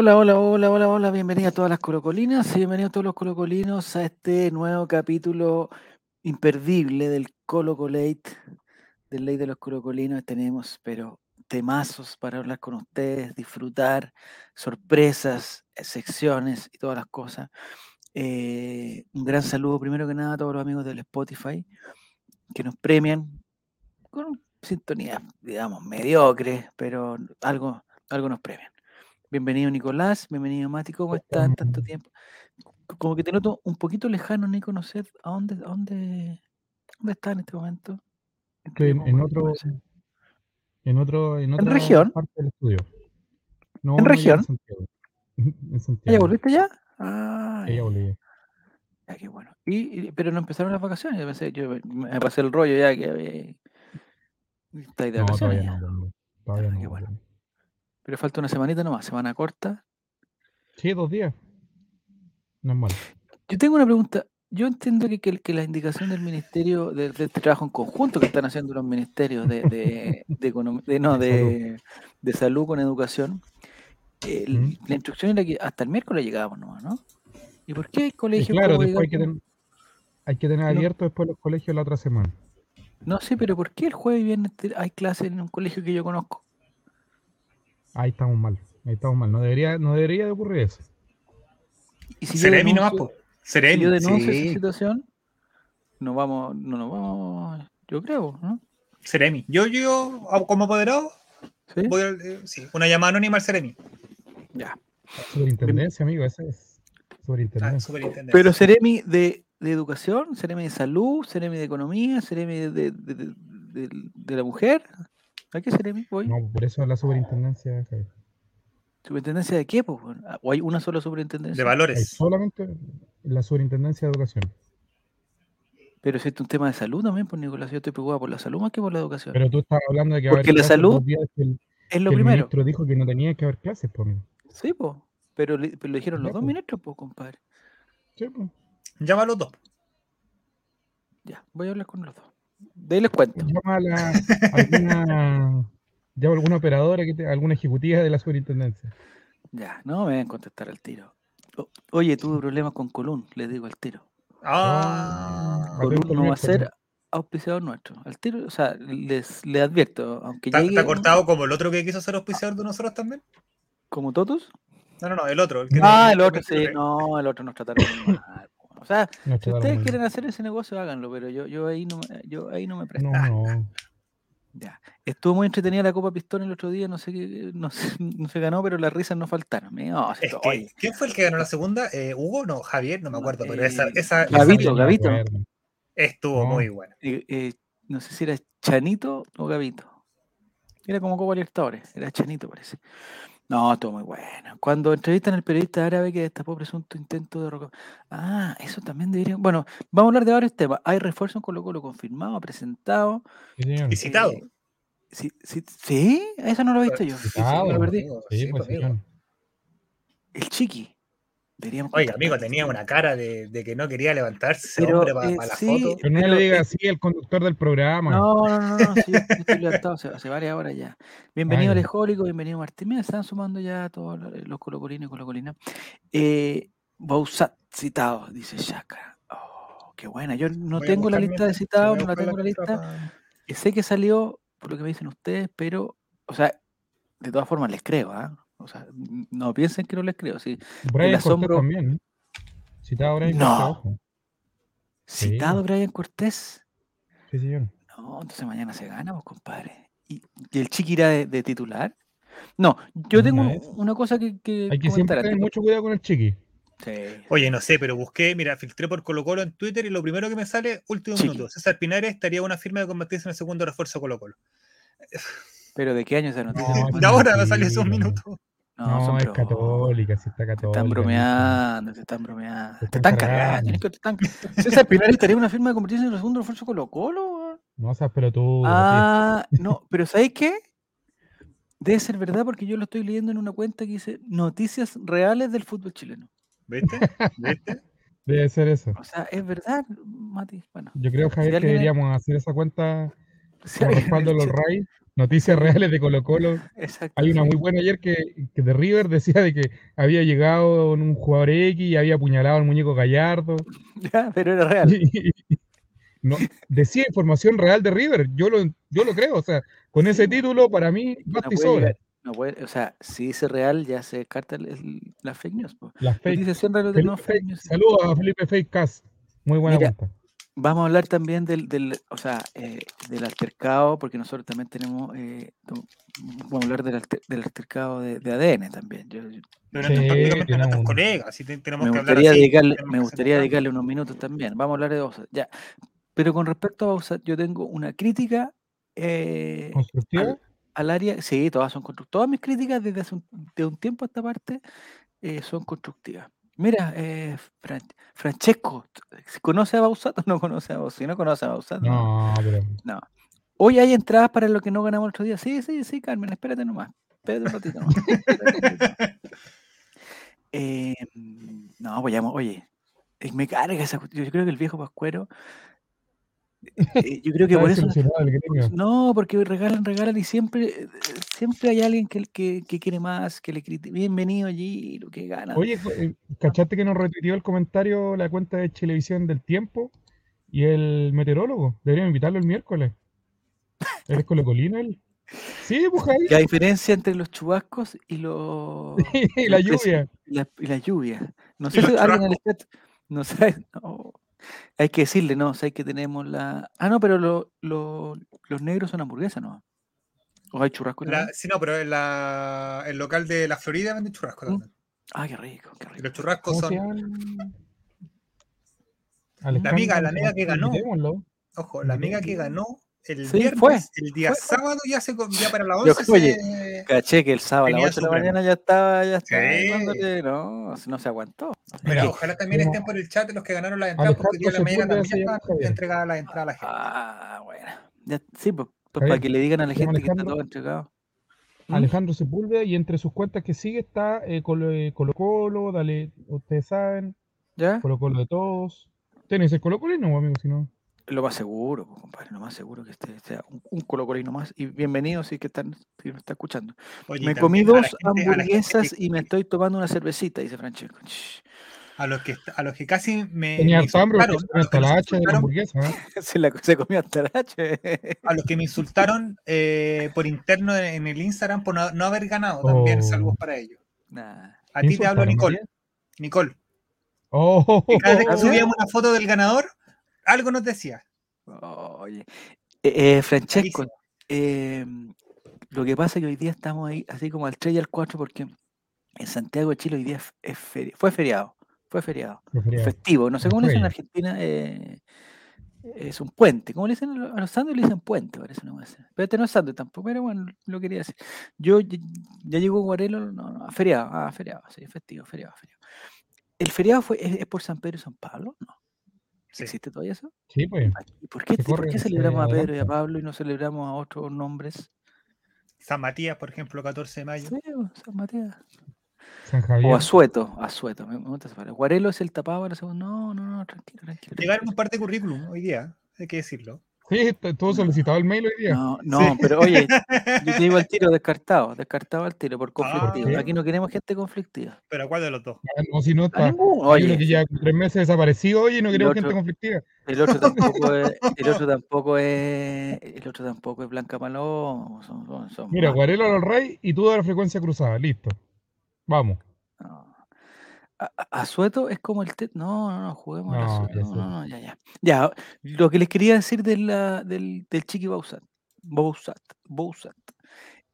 Hola, hola, hola, hola, hola, bienvenidos a todas las colocolinas y bienvenidos a todos los colocolinos a este nuevo capítulo imperdible del Colocolate, del Ley de los Colocolinos. Tenemos, pero temazos para hablar con ustedes, disfrutar, sorpresas, secciones y todas las cosas. Eh, un gran saludo primero que nada a todos los amigos del Spotify que nos premian con sintonía, digamos, mediocre, pero algo, algo nos premian. Bienvenido Nicolás, bienvenido Mati, ¿cómo estás? Tanto tiempo. Como que te noto un poquito lejano, Nico, no sé a dónde, a dónde, dónde está en este momento. Estoy en, en otro, en otro, en otra región? parte del estudio. No, ¿En no, región? En Santiago. En ¿Ah, Santiago. ¿Ya volviste ya? Ah, ya volví. ya, qué bueno. Y, y- pero no empezaron las vacaciones, yo pensé, yo me pasé el rollo ya que había- estáis de No, vacaciones todavía ya. no. Todavía Ah, no. qué bueno. Pero falta una semanita nomás, semana corta. Sí, dos días. No es malo. Yo tengo una pregunta. Yo entiendo que, que, que la indicación del ministerio, de, de este trabajo en conjunto que están haciendo los ministerios de, de, de, econom- no, De salud con educación, ¿Mm? la instrucción era que hasta el miércoles llegábamos nomás, ¿no? ¿Y por qué hay colegios claro, después hay que, digamos- ten- hay que tener no- abierto después los colegios la otra semana. No sé, pero ¿por qué el jueves y viernes hay clases en un colegio que yo conozco? Ahí estamos mal. Ahí estamos mal. No debería, no debería de ocurrir eso. Y si Seremi nomás, denuncio, po. si Seremi. yo denuncio sí. esa situación, no vamos, no nos vamos, yo creo, ¿no? Seremi. Yo, yo, como apoderado, ¿Sí? voy al- eh, sí, una llamada anónima al Seremi. Ya. Superintendencia, amigo, esa es. Ah, Superintendencia. superintendencia. Pero Ceremi de, de educación, Ceremi de salud, Ceremi de economía, de- de- de- de la mujer. ¿A qué Ceremi voy? No, por eso es la superintendencia. ¿Superintendencia de qué? po? ¿O hay una sola de superintendencia? Hay valores. solamente la superintendencia de educación. Pero si es un tema de salud también, pues Nicolás, yo estoy preocupado por la salud más que por la educación. Pero tú estás hablando de que Porque haber la salud que el, es lo que el primero. ministro dijo que no tenía que haber clases, por mí. Sí, pues. Pero, le- pero lo dijeron los dos po. ministros, pues, compadre. Sí, pues. Llama a los dos. Ya, voy a hablar con los dos. De ahí les cuento. Llama a la, alguna, llama a alguna operadora, que te- alguna ejecutiva de la superintendencia. Ya, no me ven a contestar al tiro. O- Oye, tuve problemas con Colún, les digo al tiro. Ah, Colún el no va a ser auspiciador nuestro. Al tiro, o sea, les, les advierto, aunque ¿Está, llegue está cortado como el otro que quiso ser auspiciador de nosotros también? como totus. No, no, no, el otro. El que Ah, no- el otro, sí, no, el otro nos trataron mal. O sea, si ustedes quieren hacer ese negocio, háganlo, pero yo, yo ahí no, me- yo ahí no me presto. bien. No, no. Ya. Estuvo muy entretenida la Copa Pistón el otro día, no sé qué, no, sé- no se ganó, pero las risas no faltaron. No, Es que, oye, ¿Quién fue el que ganó la segunda? Eh, ¿Hugo? No, Javier, no me acuerdo, pero esa, Eh, esa, esa Gavito, acuerdo. estuvo No. muy buena. eh, eh, no sé si era Chanito o Gavito. Era como Copa Libertadores, era Chanito parece. No, estuvo muy bueno. Cuando entrevistan al periodista árabe que destapó presunto intento de roca. Ah, eso también debería. Bueno, vamos a hablar de varios temas. Hay refuerzo en Colo Colo confirmado, presentado. Sí. Y citado. Eh, sí, sí, sí, eso no lo he visto yo. Citado. me lo perdí. amigo, Sí, sí, pues. El chiqui. Deberíamos Oiga, amigo, tenía una cara de, de que no quería levantarse Pero, hombre para eh, la sí, foto. Pero no le diga eh, así al conductor del programa. No, no, no, no, sí, estoy levantado hace, hace varias horas ya. Bienvenido. Alejólico, bienvenido Martín. Mira, están sumando ya todos los- los colocolinos y colocolinas. Eh, Bausat citado, dice Shaka. Oh, qué buena. Yo no Voy a tengo la lista de citados, no la tengo la lista. Eh, Sé que salió, por lo que me dicen ustedes, pero, o sea, de todas formas les creo, ¿ah? O sea, no piensen que no les creo. Sí. Brian Cortés asombro- también. ¿eh? Citado Brian No. Cortés, ojo. Sí. Citado Brian Cortés. Sí, señor. No, entonces mañana se gana, pues, compadre. ¿Y, y el Chiqui irá de, de titular? No, yo tengo Una cosa que, que Hay que comentar siempre tener mucho cuidado con el chiqui. Sí. Oye, no sé, pero busqué, mira, filtré por Colo Colo en Twitter y lo primero que me sale, último Chiqui. minuto. César Pinares estaría una firma de convertirse en el segundo refuerzo Colo Colo. Pero ¿de qué año esa noticia? No? De ahora me salió esos minutos. No, No, es católica, sí está Te católica. están bromeando, te están bromeando. Te Te están cagando. te están... César Pinar estaría en una firma de convertirse en el segundo refuerzo Colo Colo. No seas pelotudo. Ah, no, pero ¿sabéis qué? Debe ser verdad porque yo lo estoy leyendo en una cuenta que dice Noticias Reales del Fútbol Chileno. ¿Viste? ¿Viste? Debe ser eso. O sea, es verdad, Mati. Bueno, Yo creo, Javier, que deberíamos hacer esa cuenta si respaldo los RAI. Noticias reales de Colo Colo. Exacto. Hay una muy buena ayer que, que de River decía de que había llegado un jugador X y había apuñalado al muñeco Gallardo. Ya, pero era real. Y- no, decía información real de River. Yo lo, yo lo creo. O sea, con ese título, para mí, no basta y sobra. llegar- no puede- o sea, si dice real, ya se descarta el- el- la fake news. po. Las fake. Saludos a Felipe Fake Cas. Muy buena Mira, cuenta. Vamos a hablar también del, del o sea, eh, del altercado, porque nosotros también tenemos, eh, to- vamos a hablar del, alter- del altercado de, de ADN también. Yo- yo- Pero Sí, prácticamente nuestros colegas, así te- tenemos me que hablar gustaría, así, dedicarle, tenemos me gustaría dedicarle unos minutos también. Vamos a hablar de Bausat, ya. Pero con respecto a Bausat, yo tengo una crítica eh, ¿Constructiva? al, al área, sí, todas son constructivas. Todas mis críticas desde hace un, de un tiempo a esta parte eh, son constructivas. Mira, eh, Fran- Francesco, ¿conoce a Bausat o no conoce a Bausat? Si no conoce a Bausat, no. Pero. no. Hoy hay entradas para lo que no ganamos el otro día. Sí, sí, sí, Carmen, espérate nomás. Espérate un ratito nomás. Eh, no, pues ya, oye, eh, me carga esa. Yo creo que el viejo Pascuero. Eh, yo creo que por eso. No, porque regalan, regalan y siempre, eh, siempre hay alguien que, que, que quiere más, que le critica. Bienvenido allí, lo que gana. Oye, eh, ¿cachaste que nos retuiteó el comentario la cuenta de Televisión del Tiempo y el meteorólogo? Deberíamos invitarlo el miércoles. ¿Eres colocolino él? Sí, pues. La diferencia entre los chubascos y los. y la lluvia. y la, y la lluvia. No sé si alguien en el chat no sabe. no, Hay que decirle, no, sé que tenemos la. Ah, no, pero lo- lo- los negros son hamburguesas, ¿no? ¿O hay churrasco La- también? sí, no, pero en la, el local de la Florida vende churrasco ¿Mm? también. Ah, qué rico, qué Y rico. los churrascos ¿Cómo se son? La amiga, la amiga que ganó. ojo, la amiga que ganó el Sí, viernes, fue, el día fue, sábado ya se ya para la Yo, 11 oye, se... Caché que el sábado a las Tenía 8 de la mañana ya estaba, ya estaba Sí. no, no se aguantó. Que ojalá también estén por el chat los que ganaron las entradas, porque día en la Alejandro mañana también Javier. entregadas las entradas a la gente. Ah, bueno. Ya, sí, pues, pues para que le digan a la gente que está Alejandro. todo entregado. Alejandro Sepúlveda y entre sus cuentas que sigue está eh, Colo, eh, Colo Colo, dale, ustedes saben, ¿Ya? Colo Colo de todos. ¿Tenés el Colo Colino, amigo? Si no. Lo más seguro, compadre, lo más seguro que este sea un, un colocolino más. Y bienvenido si que están, si me está escuchando. Oye, me comí también la dos gente- la hamburguesas que- y me estoy tomando una cervecita, dice Francesco. Shh, A los que, a los que casi me, hambre, hasta nos la hacha de la hamburguesa. ¿eh? Se, la, se comió hasta el H. a los que me insultaron eh, por interno en, el Instagram por no, no haber ganado, también Oh. saludos para ellos. Nah. A ti te hablo, ¿Insultaron, Nicole. Nicole, Oh, cada vez que subíamos una foto del ganador, algo nos decía. Oye. Eh, eh, Francesco, eh, lo que pasa es que hoy día estamos ahí así como al 3 y al 4 porque en Santiago de Chile hoy día es, es feri- fue feriado. Fue feriado. Prefería- Festivo. No sé cómo le dicen en. Argentina. eh, es un puente. ¿Cómo le dicen a los- sándwiches? Le dicen puente, parece cosa. Pero este no es sándwich tampoco, pero bueno, lo quería decir. Yo ya, ya llegó Guarelo, no, no, feriado, ah, feriado, sí, festivo, feriado, feriado. ¿El feriado fue, es, es por San Pedro y San Pablo? No. Sí. ¿Existe todavía eso? Sí, pues. ¿Y por qué, Se y por qué celebramos a Pedro y a. Pablo y no celebramos a otros nombres? San Matías, por ejemplo, 14 de mayo. Sí, o San Mateo. San O Javier. Asueto, Asueto. Me, me gusta esa palabra. Guarelo es el tapado. No, no, no, tranquilo, tranquilo. Llegaron un par de currículum hoy día, hay que decirlo. Sí, estuvo solicitado el mail hoy día. No, no, pero oye, yo te digo al tiro, descartado, descartado al tiro por Ah, conflictivo. Aquí no queremos gente conflictiva. Pero ¿cuál de los dos? No, si no está. Hay uno oye, que ya tres meses desaparecido hoy y no queremos otro- gente conflictiva. el otro tampoco es, el otro tampoco es, el otro tampoco es Blanca Paloma. Son, son, son Mira, Guarelo al Rey y tú de la frecuencia cruzada. Listo. Vamos. No. A- a- Asueto es como el TET. No, no, no, juguemos No, Asueto. ya No, no, no, ya, ya. Ya, lo que les quería decir de la, del, del Chiqui Bausat. Bausat. Bausat.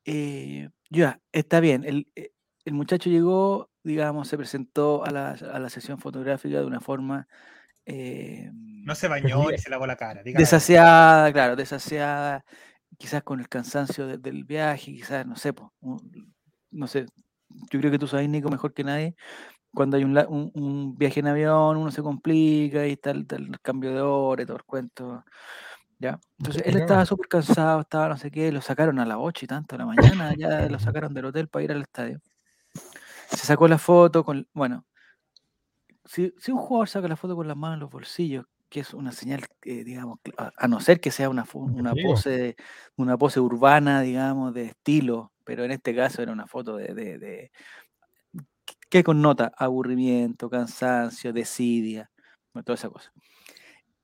Eh, ya, está bien. El, eh, el muchacho llegó, digamos, se presentó a la, a la sesión fotográfica de una forma eh, No se bañó ni se lavó la cara. dígame. desaseada, claro, desaseada, quizás con el cansancio de- del viaje, quizás, no sé, po, no sé, yo creo que tú sabes, Nico, mejor que nadie, cuando hay un, un- un viaje en avión, uno se complica y está el, el cambio de hora y todo el cuento, ¿ya? Entonces él estaba súper cansado, estaba no sé qué, lo sacaron a las 8 y tanto de la mañana, ya lo sacaron del hotel para ir al estadio. Se sacó la foto con, bueno, si, si un jugador saca la foto con las manos en los bolsillos, que es una señal, eh, digamos, a, a no ser que sea una, una pose, una pose urbana, digamos, de estilo, pero en este caso era una foto de, de- de- que connota aburrimiento, cansancio, desidia, toda esa cosa.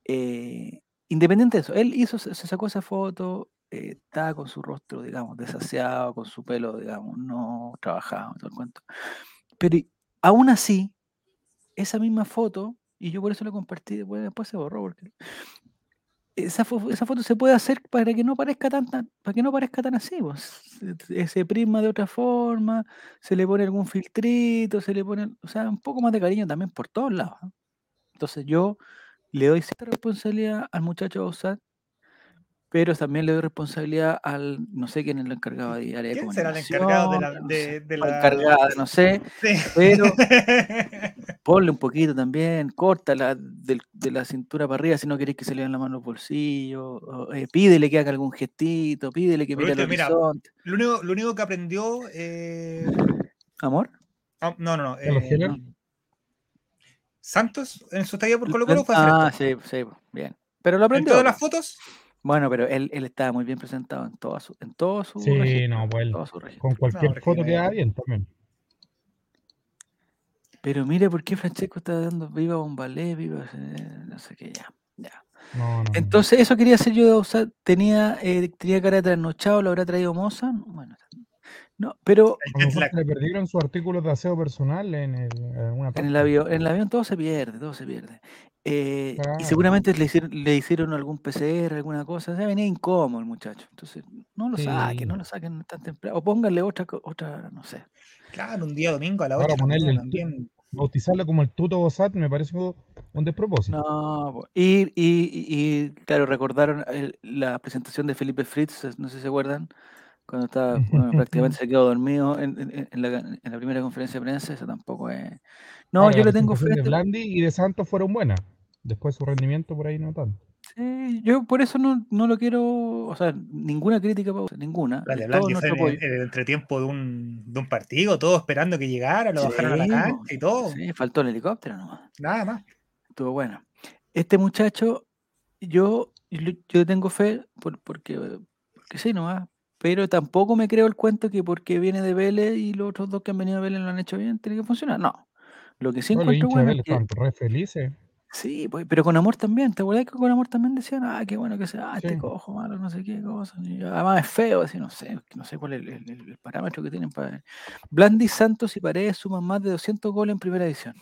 Eh, independiente de eso, él hizo, se sacó esa foto, eh, estaba con su rostro, digamos, desasiado, con su pelo, digamos, no trabajado, todo el cuento. Pero aún así, esa misma foto, y yo por eso la compartí, después, después se borró, porque esa, fo- esa foto se puede hacer para que no parezca tan, tan- para que no parezca tan así, pues. Se, prisma de otra forma, se le pone algún filtrito, se le pone, o sea, un poco más de cariño también por todos lados. ¿no? Entonces yo le doy cierta responsabilidad al muchacho Bausat, pero también le doy responsabilidad al, no sé quién es el encargado de área de ¿Quién será el encargado de la- de- de encargada, no sé, Sí. pero ponle un poquito también, corta del- de la cintura para arriba si no queréis que se le vean la mano los bolsillos, o, eh, pídele que haga algún gestito, pídele que mire al mira, horizonte. lo, único, lo único que aprendió. eh, ¿Amor? ah, no, no, no. Eh, no. Santos en su estadía por Colo Colo fue Ah, sí, sí, bien. Pero lo En aprendió. todas las fotos, Bueno, pero él, él estaba muy bien presentado en todo su, en todo su Sí, registro, no, pues en él-. Con cualquier foto no queda es- bien también. Pero mire por qué Francesco está dando viva Bombalé, viva eh, no sé qué ya. ya. No, no. Entonces, eso quería hacer yo de usar. Tenía, eh, tenía cara de trasnochado, lo habrá traído Moza. Bueno, no, pero se le perdieron sus artículos de aseo personal en, el, en alguna en el avión, en el avión todo se pierde, todo se pierde. Eh, Claro. Y seguramente le hicieron, le hicieron algún PCR, alguna cosa. O sea, venía incómodo el muchacho. Entonces, no lo Sí. saquen, no lo saquen tan temprano. O pónganle otra, otra, no sé. Claro, un día domingo a las Ahora 8 de la ponerle mañana el también. Bautizarlo como el Tuto Bosat me parece un despropósito. No, y, y, y- claro, recordaron el- la presentación de Felipe Fritz, no sé si se acuerdan, cuando estaba, bueno, prácticamente se quedó dormido en, en- en la, en la primera conferencia de prensa, eso tampoco es... No, Ahora, yo le tengo fe. de este- Blandi y de Santos fueron buenas. Después su rendimiento por ahí no tanto. Sí, yo por eso no, no lo quiero, o sea, ninguna crítica, Pausa, ninguna. Dale, todo en, el- en el entretiempo de un, de un partido, todos esperando que llegara, lo bajaron a la Sí, cancha y todo. Sí, faltó el helicóptero nomás. Nada más. Estuvo bueno. Este muchacho, yo, yo tengo fe por- porque, porque sí nomás, pero tampoco me creo el cuento que porque viene de Vélez y los otros dos que han venido de Vélez lo han hecho bien, tiene que funcionar. No. Lo que sí los encuentro bueno es que, re felices. Sí, pues, pero con amor también, ¿te acuerdas que con amor también decían, ah, qué bueno que sea, ah, este Sí. cojo malo, no sé qué cosa, y además es feo, así, no sé, no sé cuál es el, el- el- el parámetro que tienen para... Blandi, Santos y Paredes suman más de 200 goles en primera edición.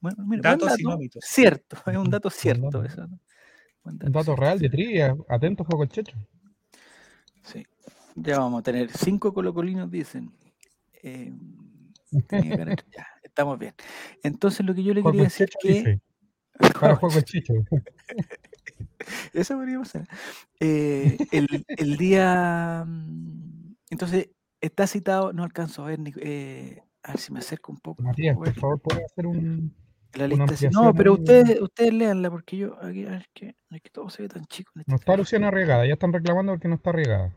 Bueno, mira, buen Datos dato. Cierto, es un dato cierto dato. eso. ¿no? Buen Un dato real de trivia. Atentos, Juego Checho. Sí. Ya vamos a tener cinco colocolinos, dicen. Eh, tenía de- ya, estamos bien. Entonces lo que yo le quería decir Checho que... Para Juego Checho. Eso podría pasar. Eh, el, el día... mm, Entonces, está citado, no alcanzo a ver, ni- eh, a ver si me acerco un poco. Matías, por favor, ¿puedes hacer un. la lista. No, pero ustedes, ustedes léanla porque yo, aquí, a ver, que, es que todo se ve tan chico. En este No está. Luciana regada. Ya están reclamando porque no está regada.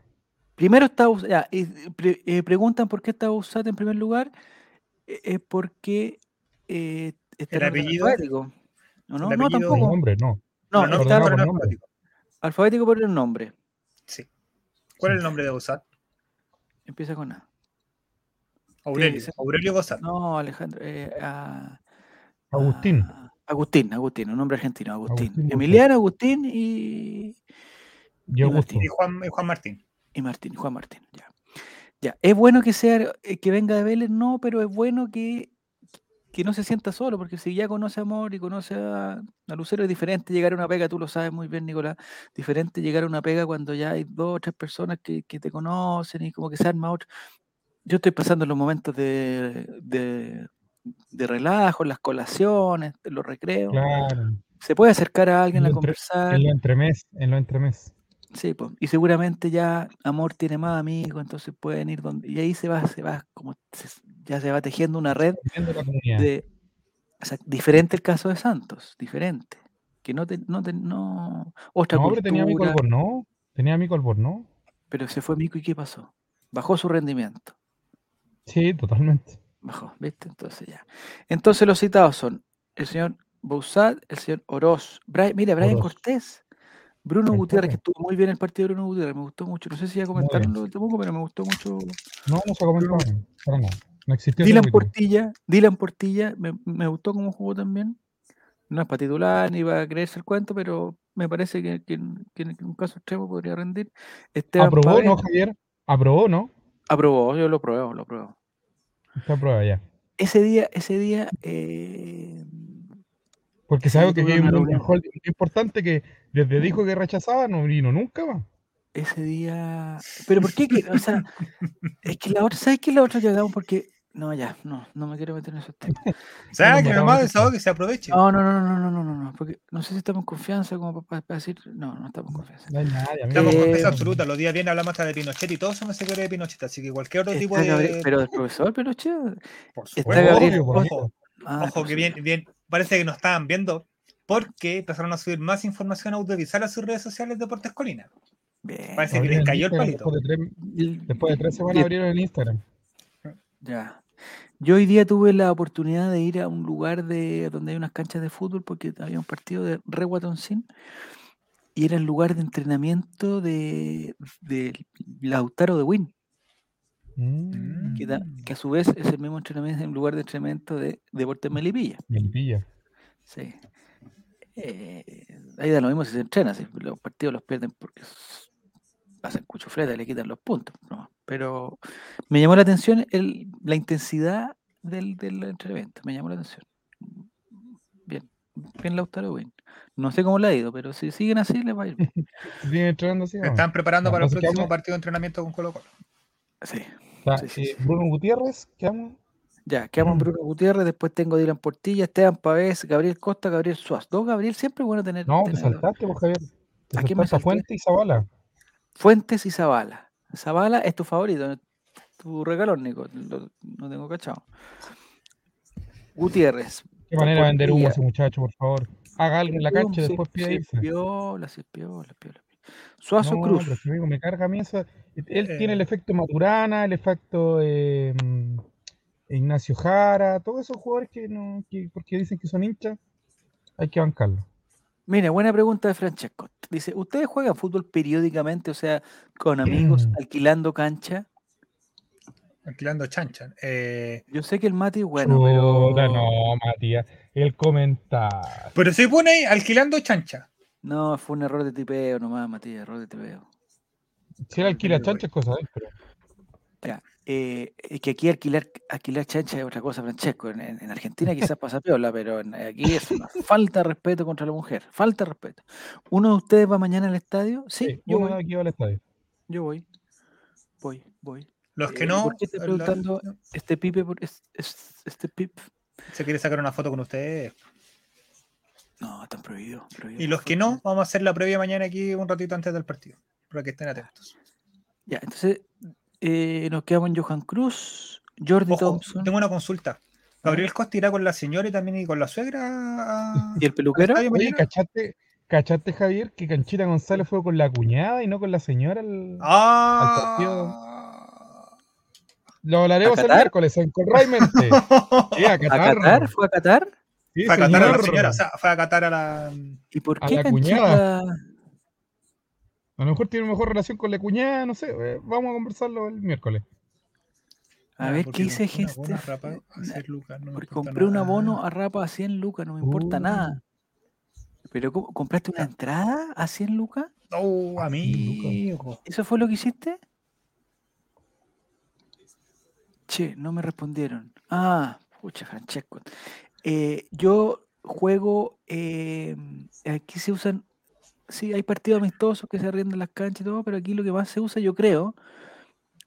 Primero está ya, y pre- eh, preguntan por qué está USAT en primer lugar. Eh, Es porque eh, está El apellido, alfabético. No, no, no, tampoco. nombre, no. No, pero no está por por el nombre. alfabético. alfabético por el nombre. Sí. ¿Cuál es el nombre de Bosat? Empieza con A. Aurelio. Aurelio Bosat. No, Alejandro. eh, a- Agustín. a- Agustín, Agustín, un nombre argentino, Agustín. Agustín. Emiliano, Agustín y, Y Augusto. Martín. Y Juan, y Juan Martín. y Martín, Juan Martín. Ya. Ya. ¿Es bueno que sea eh, que venga de Vélez? No, pero es bueno que, que no se sienta solo, porque si ya conoce a Amor y conoce a, a Lucero, es diferente llegar a una pega, tú lo sabes muy bien, Nicolás, diferente llegar a una pega cuando ya hay dos o tres personas que, que te conocen y como que se arma otro. Yo estoy pasando los momentos de, de, de relajo, en las colaciones, en los recreos. Claro. Se puede acercar a alguien En a entre- conversar. En lo entremés. En lo entremés. Sí, pues, y seguramente ya Amor tiene más amigos, entonces pueden ir donde. Y ahí se va, se va, como se- ya se va tejiendo una red de. o sea, diferente el caso de Santos, diferente. Que no te, no te- no. Otra No, pero tenía amigo cultura, Albornoz. Tenía Albornoz. pero se fue Mico y ¿qué pasó? Bajó su rendimiento. Sí, totalmente. Bajó, ¿viste? Entonces ya. Entonces los citados son el señor Bouzat, el señor Oroz. Bri- mira, Brian Oroz. Cortés. Bruno Gutiérrez, que estuvo muy bien el partido de Bruno Gutiérrez, me gustó mucho. No sé si ya comentaron lo de Temuco, pero me gustó mucho. No, no se comentado. Para nada. No existió Dylan. Portilla, Dylan Portilla, me, me gustó cómo jugó también. No es para titular ni va a creerse el cuento, pero me parece que, que en- que en un caso extremo podría rendir. Esteban Aprobó, ¿no, Javier? Aprobó, ¿no? aprobó, yo lo pruebo, lo pruebo. Está aprobada ya. Ese día, ese día, eh, Porque sabemos que hay un holding muy importante que desde dijo que rechazaba no vino nunca más. ese día. Pero ¿por qué? que- o sea, es que la otra, ¿sabes qué es la otra que hagamos? Porque. No, ya, no, no me quiero meter en esos temas. O sea, Bueno, que nomás bueno. desahogó que se aproveche. No, no, no, no, no, no, no, no, porque no sé si estamos en confianza como para, decir. No, no estamos en confianza. No hay nadie. Estamos Eh, confianza absoluta. Los días vienen hablamos hasta de Pinochet y todos somos seguidores de Pinochet. Así que cualquier otro tipo de. pero el profesor Pinochet. Por está supuesto, Gabriel ojo, Ah, ojo, que bien, bien. Parece que nos estaban viendo porque empezaron a subir más información audiovisual a sus redes sociales Deportes Colina. Bien. Parece que les el cayó el palito. Después de tres, después de tres semanas abrieron el Instagram. Ya. Yo hoy día tuve la oportunidad de ir a un lugar de donde hay unas canchas de fútbol porque había un partido de Reguatoncín y era el lugar de entrenamiento de, de Lautaro de Win, Mm, que, da- que a su vez es el mismo entrenamiento, el lugar de entrenamiento de Deportes Melipilla. Melipilla. Sí. Eh, ahí da lo mismo si se entrena, si los partidos los pierden porque hacen cuchufleta y le quitan los puntos. ¿no? Pero me llamó la atención el- la intensidad del, del entrenamiento, me llamó la atención. Bien, bien Lautaro Win. No sé cómo le ha ido, pero si siguen así les va a ir bien. Están preparando para el entonces, ¿qué próximo partido de entrenamiento con Colo Colo. Sí. Está, sí, sí, eh, sí. Bruno Gutiérrez, quedamos. Ya, quedamos en Mm. Bruno Gutiérrez, después tengo Dylan Portilla, Esteban Pavés, Gabriel Costa, Gabriel Suaz. Dos Gabriel, siempre bueno tener. No, te tener- saltaste, pues, Javier. Te ¿A quién me saltaste a salté? Fuente y Zavala. Fuentes y Zavala. Zavala es tu favorito, tu regalón, Nico. lo- no tengo cachado. Gutiérrez. Qué manera de vender humo ese muchacho, por favor. Haga algo en la cancha y después pide irse. Piola, sí, piola, piola. Suazo No, Cruz. pero es que, amigo, me carga a mí eso. Él tiene el Eh. efecto Maturana, el efecto eh, mm, Ignacio Jara, todos esos jugadores que no, que porque dicen que son hinchas, hay que bancarlo. Mira, buena pregunta de Francesco. Dice, ¿ustedes juegan fútbol periódicamente, o sea, con amigos, alquilando cancha? Alquilando chancha. Eh, Yo sé que el Mati es bueno, pero... No, Matías, el comentario. pero se pone ahí alquilando chancha. No, fue un error de tipeo nomás, Matías, error de tipeo. Si él alquila chancha es cosa de él, pero Ya, eh, es que aquí alquilar, alquilar chancha es otra cosa, Francesco. En, en- en Argentina quizás pasa piola, pero en- aquí es una falta de respeto contra la mujer. Falta de respeto. ¿Uno de ustedes va mañana al estadio? Sí, sí, yo voy. aquí va al estadio. Yo voy. Voy, voy. Los que Eh, no, ¿Por qué está la- preguntando este pipe? Por, es- es- este pip? se quiere sacar una foto con ustedes. No, están prohibidos. prohibido Y los que no, vamos a hacer la previa mañana aquí un ratito antes del partido. Para que estén atentos. Ya, entonces eh, nos quedamos en Johan Cruz, Jordi Ojo, Thompson tengo una consulta. ¿Gabriel Costa irá con la señora y también y con la suegra? a- y el peluquero. Oye? ¿cachaste, ¿cachaste, Javier, que Canchita González fue con la cuñada y no con la señora? al- Ah. Lo hablaremos ¿A el miércoles en Colraimente. Sí, a ¿A Qatar. Qatar? ¿Fue a Qatar? Sí, Fue a catar a la señor. señora, o sea, fue a catar a la. ¿Y por A qué la Canchita? cuñada. A lo mejor tiene mejor relación con la cuñada, no sé. eh, Vamos a conversarlo el miércoles. A ver, ¿qué dice a no me Porque compré un abono a Rapa a 100 lucas, no me importa Uh. nada. Pero ¿cómo? ¿compraste una entrada a 100 lucas? Oh, amigo. ¿Eso fue lo que hiciste? Che, no me respondieron. Ah, pucha, Francesco. Eh, yo juego, eh, aquí se usan, sí, hay partidos amistosos que se arriendan las canchas y todo, pero aquí lo que más se usa, yo creo,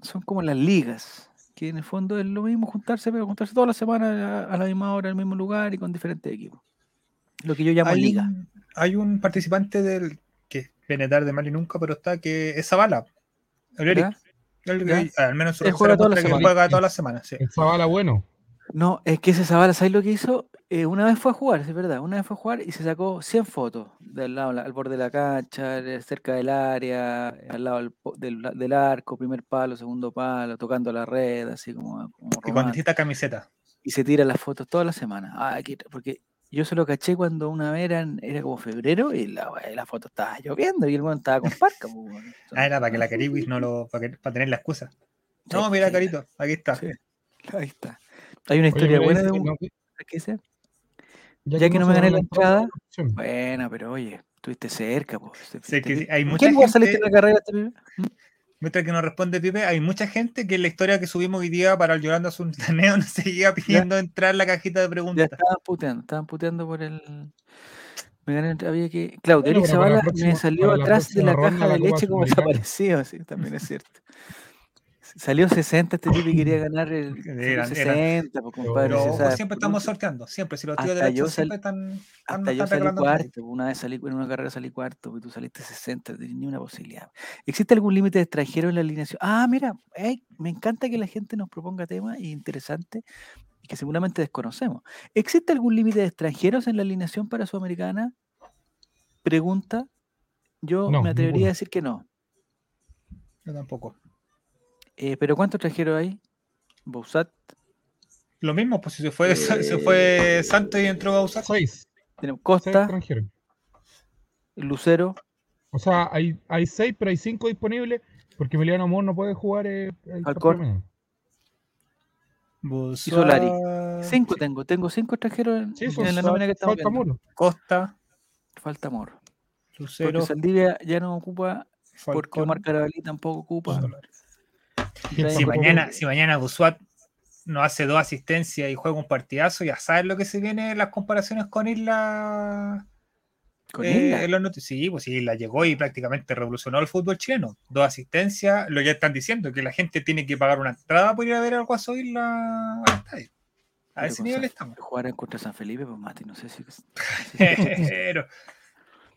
son como las ligas, que en el fondo es lo mismo juntarse, pero juntarse toda la semana a, a la misma hora, en el mismo lugar y con diferentes equipos. Lo que yo llamo Hay liga. un, hay un participante del que viene tarde mal y nunca, pero está que es Zavala. El al menos su juega toda la muestra que semana. juega todas las semanas. Sí. El Zavala bueno. No, es que ese Zavala, ¿sabes lo que hizo? Eh, una vez fue a jugar, es verdad, una vez fue a jugar y se sacó 100 fotos del lado, al borde de la cancha, eh, cerca del área, al lado del, po- del, del arco, primer palo, segundo palo, tocando la red, así como, como Y con romántico. distintas camisetas. Y se tira las fotos toda la semana. Ah, aquí- porque Yo se lo caché cuando una vez era, como febrero y la, la foto estaba lloviendo y el weón estaba con parca. weón. Ah, era para que la Cariwis no lo. para, que- para tener la excusa. Sí, No, mira, sí, Carito, aquí está. sí. Ahí está. Hay una historia buena de un. no- que- ¿Qué dice? Ya que no me gané la entrada. Buena, pero oye, estuviste cerca. Po. Sé que hay ¿En mucha qué lugar saliste en gente- la carrera este pibe? Mientras que nos responde Pipe, hay mucha gente que en la historia que subimos hoy día para el Llorando Sultaneo nos seguía pidiendo entrar en la cajita de Ya preguntas. estaban puteando, estaban puteando por el. Me gané, había que. Claudio, Bueno, Eric Zavala me salió atrás de la ronda caja de la leche como desaparecido, sí, también es cierto. Salió 60 este tipo y quería ganar el Eran- 60, pues, compadre. Pero pues, siempre estamos sorteando, siempre. Si los tíos de yo la siempre están, están, Hasta yo están salí cuarto, una vez salí en una carrera salí cuarto, y tú saliste 60, no ni una posibilidad. ¿Existe algún límite de extranjero en la alineación? Ah, mira, ey, me encanta que la gente nos proponga temas interesantes y que seguramente desconocemos. ¿Existe algún límite de extranjeros en la alineación para Sudamericana? Pregunta. Yo No, me atrevería a decir que no. Yo tampoco. Eh, ¿Pero cuántos extranjeros hay? Bousat, Lo mismo, pues si se fue, se fue Santos y entró Bausat. Seis, tenemos Costa. Lucero, O sea, hay, hay seis, pero hay cinco disponibles porque Emiliano Amor no puede jugar eh, el partido mañana. Bossuat, Solari. cinco tengo, tengo cinco extranjeros en, Sí, en son- la nómina que estamos falta. Costa, Falta amor. Porque Lucero, Saldivia ya no ocupa, porque Falcón, Omar Carabalí tampoco ocupa. Solari. Y ¿Quién trae Si mañana, si mañana Busuat no hace dos asistencias y juega un partidazo, ya sabes lo que se viene en las comparaciones con Isla. con eh, Isla. en los sí, pues Isla llegó y prácticamente revolucionó el fútbol chileno. Dos asistencias, lo ya están diciendo, que la gente tiene que pagar una entrada por ir a ver al Guaso Isla al estadio. A Pero ese nivel San- estamos. Jugar contra San Felipe, pues Mati, no sé si. no sé si- Pero,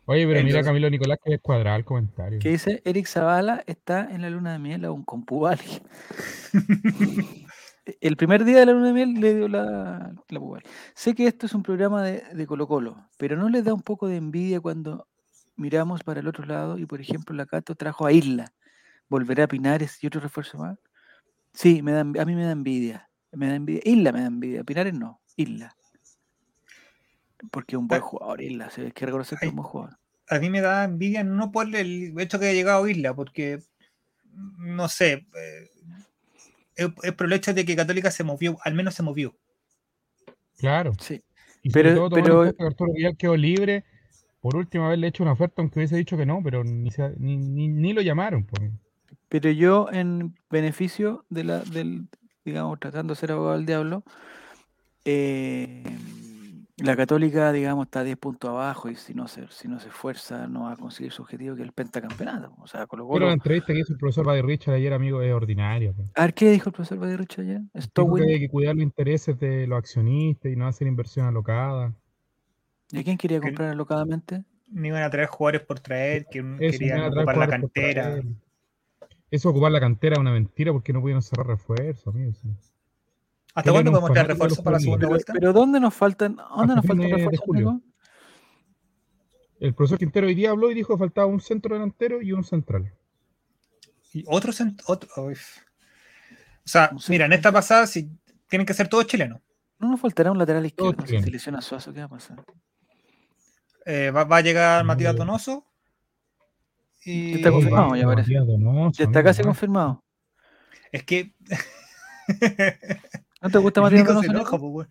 Oye, pero mira Entonces- Camilo Nicolás que es cuadrado el comentario. ¿Qué dice? Eric Zavala está en la luna de miel aún con Pubali. El primer día de la luna de miel le dio la, la Pubali. Sé que esto es un programa de, de Colo Colo, pero ¿no les da un poco de envidia cuando miramos para el otro lado y, por ejemplo, la Cato trajo a Isla? ¿Volverá a Pinares y otro refuerzo más? Sí, me da, a mí me da envidia. Me da envidia. Isla me da envidia. Pinares no. Isla. Porque es un buen jugador, Isla. Se hay que reconocer que es un buen jugador. a mí me da envidia no por el hecho que haya llegado a Isla, porque no sé, eh, es, es por el hecho de que Católica se movió, al menos se movió. Claro. Sí. Y sobre Pero- todo pero- que Arturo Vidal quedó libre. Por última vez le he hecho una oferta, aunque hubiese dicho que no, pero ni, se- ni, ni, ni lo llamaron. Pues. Pero yo, en beneficio de la, del, digamos, tratando de ser abogado del diablo, eh, la católica, digamos, está 10 puntos abajo y si no se, si no se esfuerza no va a conseguir su objetivo que es el pentacampeonato. O sea, Colo Pero Colo. la entrevista que hizo el profesor Buddy Richard ayer, amigo, es ordinaria. pues. A ver, ¿qué dijo el profesor Badirrich ayer? Dijo que hay que cuidar los intereses de los accionistas y no hacer inversión alocada. ¿Y a quién quería Que- comprar alocadamente? No iban a traer jugadores por traer, que Eso, querían ocupar la cantera. Eso ocupar la cantera es una mentira porque no pudieron cerrar refuerzos, amigo. ¿Hasta cuándo podemos traer refuerzos para la segunda Pero, vuelta? pero ¿dónde nos faltan, dónde nos faltan refuerzos, julio. amigo? El profesor Quintero hoy día habló y dijo que faltaba un centro delantero y un central. Y otro, cent- otro. O sea, mira, en esta pasada si tienen que ser todos chilenos. No nos faltará un lateral izquierdo. Si chilenos. se lesiona Suazo, ¿qué va a pasar? Eh, va, va a llegar No, Matías Donoso. Y Está confirmado, ya parece. Matías Donoso, Ya está casi ¿no? confirmado. Es que. ¿No te gusta Matías Nico se enoja, pues.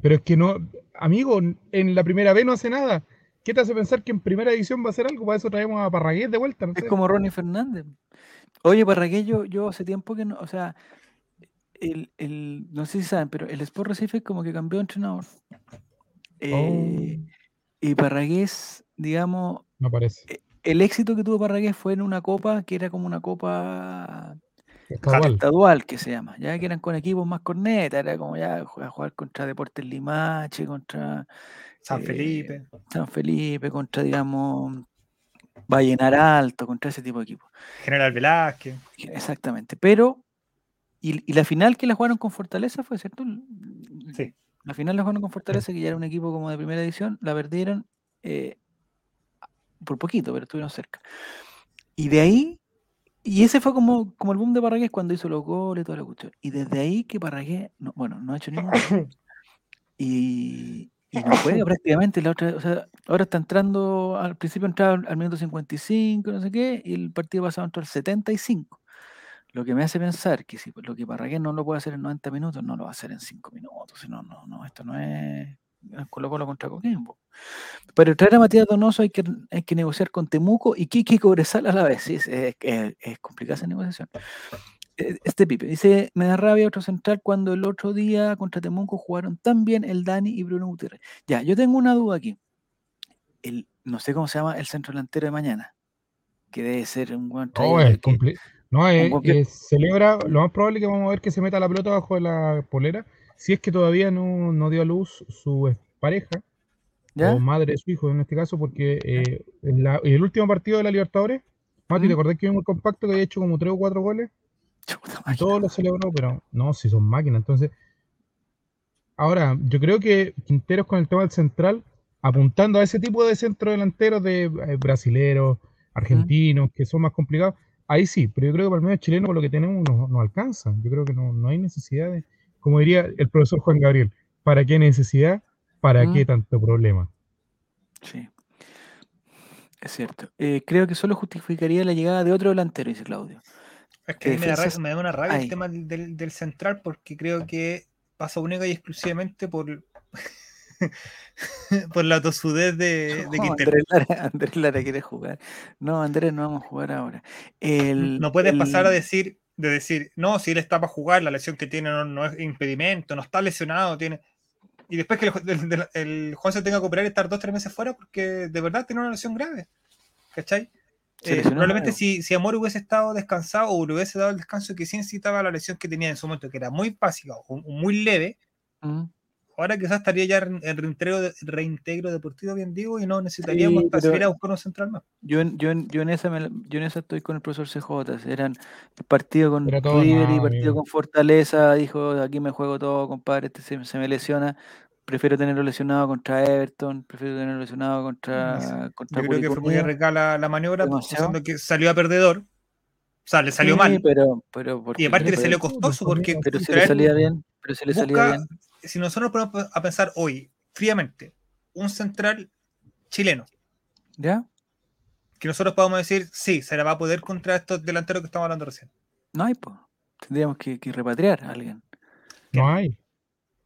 Pero es que no, amigo, en la primera vez no hace nada. ¿Qué te hace pensar que en primera edición va a hacer algo? Para eso traemos a Parragués de vuelta, no Es sé. como Ronnie Fernández. Oye, Parragués, yo, yo hace tiempo que no, o sea, el, el, no sé si saben, pero el Sport Recife como que cambió de entrenador. Eh, Oh, Y Parragués, digamos, no parece. el éxito que tuvo Parragués fue en una copa que era como una copa Estadual. estadual, que se llama, ya que eran con equipos más cornetas, era como ya jugar contra Deportes Limache, contra San eh, Felipe. San Felipe, contra, digamos, Vallenar Alto, contra ese tipo de equipos. General Velázquez. Exactamente. Pero, y, y la final que la jugaron con Fortaleza fue, ¿cierto? Sí. La final la jugaron con Fortaleza, que ya era un equipo como de primera edición, la perdieron eh, por poquito, pero estuvieron cerca. Y de ahí, y ese fue como, como el boom de Parragués cuando hizo los goles toda la cuestión. Y desde ahí que Parragués, no, bueno, no ha hecho ningún gol. Y, y no juega prácticamente la otra, o sea, ahora está entrando, al principio entraba al minuto 55, no sé qué, y el partido pasado entró al 75. Lo que me hace pensar que si lo que Parragués no lo puede hacer en 90 minutos, no lo va a hacer en 5 minutos. Si no, no, no, esto no es Colo Colo contra Coquimbo. Para traer a Matías Donoso hay que, hay que negociar con Temuco y Kiki Cobresal a la vez. Sí, es, es, es complicada esa negociación. Eh, Este Pipe dice: Me da rabia otro central cuando el otro día contra Temuco jugaron tan bien el Dani y Bruno Gutiérrez. Ya, yo tengo una duda aquí. El, no sé cómo se llama el centro delantero de mañana. Que debe ser un buen No, es compli- no es, es- celebra, lo más probable es que vamos a ver que se meta la pelota bajo la polera, si es que todavía no, no dio a luz su pareja, ¿Ya? o madre de su hijo en este caso, porque eh, en la- el último partido de la Libertadores, Mati, ¿Mm? ¿te acordás que vimos el compacto que había hecho como tres o cuatro goles? Todos lo celebró, pero no, si son máquinas. Entonces, ahora, yo creo que Quinteros con el tema del central, apuntando a ese tipo de centro delanteros de eh, brasileros, argentinos, que son más complicados, ahí sí, pero yo creo que para el medio chileno, con lo que tenemos, no, no alcanza. Yo creo que no, no hay necesidad de, como diría el profesor Juan Gabriel, ¿para qué necesidad? ¿Para ¿Mm? qué tanto problema? Sí. Es cierto. Eh, creo que solo justificaría la llegada de otro delantero, dice Claudio. Es que a mí me da, rabia- me da una rabia el tema del, central porque creo que pasa única y exclusivamente por, por la tosudez de, de No. Andrés Lara, Andrés Lara quiere jugar. No, Andrés, no vamos a jugar ahora. El- no puedes pasar a decir, de decir, no, si él está para jugar, la lesión que tiene no, no es impedimento, no está lesionado, tiene. Y después que el, el, Juan se tenga que operar y estar dos tres meses fuera porque de verdad tiene una lesión grave. ¿Cachai? Eh, probablemente si, si Amor hubiese estado descansado o le hubiese dado el descanso que sí necesitaba la lesión que tenía en su momento, que era muy básica o, o muy leve, Mm. Ahora quizás estaría ya en reintegro, de- reintegro deportivo, bien digo, y no necesitaríamos Sí, a buscar un central más. Yo, en- yo, en- yo, en esa me la- yo en esa estoy con el profesor CJ. Eran el partido con River y partido amigo. con Fortaleza. Dijo: aquí me juego todo, compadre. Este se, se me lesiona. Prefiero tenerlo lesionado contra Everton. Prefiero tenerlo lesionado contra, contra Yo creo que fue muy arriesgada la, la maniobra, Demasiado. pensando que salió a perdedor. O sea, le salió Sí, mal. Pero, pero, Y aparte le salió costoso porque Pero si le salía bien. Pero si le salía bien. Si nosotros nos ponemos a pensar hoy, fríamente, un central chileno, ¿Ya? que nosotros podamos decir, sí, se la va a poder contra estos delanteros que estamos hablando recién. No hay, pues. Tendríamos que, que repatriar a alguien. No hay.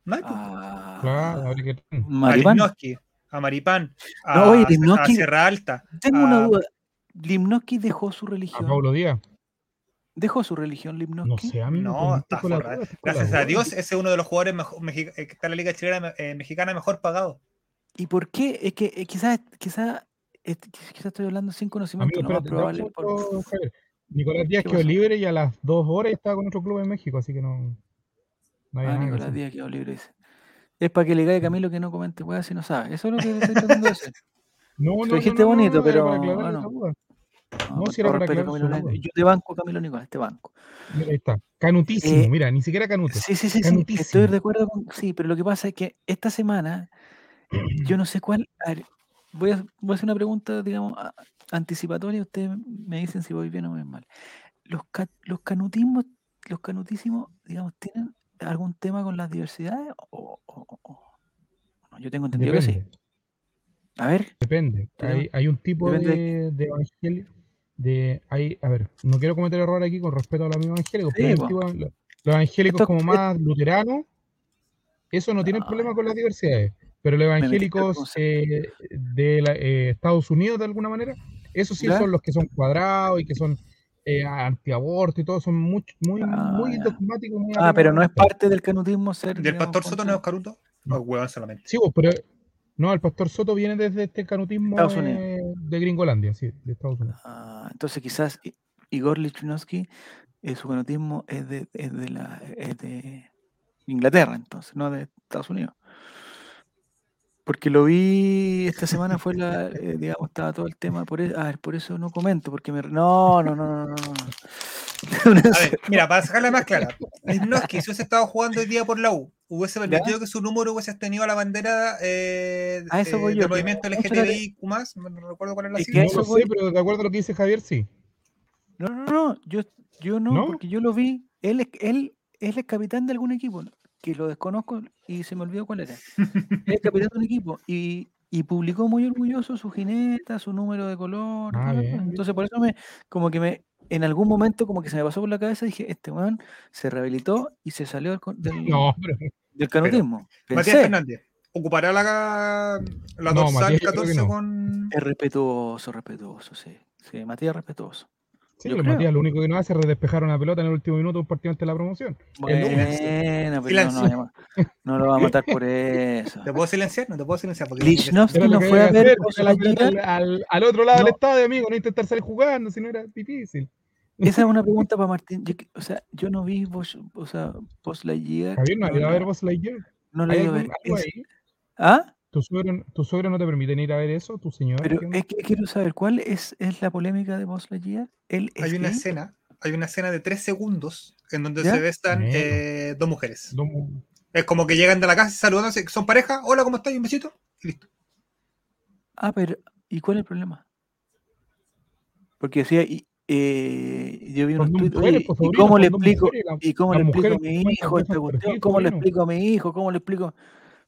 No hay, pues. Ah, Claro, que- a Maripán. Limnoski, a Maripán, a, No, oye, a Sierra Alta. Tengo una duda. Limnoski dejó su A religión. Pablo Díaz. Dejó su religión No Limnoski. sé, amigo. No, está la la Gracias a. Dios, ese es uno de los jugadores mejor, mexi- eh, que está en la Liga Chilena eh, Mexicana mejor pagado. ¿Y por qué? Es que eh, quizás quizás quizás estoy hablando sin conocimiento. Amigo, lo más espérate, probable por-. Nicolás Díaz ¿Qué quedó libre y a las dos horas estaba con otro club en México, así que no. No Ah, nada Nicolás hacer. Díaz quedó libre. dice. Es para que le caiga a Camilo que no comente weá si no sabe. Eso es lo que estoy tratando de decir. No, Lo no, dijiste no, no, bonito, no, pero, No, si era para Nicolás. Yo te banco, Camilo Nicolás, te banco. Mira, ahí está. Canutísimo, Eh, mira, ni siquiera canuto. Sí, sí, sí, sí. Estoy de acuerdo con. Sí, pero lo que pasa es que esta semana, yo no sé cuál. a ver, voy, a, voy a hacer una pregunta, digamos, anticipatoria. Ustedes me dicen si voy bien o voy mal. Los, los canutismos, los canutísimos, digamos, ¿tienen algún tema con las diversidades? O, o- o- o- no? Yo tengo entendido que sí. Depende, A ver, depende. ¿Qué Hay, hay un tipo Depende de, de evangelio. De, hay, a ver, no quiero cometer error aquí con respecto a los amigos evangélicos, Sí, pero los evangélicos Esto- como es- más luteranos, eso no tienen No, problema con las diversidades. Pero los evangélicos eh, de la- eh, Estados Unidos, de alguna manera, esos sí ¿Ya? son los que son cuadrados y que son eh, antiaborto y todo, son muy, muy, Ah, muy dogmáticos. muy Ah, pero no es parte del canutismo ser. ¿Del digamos, Pastor Soto no es Caruto? No. No, huevón solamente. Sí, vos, pero no, el pastor Soto viene desde este canutismo Estados Unidos. De Gringolandia, sí, de Estados Unidos. Ah, entonces quizás Igor Lichnowsky, eh, su canutismo es de, de la de Inglaterra, entonces, no de Estados Unidos. Porque lo vi esta semana fue la, eh, digamos, estaba todo el tema, por eso, a ver, por eso no comento, porque me no, no, no, no, no, no. A ver, mira, para sacarla más clara, Limnoski, si hubiese estado jugando hoy día por la U, hubiese permitido que su número hubiese tenido la bandera eh, A eso eh, voy yo, del movimiento LGTBIQ, no recuerdo cuál es la Es sigla. No lo sé, pero de acuerdo a lo que dice Javier, sí. No, no, no, yo, yo no, ¿No? porque yo lo vi, él es, él, él es capitán de algún equipo. que lo desconozco y se me olvidó cuál era. Es el capitán de un equipo y, y publicó muy orgulloso su jineta, su número de color. Ah. Entonces por eso me, como que me, en algún momento como que se me pasó por la cabeza, dije, este weón se rehabilitó y se salió del, del, No, pero del canutismo. Matías Fernández. ¿Ocupará la, la No, dorsal Matías yo creo que 14 no. con. es respetuoso, respetuoso, sí. Sí, Matías respetuoso. sí, Yo creo. Matías lo único que no hace es despejar una pelota en el último minuto de un partido ante la promoción. El. Bueno, pero no, no, lo va a matar por eso. ¿Te puedo silenciar? No te puedo silenciar. Porque Lichnowsky no fue a ver la al, al- otro lado del estadio, amigo, no intentar salir jugando, si no era difícil. Esa es una pregunta para Martín. Yo o sea, yo no vi Buzz, o sea, Buzz Lightyear. Javier, ¿no ha ido a ver Buzz Lightyear? No la ¿Hay he ido a ver. Es-? ¿Ah? ¿Tu suegro, ¿Tu suegro no te permiten ir a ver eso? ¿Tu señora? Pero es que quiero saber cuál es, es la polémica de Buzz Lightyear. Él es hay una escena, hay una escena de tres segundos en donde ¿Ya? se besan eh, dos mujeres. Es como que llegan de la casa saludándose, son pareja, hola, ¿cómo estás? Y un besito, y listo. Ah, pero ¿y cuál es el problema? Porque decía, y, eh, yo vi unos tweets, mujeres, oye, pues, ¿y sobrino, cómo le explico? mujeres, la- ¿Y cómo le explico a mi hijo esta cuestión? perfectas, ¿Cómo le sobrino. explico a mi hijo? ¿Cómo le explico?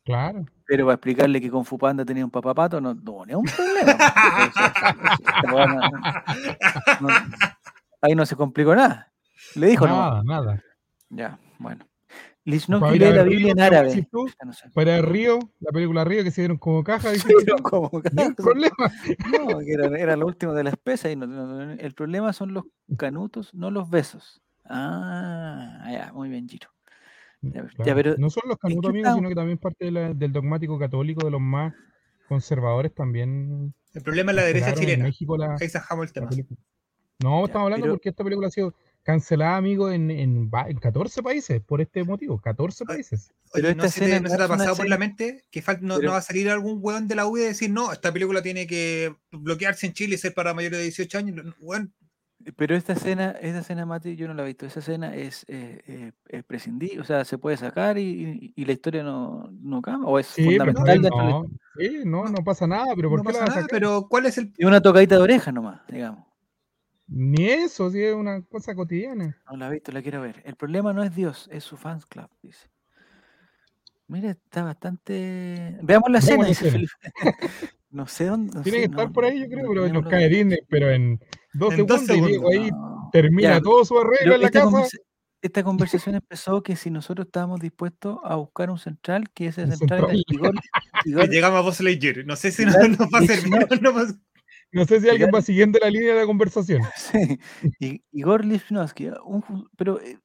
Claro. Pero para explicarle que con Fupanda tenía un papapato no tuvo ni un problema. Bueno, no- ahí no se complicó nada. Le dijo nada, no. nada. Ya, bueno. Para Lichnowsky ir a lee la Biblia en Río, ¿qué árabe. tú? Para Río, la película Río que se dieron como caja, dice Pero como no hay problema. No, que era, era lo último de la espesa y no- no- el problema son los canutos, no los besos. Ah, ya, muy bien, Giro. Ya, ya, Claro. pero no solo los canutos amigos, sino que también parte de la- del dogmático católico de los más conservadores también. El problema es la derecha en chilena. México la, Ahí zajamos el tema. No, Ya, estamos hablando pero- porque esta película ha sido cancelada, amigo, en, en, va- en 14 países por este motivo. 14 países. Pero Oye, no esta se te, no se te ha pasado por la mente que fal- no, Pero- no va a salir algún weón de la U y decir, no, esta película tiene que bloquearse en Chile y ser para mayores de 18 años. Weón, Pero esta escena, esta escena, Mati, yo no la he visto. Esa escena es, eh, eh, es prescindible, o sea, se puede sacar y, y- y la historia no, no cambia, o es Sí, fundamental de la no, sí, no, no pasa nada, pero ¿por no qué la pasa vas a nada, sacar? pero ¿cuál es el Y una tocadita de oreja nomás, digamos. Ni eso, sí, es una cosa cotidiana. No la he visto, la quiero ver. El problema no es Dios, es su fans club, dice. Mira, está bastante. Veamos la escena, la dice. Felipe. No sé dónde. no Tiene sé, que estar no, por ahí, yo creo, no pero nos cae Disney, pero en dos En dos segundos, y Diego ahí termina Ya, todo su arreglo en la esta, casa. conversa- esta conversación empezó que si nosotros estábamos dispuestos a buscar un central, que ese central era central. Igor, que Igor, llegamos a Buzz Lightyear? No sé si nos va a servir. No sé si alguien va siguiendo la línea de la conversación. Sí, Igor un ju- pero eh,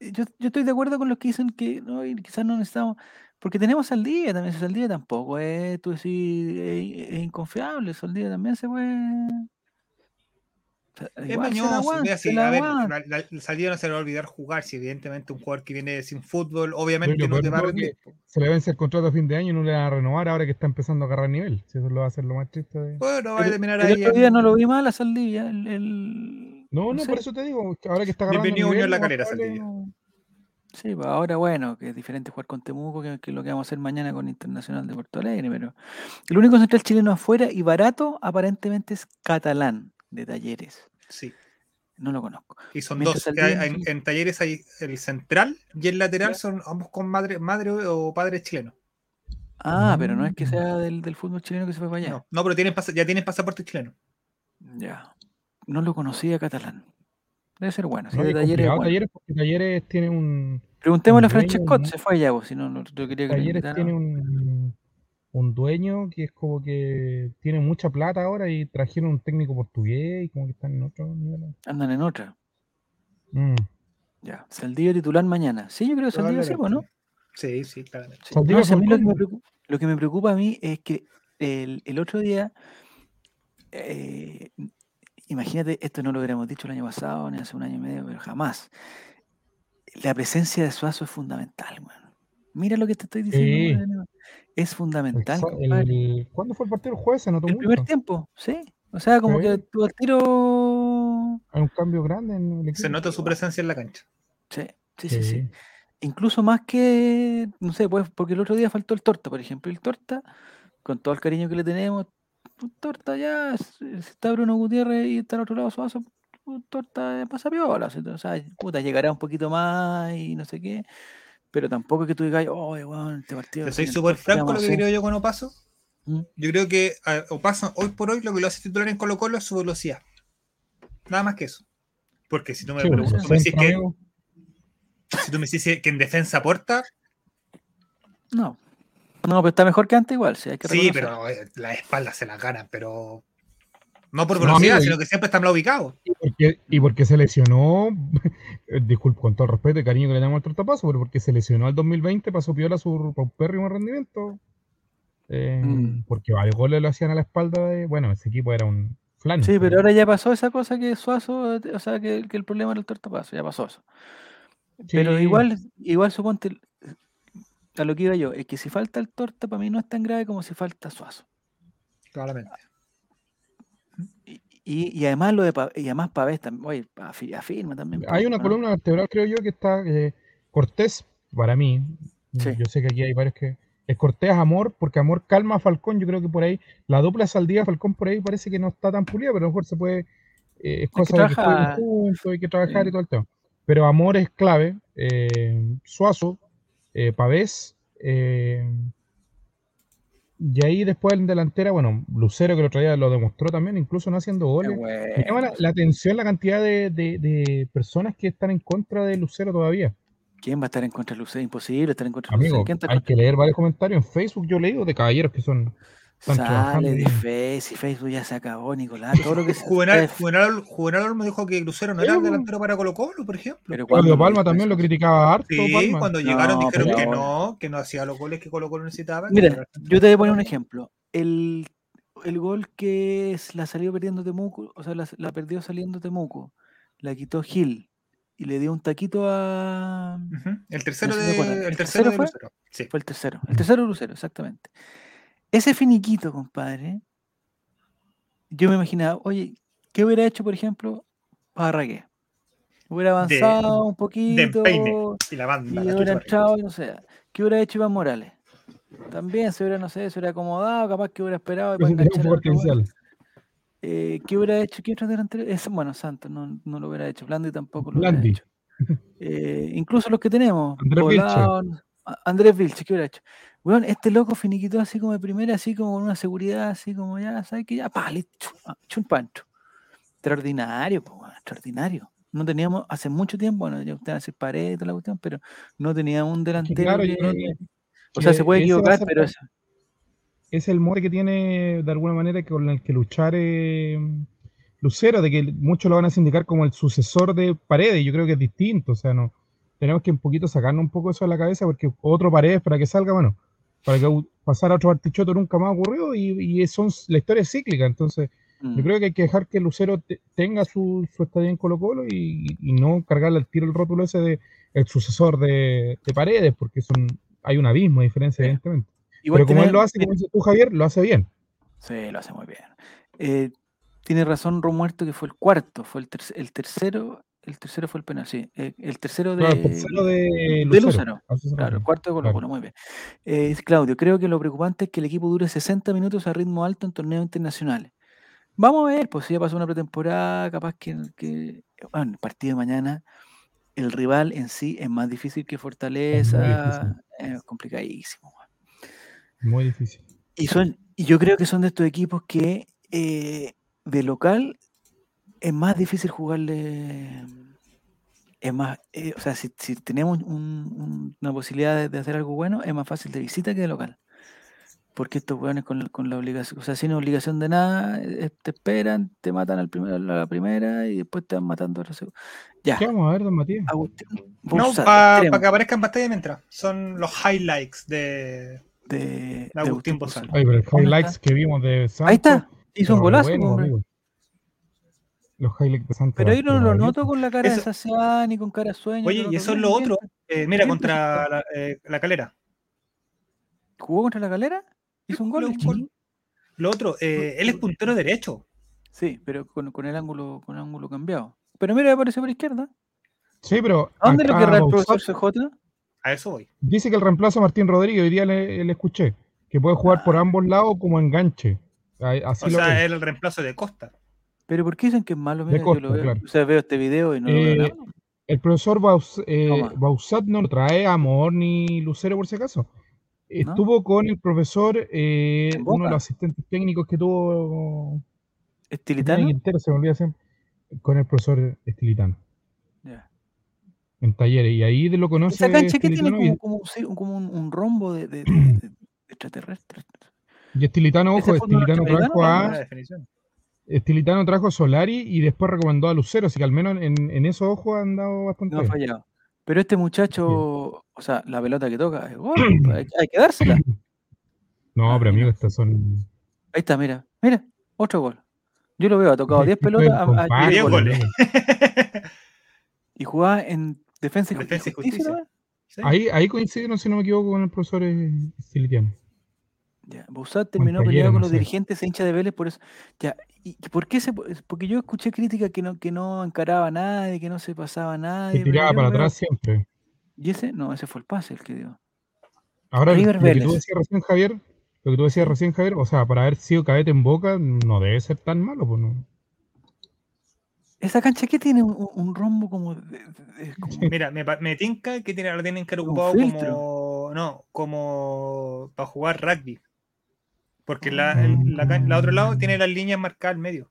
yo, yo estoy de acuerdo con los que dicen que no, quizás no necesitamos, porque tenemos al día también, si al día tampoco, es, tú decís, es, es inconfiable, al día también se puede... Es mañoso. mira, se sí, la a ver, aguanta. la, la- Saldivia no se le va a olvidar jugar. Si evidentemente un jugador que viene sin fútbol, obviamente Pero no te va a rendir. Se le vence el contrato a fin de año y no le van a renovar ahora que está empezando a agarrar nivel. Si eso lo va a hacer lo más triste. de- Bueno, va a El, terminar el ahí. otro día no lo vi mal a Saldivia, el, el- No, no no, sé. por eso te digo, ahora que está agarrando Bienvenido nivel, Unión La Calera, Saldivia. no- Sí, pues ahora bueno, que es diferente jugar con Temuco que, que lo que vamos a hacer mañana con Internacional de Porto Alegre, pero el único central chileno afuera y barato aparentemente es catalán de talleres. Sí. No lo conozco. Y son Mientras dos. En talleres hay el central y el lateral Ya. son ambos con madre, madre o padre chileno. Ah, pero no es que Mm. sea del, del fútbol chileno que se fue para allá. No, no, pero tienen ya tienen pasaporte chileno. Ya. No lo conocía catalán. Debe ser bueno. Si No, de es talleres, bueno. talleres porque Talleres tiene un Preguntémosle a un dueño, Francescot, ¿no? se fue allá, pues, si no, no, yo quería que lo Talleres tiene un, un dueño que es como que tiene mucha plata ahora y trajeron un técnico portugués y como que están en otro nivel. Andan en otra. Mm. Ya. Saldivia titular mañana. Sí, yo creo que Saldivia sí, ¿no? Sí, sí, claramente. Sí. Saldivia No, si a mí lo, que me preocupa, lo que me preocupa a mí es que el, el otro día, eh, imagínate, esto no lo hubiéramos dicho el año pasado, ni hace un año y medio, pero jamás. La presencia de Suazo es fundamental, weón. Mira lo que te estoy diciendo. Sí. Es fundamental, el- ¿Cuándo fue el partido? El jueves El primer tiempo, sí. O sea, como Sí. que al tiro. Hay un cambio grande en el equipo. Se nota su presencia en la cancha. Sí, sí, sí, sí. Sí. Incluso más que, no sé, pues, porque el otro día faltó el torta, por ejemplo. El torta, con todo el cariño que le tenemos, torta ya, está Bruno Gutiérrez y está al otro lado Suazo, torta pasa piola. O sea, puta, llegará un poquito más y no sé qué. Pero tampoco es que tú digas, oh, weón, este partido. Te soy súper franco lo que hacer". creo yo con Opaso. ¿Mm? Yo creo que a Opaso hoy por hoy lo que lo hace titular en Colo Colo es su velocidad. Nada más que eso. Porque si tú me, Sí, preguntas- pues, tú me decís centro, que, amigo. si tú me decís que en defensa aporta, No. No, pero está mejor que antes igual, sí, hay que sí, reconocerlo. pero eh, las espaldas se las ganan, pero no por No, velocidad, y- sino que siempre están mal ubicados. Y porque, y porque se lesionó, disculpe, con todo el respeto y cariño que le damos al tortapaso, pero porque se lesionó el 2020, pasó piola su paupérrimo rendimiento. eh, Mm. Porque varios goles lo hacían a la espalda de. Bueno, ese equipo era un flan. Sí, pero ahora ya pasó esa cosa que Suazo, o sea, que, que el problema era el tortapaso, ya pasó eso. Pero igual, igual suponte, a lo que iba yo, es que si falta el torta, para mí no es tan grave como si falta Suazo. Claramente. Y, además lo de y además Pavés también, oye, afi- afirma también. Hay pues, una ¿no? columna vertebral, creo yo, que está eh, Cortés, para mí. Sí. Yo sé que aquí hay varios que. Es Cortés Amor, porque Amor calma a Falcón. Yo creo que por ahí, la dupla Saldía Falcón por ahí parece que no está tan pulida, pero a lo mejor se puede. eh, es que cosa de que trabajar. juntos, hay que trabajar Sí. y todo el tema. Pero Amor es clave. eh, Suazo, eh, Pavés. Y ahí después en delantera, bueno, Lucero que el otro día lo demostró también, incluso no haciendo goles. Me llama la, atención la cantidad de, de- de personas que están en contra de Lucero todavía. ¿Quién va a estar en contra de Lucero? Imposible estar en contra de Lucero. Amigo, ¿Quién está hay contra? que leer varios comentarios en Facebook. Yo he leído de caballeros que son. Están Sale de bien. Face y Facebook ya se acabó, Nicolás. Todo lo que Juvenal, Juvenal, Juvenal me dijo que Lucero no era el delantero para Colo Colo, por ejemplo. Pero Claudio ¿cuándo Palma también lo criticaba harto. Sí, Palma. cuando llegaron No, dijeron que no, que no hacía los goles que Colo Colo necesitaba. Mira, era- yo te voy a poner un ejemplo. El, el gol que es- la salió perdiendo Temuco, o sea, la, la perdió saliendo Temuco, la quitó Gil y le dio un taquito a. El tercero No sé de, el ¿El tercero tercero de fue? Lucero. Sí. Fue el tercero. El tercero de Lucero, exactamente. Ese finiquito, compadre. Yo me imaginaba, oye, ¿qué hubiera hecho, por ejemplo, Parragué? Hubiera De- avanzado un De poquito empeine. Y la banda. y la hubiera entrado, y no sé. ¿Qué hubiera hecho Iván Morales? También se hubiera, no sé, se hubiera acomodado, capaz que hubiera esperado para un. Eh, ¿Qué hubiera hecho? ¿Qué otro delantero? Ese, bueno, Santos no, no lo hubiera hecho. Blandi tampoco lo hubiera hecho. Eh, incluso los que tenemos. Andrés A- Andrés Vilche, ¿qué hubiera hecho? Weón, este loco finiquitó así como de primera, así como con una seguridad, así como ya, ¿sabes qué? Ya, pa, listo, chu- ah. Extraordinario, weón, extraordinario. No teníamos, hace mucho tiempo, bueno, ya ustedes decir pared y toda la cuestión, pero no teníamos un delantero. claro, yo que- creo que, o sea, se puede equivocar, ser pero eso. es el mote que tiene de alguna manera con el que luchar eh, Lucero, de que muchos lo van a sindicar como el sucesor de Paredes. Yo creo que es distinto, o sea, no tenemos que un poquito sacarnos un poco eso de la cabeza porque otro Paredes para que salga, bueno, para que u- pasar a otro Artichoto nunca más ocurrió y, son, la historia es cíclica, entonces Mm. yo creo que hay que dejar que Lucero te- tenga su, su estadía en Colo Colo y, y no cargarle al tiro el rótulo ese de el sucesor de, de Paredes, porque son, hay un abismo de diferencia, Sí. evidentemente. Igual Pero como él lo hace, como dices tú, Javier, lo hace bien. Sí, lo hace muy bien. Eh, tiene razón Romuerto que fue el cuarto, fue el, terc- el tercero, el tercero fue el penal, sí. eh, el tercero de, el tercero de de Lucero. Lúzaro. A eso se Claro, el cuarto de Colo claro. Muy bien. Eh, Claudio, creo que lo preocupante es que el equipo dure 60 minutos a ritmo alto en torneos internacionales. Vamos a ver, pues si ya pasó una pretemporada, capaz que, que bueno, el partido de mañana, el rival en sí es más difícil que Fortaleza, es complicadísimo. Muy difícil. Y, son, y yo creo que son de estos equipos que eh, de local es más difícil jugarle. Es más, eh, o sea, si, si tenemos un- un- una posibilidad de, de hacer algo bueno, es más fácil de visita que de local. Porque estos weones con, la- con la obligación, o sea, sin obligación de nada, eh, te esperan, te matan al primer, a la primera y después te van matando a la segunda. Ya, ¿Qué vamos a ver, don Matías? Agustín, No, para extremo que aparezca en pantalla mientras. Son los highlights de, de, Agustín. Bozal. Ay, pero ¿Dónde highlights que vimos de Santos. Ahí está, hizo un golazo. bueno, hombre. amigo. Los highlights de Santos. Pero ahí no lo noto con la cara de Eso- saciedad ni con cara de sueño. Oye, y eso es lo otro. Eh, mira, contra la, eh, la calera. ¿Jugó contra la calera? ¿Hizo un gol? Lo- otro, eh, él es puntero derecho. Sí, pero con, con el ángulo con el ángulo cambiado. Pero mira, apareció por izquierda. Sí, pero ¿A dónde lo querrá el profesor CJ? A eso voy. dice que el reemplazo a Martín Rodríguez, hoy día le, le escuché, que puede jugar por Ah. ambos lados como enganche. Así O lo sea, era el reemplazo de Costa. Pero ¿por qué dicen que es malo? De Mira, yo Costa, lo veo. claro. O sea, veo este video y no lo veo Eh, nada. El profesor Baus- eh, Toma. Bausat no lo trae Amor ni Lucero por si acaso. Estuvo con el profesor, eh, ¿En uno de los asistentes técnicos que tuvo ¿Estilitano? Quintero, se me olvida siempre, con el profesor Estilitano Ya. en talleres. Y ahí lo conoce Esa cancha que tiene como, como, un cir- como un, un rombo de, de- de- de- extraterrestres. y Estilitano, ¿Ese ojo, Estilitano trajo norteamericano? a. Estilitano trajo a Solari y después recomendó a Lucero, así que al menos en, en esos ojos han dado bastante No ha fallado. Pero este muchacho, o sea, la pelota que toca es gol, hay, hay que dársela. No, Ah, pero mira. amigos, estas son Ahí está, mira, mira, otro gol. Yo lo veo, ha tocado 10 pelotas a- a- Compadre, 10 Diez goles. goles. y jugaba en defensa y, Defensa y justicia. justicia. Ahí, ahí coincidieron, si no me equivoco, con el profesor eh, Estilitiano. Ya, Bausat terminó peleado con los dirigentes e hincha de Vélez por eso. Ya, ¿y por qué se, porque yo escuché críticas que no, que no encaraba a nadie, que no se pasaba a nadie. Que tiraba para veo- atrás siempre. Y ese, no, ese fue el pase el que dio. Ahora, lo River lo que tú decías recién, Javier, lo que tú decías recién, Javier, o sea, para haber sido cadete en Boca, no debe ser tan malo, pues no. Esa cancha que tiene un, rombo como, de- de- de- como- Mira, me, me tinca que tiene, lo tienen que haber Un ocupado como. No, como para jugar rugby. Porque la, Ah. el- la, can- la otro lado tiene las líneas marcadas al medio.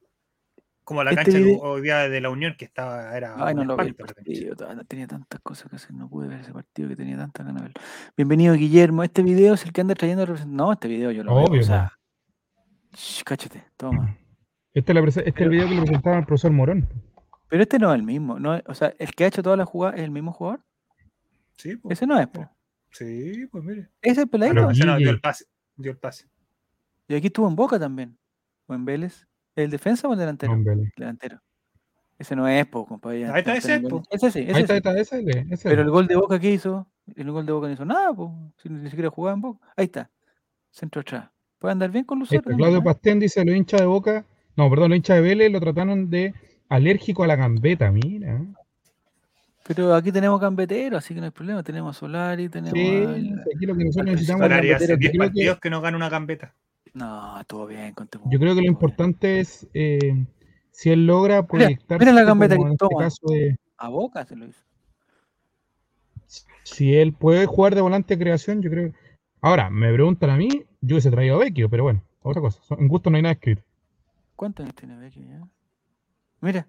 Como la Este cancha video- hoy día de la Unión, que estaba. Era Ay, no lo vi el partido, tenía tantas cosas que hacer, no pude ver ese partido que tenía tantas ganas de verlo. Bienvenido Guillermo, este video es el que anda trayendo No, este video yo lo veo, Obvio, o sea, shh, cáchate, toma. Este es, la este Pero- el video que le presentaba al profesor Morón. Pero este no es el mismo, no es- o sea, el que ha hecho todas las jugadas es el mismo jugador. Sí, pues, Ese no es, po. sí, pues mire. Ese es el peladito. Ese no, dio el pase. Dio el pase. Y aquí estuvo en Boca también. O en Vélez. ¿El defensa o el delantero? No, Vélez. Delantero. Ese no es, po, compadre. Ahí está ese, po. Ese sí, ese Ahí está, sí. está, ese, ese, ese. Pero el gol de Boca, ¿qué hizo? El gol de Boca no hizo nada, po. Si ni siquiera jugaba en Boca. Ahí está. Centro atrás. Puede andar bien con Lucero. también, Claudio ¿eh? Pastén dice, los hinchas de Boca, no, perdón, los hinchas de Vélez lo trataron de alérgico a la gambeta, mira. Pero aquí tenemos gambeteros, así que no hay problema. Tenemos a Solari, tenemos Sí, al- aquí lo que nosotros necesitamos Solari hace gambetero 10 creo que- partidos que no gana una gambeta. No, estuvo bien con Yo creo que lo importante es eh, si él logra proyectarse mira la gambeta que este toma. caso de A Boca se lo hizo. si él puede jugar de volante de creación, yo creo. Ahora, me preguntan a mí, yo hubiese traído a Vecchio, pero bueno, otra cosa. En gusto no hay nada escrito. ¿Cuántos años tiene Vecchio ya? Mira.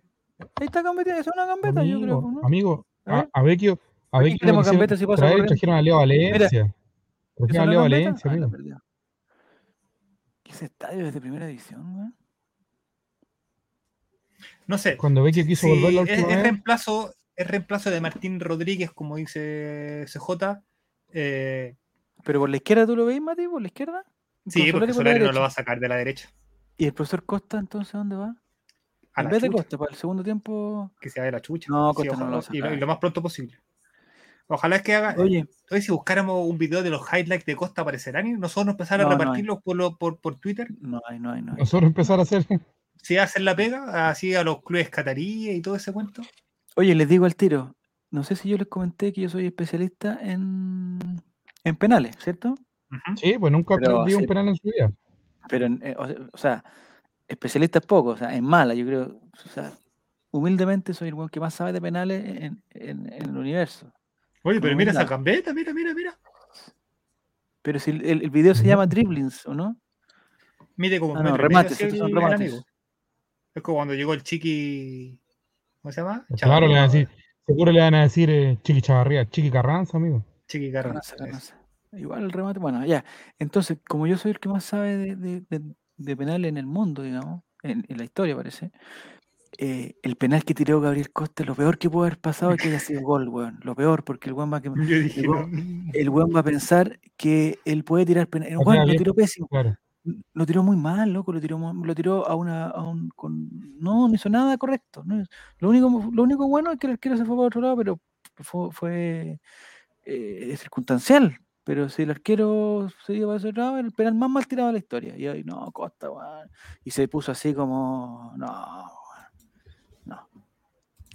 Ahí está gambeta, es una gambeta, yo creo. Amigo, ¿no? amigo, A a, Vecchio, a Vecchio traer trajeron a Leo Valencia. ¿Es Trajeron a Leo? Valencia, amigo. Perdió. ¿Qué ese estadio es de primera división, weón? No sé. Cuando Vecchio quiso Sí, volver la es, reemplazo, es reemplazo de Martín Rodríguez, como dice CJ. Eh, ¿Pero por la izquierda tú lo veis, Mati? ¿Por la izquierda? sí, Solari porque por la Solari no lo va a sacar de la derecha. ¿Y el profesor Costa entonces dónde va? A en la vez de Costa, para el segundo tiempo. que se vaya la chucha. No, Sí, Costa no lo va a y, lo, sacar. y lo más pronto posible. Ojalá es que haga. Oye, Hoy si buscáramos un video de los highlights de Costa aparecerán y nosotros empezar a No, no hay. repartirlos por, lo- por, por Twitter. no hay, no hay, no hay. nosotros empezar a hacer. Si hacen la pega, así a los clubes cataríes y todo ese cuento. Oye, les digo al tiro. No sé si yo les comenté que yo soy especialista en, en penales, ¿cierto? Sí, pues nunca sí. un penal en su vida. Pero, eh, o, se- o sea, especialista es poco, o sea, en mala, yo creo. O sea, humildemente soy el que más sabe de penales en, en- en el universo. Oye, pero mira esa gambeta, mira, mira, mira. Pero si el, el- el video se llama Dribblings, ¿o no? Mide como Ah, no, remates, estos son el remates. amigo. Es como cuando llegó el chiqui. ¿Cómo se llama? Claro, le van a decir, seguro le van a decir eh, Chiqui Chavarría, Chiqui Carranza, amigo. Chiqui Carranza, canasa. Igual el remate, bueno, ya. Entonces, como yo soy el que más sabe de, de, de- de penales en el mundo, digamos, en, en la historia parece, eh, el penal que tiró Gabriel Costa, lo peor que puede haber pasado es que haya sido gol, weón. Lo peor, porque el weón va, que, el, no. weón, el weón va a pensar que él puede tirar penal. El weón lo tiró pésimo. Claro. Lo tiró muy mal, loco, lo tiró, lo tiró a una, a un, con, no, no hizo nada correcto. no lo, único, lo único bueno es que el arquero se fue para otro lado, pero fue, fue eh, circunstancial. Pero si el arquero se iba para ese lado, el penal más mal tirado de la historia. Y ahí, no, Costa, weón. Y se puso así como, no.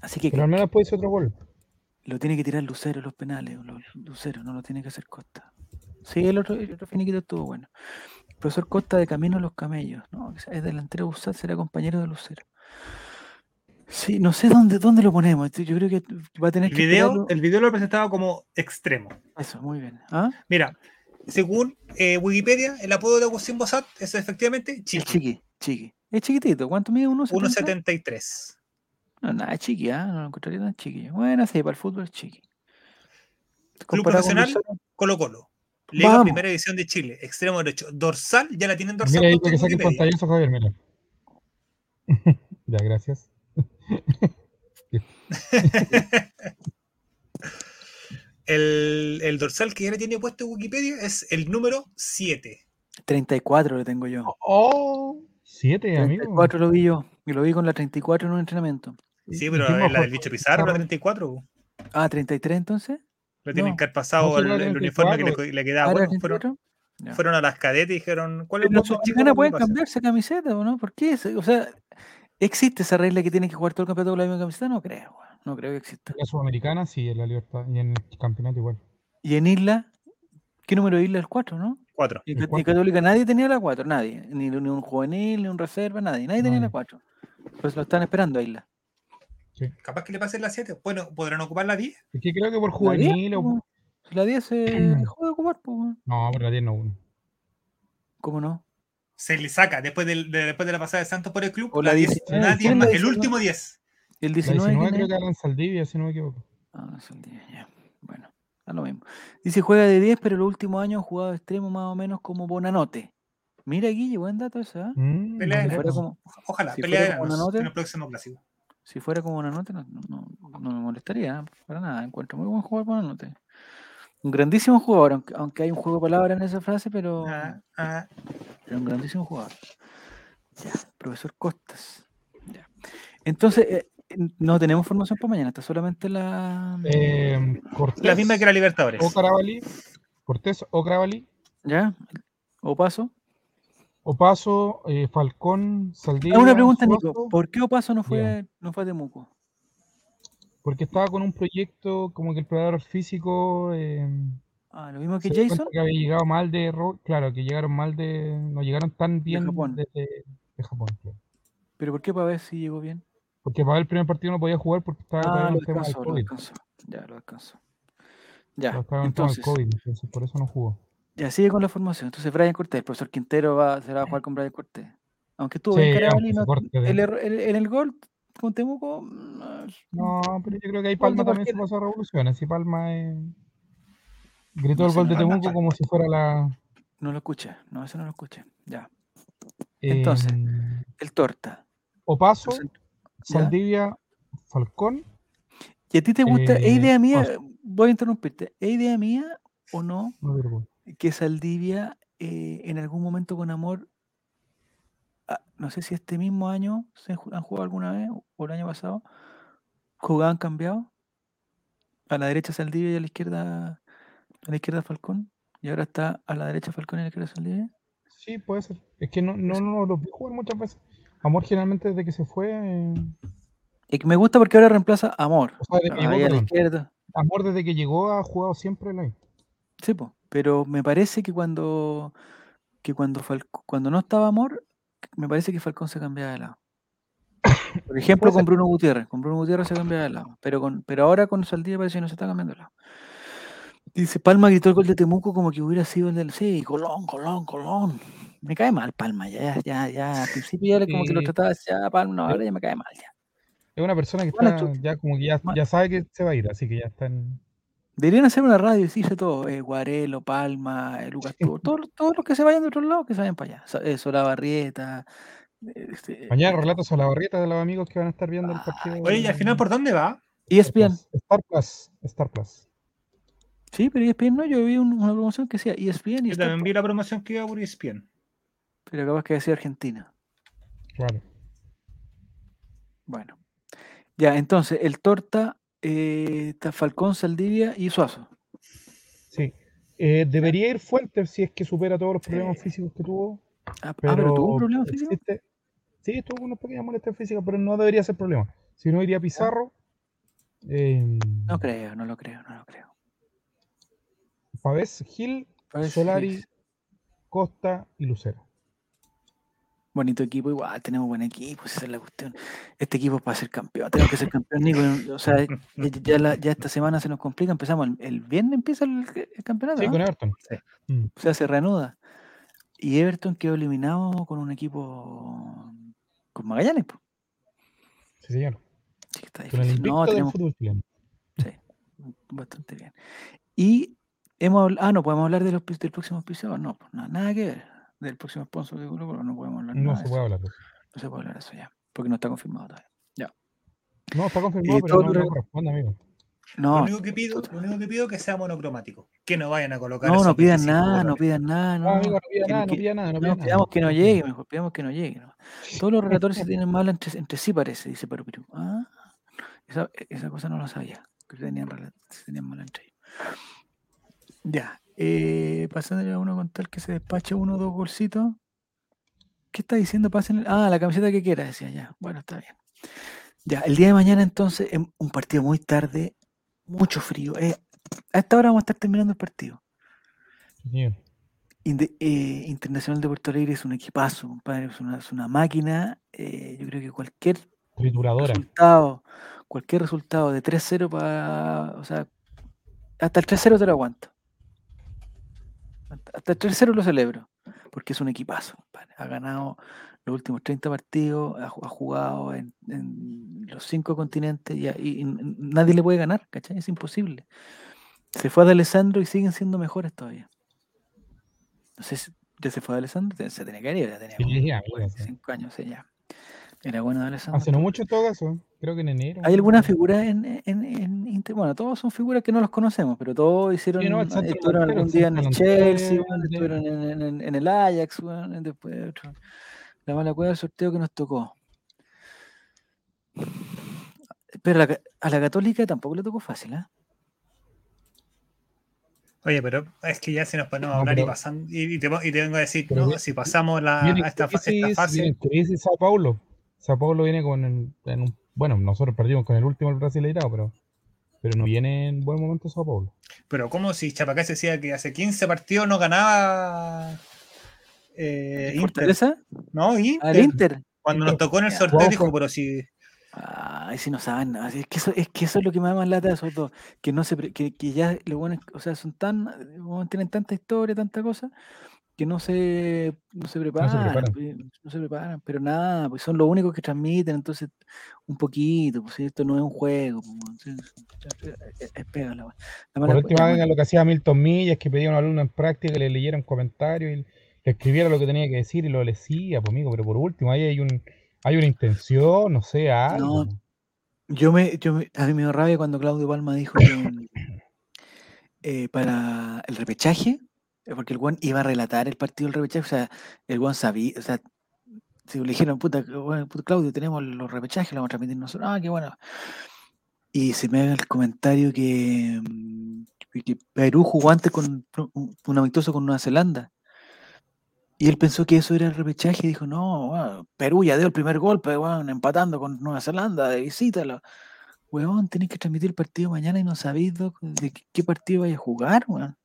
Así que, Pero le puede ser otro gol. lo tiene que tirar Lucero los penales, los Lucero, no lo tiene que hacer Costa. Sí, el otro, el otro finiquito estuvo bueno. Profesor Costa de Camino a los Camellos, ¿no? Es delantero Busat, será compañero de Lucero. Sí, no sé dónde, dónde lo ponemos. Yo creo que va a tener El que video, el video lo presentaba como extremo. Eso, muy bien. ¿Ah? Mira, según eh, Wikipedia, el apodo de Agustín Bosat es efectivamente El Chiqui, chiqui, chiqui. Es chiquitito. ¿Cuánto mide? ¿1,70? 1.73. No, nada, es chiqui, ¿ah? No lo encontraría tan chiqui. Bueno, sí, para el fútbol es chiqui. Club Luciano, Colo Colo. Liga Vamos. Primera División de Chile, extremo derecho. Dorsal, ya la tienen dorsal. Mira que saque pantallazo, Javier, mira. ya, gracias. El, el dorsal que ya le tiene puesto en Wikipedia es el número 7. 34 lo tengo yo. Oh, siete, amigo. 34 lo vi yo. Y lo vi con la 34 en un entrenamiento. Sí, ¿Y pero es la del bicho Pizarro, la Pizarro. 34. po. Ah, 33 entonces. Lo tienen No. que haber pasado No, el, uniforme que le, 34. le quedaba. Ah, ¿era Bueno, fueron, 34? Ya. fueron a las cadetes y dijeron, ¿cuál es el los pueden pasa? cambiarse camiseta, ¿o no? ¿Por qué? O sea, ¿existe esa regla que tienen que jugar todo el campeonato con la misma camiseta? No creo, no creo que exista. En la Sudamericana, sí, en la Libertad. Y en el campeonato igual. Y en Isla, ¿qué número de Isla? El 4, ¿no? Cuatro. Y El en. Católica nadie tenía la 4, nadie. Ni, ni un juvenil, ni un reserva, nadie. Nadie tenía la Nadie. 4. Pues lo están esperando a Isla. Capaz que le pasen la 7. Bueno, podrán ocupar la 10. Es que creo que por La 10, juvenil po, la 10 se dejó de ocupar, pues, weón. No, por la 10 no. uno. ¿Cómo no? Se le saca después, del- de, después de la pasada de Santos por el club. O la la 10, 19, nadie ¿quién es más, la el 19? último 10. El La 19, 19 ¿quién creo es? que Alan Saldivia, si no me equivoco. Ah, el 10, ya. Bueno, da lo mismo. Dice juega de 10, pero los últimos años ha jugado de extremo más o menos como Bonanote. Mira, Guille, buen dato ese, ¿ah? Mm, Pelea de Si como, Ojalá, si pelea de nota. en el próximo clásico. Si fuera como Bonanote, no, no, no- no me molestaría, ¿ah? para nada. Encuentro muy buen jugador Bonanote. Un grandísimo jugador, aunque, aunque hay un juego de palabras en esa frase, pero Ah, ah. era un grandísimo jugador. Ya, profesor Costas. Ya. Entonces, eh, no tenemos formación para mañana, está solamente la. Eh, Cortés La misma que la Libertadores. o Carabalí. Cortés o Carabalí. ¿Ya? ¿O paso? Opaso, eh, Falcón, Saldivia. Una pregunta, Suazo, Nico. ¿Por qué Opaso no fue, no fue a Temuco? Porque estaba con un proyecto como que el preparador físico. eh, Ah, lo mismo que Jason. que había llegado mal de. ro- Claro, que llegaron mal de. No llegaron tan bien Japón. de Japón. claro. ¿Pero por qué para ver si llegó bien? Porque para el primer partido no podía jugar porque estaba Ah, lo el tema del descansó, lo. Ya, lo descansó. Ya, COVID, entonces por eso no jugó. Ya sigue con la formación. Entonces, Brian Cortés, el profesor Quintero va, se va a jugar con Brian Cortés. Aunque estuvo Sí, bien de- el el- en el gol con Temuco, no, pero yo creo que ahí Palma también se pasó a revoluciones. Y Palma eh, gritó No el gol de Temuco como si fuera la. no lo escuché. No, eso no lo escuché. Ya. Entonces, eh, El Torta. Opaso, Entonces. Saldivia, Falcón. ¿Y a ti te gusta? ¿Es Eh, idea mía? Paso. Voy a interrumpirte. ¿Es idea mía o no No que Saldivia eh, en algún momento con amor, ah, no sé si este mismo año se han jugado alguna vez o el año pasado, jugaban cambiado? A la derecha Saldivia y a la izquierda a la izquierda Falcón. Y ahora está a la derecha Falcón y a la izquierda Saldivia. Sí, puede ser. Es que no, no, no lo vi jugar muchas veces. Amor generalmente desde que se fue. eh, Y que me gusta porque ahora reemplaza Amor. o sea, desde que llegó, Ahí a la izquierda. Amor desde que llegó ha jugado siempre la Sí, po, pero me parece que cuando que cuando Falco- cuando no estaba Amor, me parece que Falcón se cambiaba de lado. Por ejemplo, con. Bruno Gutiérrez, con Bruno Gutiérrez se cambiaba de lado, pero con pero ahora con Saldivia parece que no se está cambiando de lado. Dice Palma gritó el gol de Temuco como que hubiera sido el del sí, Colón, Colón, Colón. Me cae mal Palma, ya, ya, ya, al principio ya como que lo trataba ya Palma, no, ahora ya me cae mal ya. Es una persona que está ya como que ya, ya sabe que se va a ir, así que ya está en. Deberían hacer una radio y decirse todo, eh, Guarelo, Palma, eh, Lucas todos, los que se vayan de otro lado, que se vayan para allá. Eh, Solabarrieta, eh, este, Mañana eh, relatos a la barrieta de los amigos que van a estar viendo el partido. Oye, ¿y al final por dónde va? ESPN. Star Plus. Star Plus. Sí, pero ESPN no, yo vi un- una promoción que decía ESPN y Yo Star también Plus, vi la promoción que iba por E ESPN. pero capaz que decía Argentina. Claro. Bueno. Ya, entonces, el Torta, eh, está Falcón, Saldivia y Suazo. Sí. Eh, debería ir Fuentes si es que supera todos los problemas Sí. físicos que tuvo. Ah, Pero, ah, pero tuvo un problema físico. existe- Sí, tuvo unas pequeñas molestias físicas, pero no debería ser problema. Si no iría Pizarro, eh, No creo, no lo creo, no lo creo. Pavés, Gil, Pavés, Solari, Gil. Costa y Lucero. Bonito equipo, igual, tenemos buen equipo, esa es la cuestión. Este equipo es para ser campeón, tenemos que ser campeón, Nico. O sea, ya, ya la- ya esta semana se nos complica, empezamos, el, el viernes empieza el, el campeonato, Sí, ¿no? con Everton. Sí. Mm. O sea, se reanuda. Y Everton quedó eliminado con un equipo con Magallanes, pues. Sí, señor. Sí, está Con el difícil. No, del tenemos fútbol chileno. bastante bien. Y hemos habl- ah, no podemos hablar de los, del próximo auspiciador, no, pues, nada, nada que ver. Del próximo sponsor de Colo Colo no podemos hablar No nada se de puede hablar de eso. No se puede hablar de eso ya, porque no está confirmado todavía. No, está confirmado, Y pero no, no corresponde, amigo. Lo No, único que pido, lo único que pido es que sea monocromático. Que no vayan a colocar. no, no pidan 25 nada, no pidan nada, No, no. amigo, no pida que- nada, no que- pida nada, no No, pida nada. pidamos que no llegue, mejor, pidamos que no llegue. ¿no? Todos los relatores se tienen mal entre, entre sí, parece, dice Perú Perú. Ah, esa, esa cosa no la sabía, que se tenían, se tenían mal entre ellos. Ya, eh, pasándole a uno con tal que se despache uno o dos bolsitos. ¿Qué está diciendo? Pasen, ah, la camiseta que quiera, decía ya. Bueno, está bien. Ya, el día de mañana entonces, un partido muy tarde, mucho frío. eh, a esta hora vamos a estar terminando el partido. Inde- eh, Internacional de Puerto Alegre es un equipazo, compadre, es una, es una máquina. eh, yo creo que cualquier Trituradora. resultado, cualquier resultado de 3-0 para. O sea, hasta el 3-0 te lo aguanto. Hasta el 3-0 lo celebro, porque es un equipazo, compadre. Ha ganado los últimos 30 partidos, ha, ju- ha jugado en, en los cinco continentes y, a- nadie le puede ganar, ¿cachai? Es imposible. Se fue de Alessandro y siguen siendo mejores todavía. No sé si ya se fue de Alessandro, se tenía que ir, ya tenía Sí, como sí, amigo, sí. 5 años, sí, ya. Era bueno de Alessandro. Hace no mucho todo caso, creo que en enero. ¿Hay alguna figura en, en, en Inter? Bueno, todos son figuras que no los conocemos, pero todos hicieron, Sí, no, el centro estuvieron algún día en el Chelsea, estuvieron en, en- en el Ajax, weón, después otro. La mala cueva del sorteo que nos tocó. Pero a la, ca- a la Católica tampoco le tocó fácil, ¿ah? Oye, pero es que ya se nos ponemos a No, hablar y pasan y, y te, y te vengo a decir, no, si pasamos la, a esta, esta fase, viene Sao Paulo. Sao Paulo viene con el- en un- bueno, nosotros perdimos con el último el Brasileirao, pero pero no viene en buen momento Sao Paulo. pero como si Chapacá se decía que hace 15 partidos no ganaba eh, Inter, ¿Fortaleza? no, Inter. Al Inter. Cuando nos tocó en el sorteo dijo, pero si Ay, si no saben nada. Es que eso, es que eso es lo que me da más lata de esos dos. Que no se que, que ya los buenos, o sea, son tan, tienen tanta historia, tanta cosa, que no se, no se preparan, preparan. pues, no se preparan, pero nada, pues son los únicos que transmiten, entonces, un poquito, pues esto no es un juego, pues, weón, sí, sí, es, es pega la wea. La Por último, hagan lo que hacía Milton Millas, que pedía a un alumno en práctica que le leyera un comentario y le escribiera lo que tenía que decir y lo decía, pues amigo, pero por último, ahí hay un hay una intención, no sé, algo. No, Yo me, yo me- a mí me dio rabia cuando Claudio Palma dijo que eh, para el repechaje, eh, porque el Juan iba a relatar el partido del repechaje, o sea, el Juan sabía, o sea, si le dijeron, puta, bueno, puta, Claudio, tenemos los repechajes, lo vamos a transmitir nosotros, ah, qué bueno. Y se me haga el comentario que, mm, que Perú jugó antes con un, amistoso con Nueva Zelanda. Y él pensó que eso era el repechaje y dijo, no, bueno, Perú ya dio el primer golpe, weón, empatando con Nueva Zelanda de visita. lo- Weón, tenéis que transmitir el partido mañana y no sabéis de qué, qué partido vais a jugar, weón.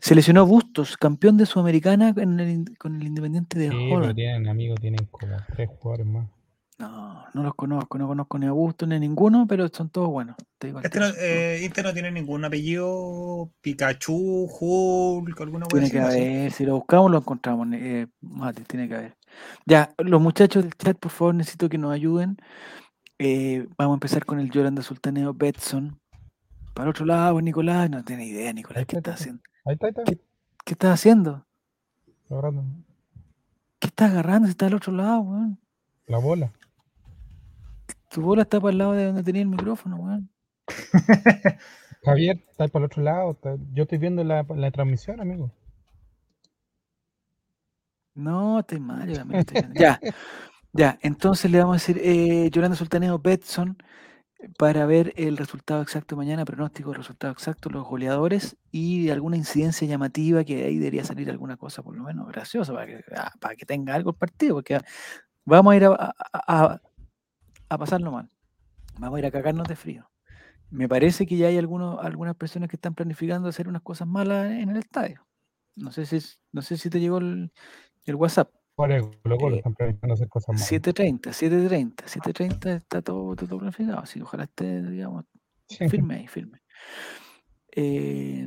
Se lesionó Bustos, campeón de Sudamericana en el con el Independiente de Sí, pero tienen amigos, tienen como tres jugadores más. No, no los conozco, no conozco ni a Bustos ni a ninguno, pero son todos buenos. te digo al este no, todos- eh, Inter no tiene ningún apellido, Pikachu, Hulk, alguna Tiene que haber, si lo buscamos lo encontramos, eh, Mati, tiene que haber. Ya, los muchachos del chat, por favor, necesito que nos ayuden. Eh, vamos a empezar con el Yolanda Sultaneo Betson. Para otro lado, Nicolás, no tiene idea, Nicolás, ¿qué está, estás haciendo? Ahí está, ahí está. ¿Qué estás haciendo? agarrando ¿Qué estás agarrando si está al otro lado, weón? la bola. Tu bola está para el lado de donde tenía el micrófono, weón. Javier, está para el otro lado. está- Yo estoy viendo la, la transmisión, amigo. No, estoy mal, yo también estoy viendo. Ya, ya, entonces le vamos a decir eh, Yolanda Sultaneo Betson para ver el resultado exacto mañana, pronóstico del resultado exacto, los goleadores y alguna incidencia llamativa que ahí debería salir alguna cosa por lo menos graciosa para que, ah, para que tenga algo el partido, porque vamos a ir a, a- a- pasarlo mal, vamos a ir a cagarnos de frío. Me parece que ya hay algunas personas que están planificando hacer unas cosas malas en el estadio. No sé si, no sé si te llegó el WhatsApp. Colo Colo Eh, están planificando hacer cosas más. 7.30, 7.30, 7.30 está todo, todo planificado, así que ojalá esté, digamos, Sí. firme ahí, firme. Eh,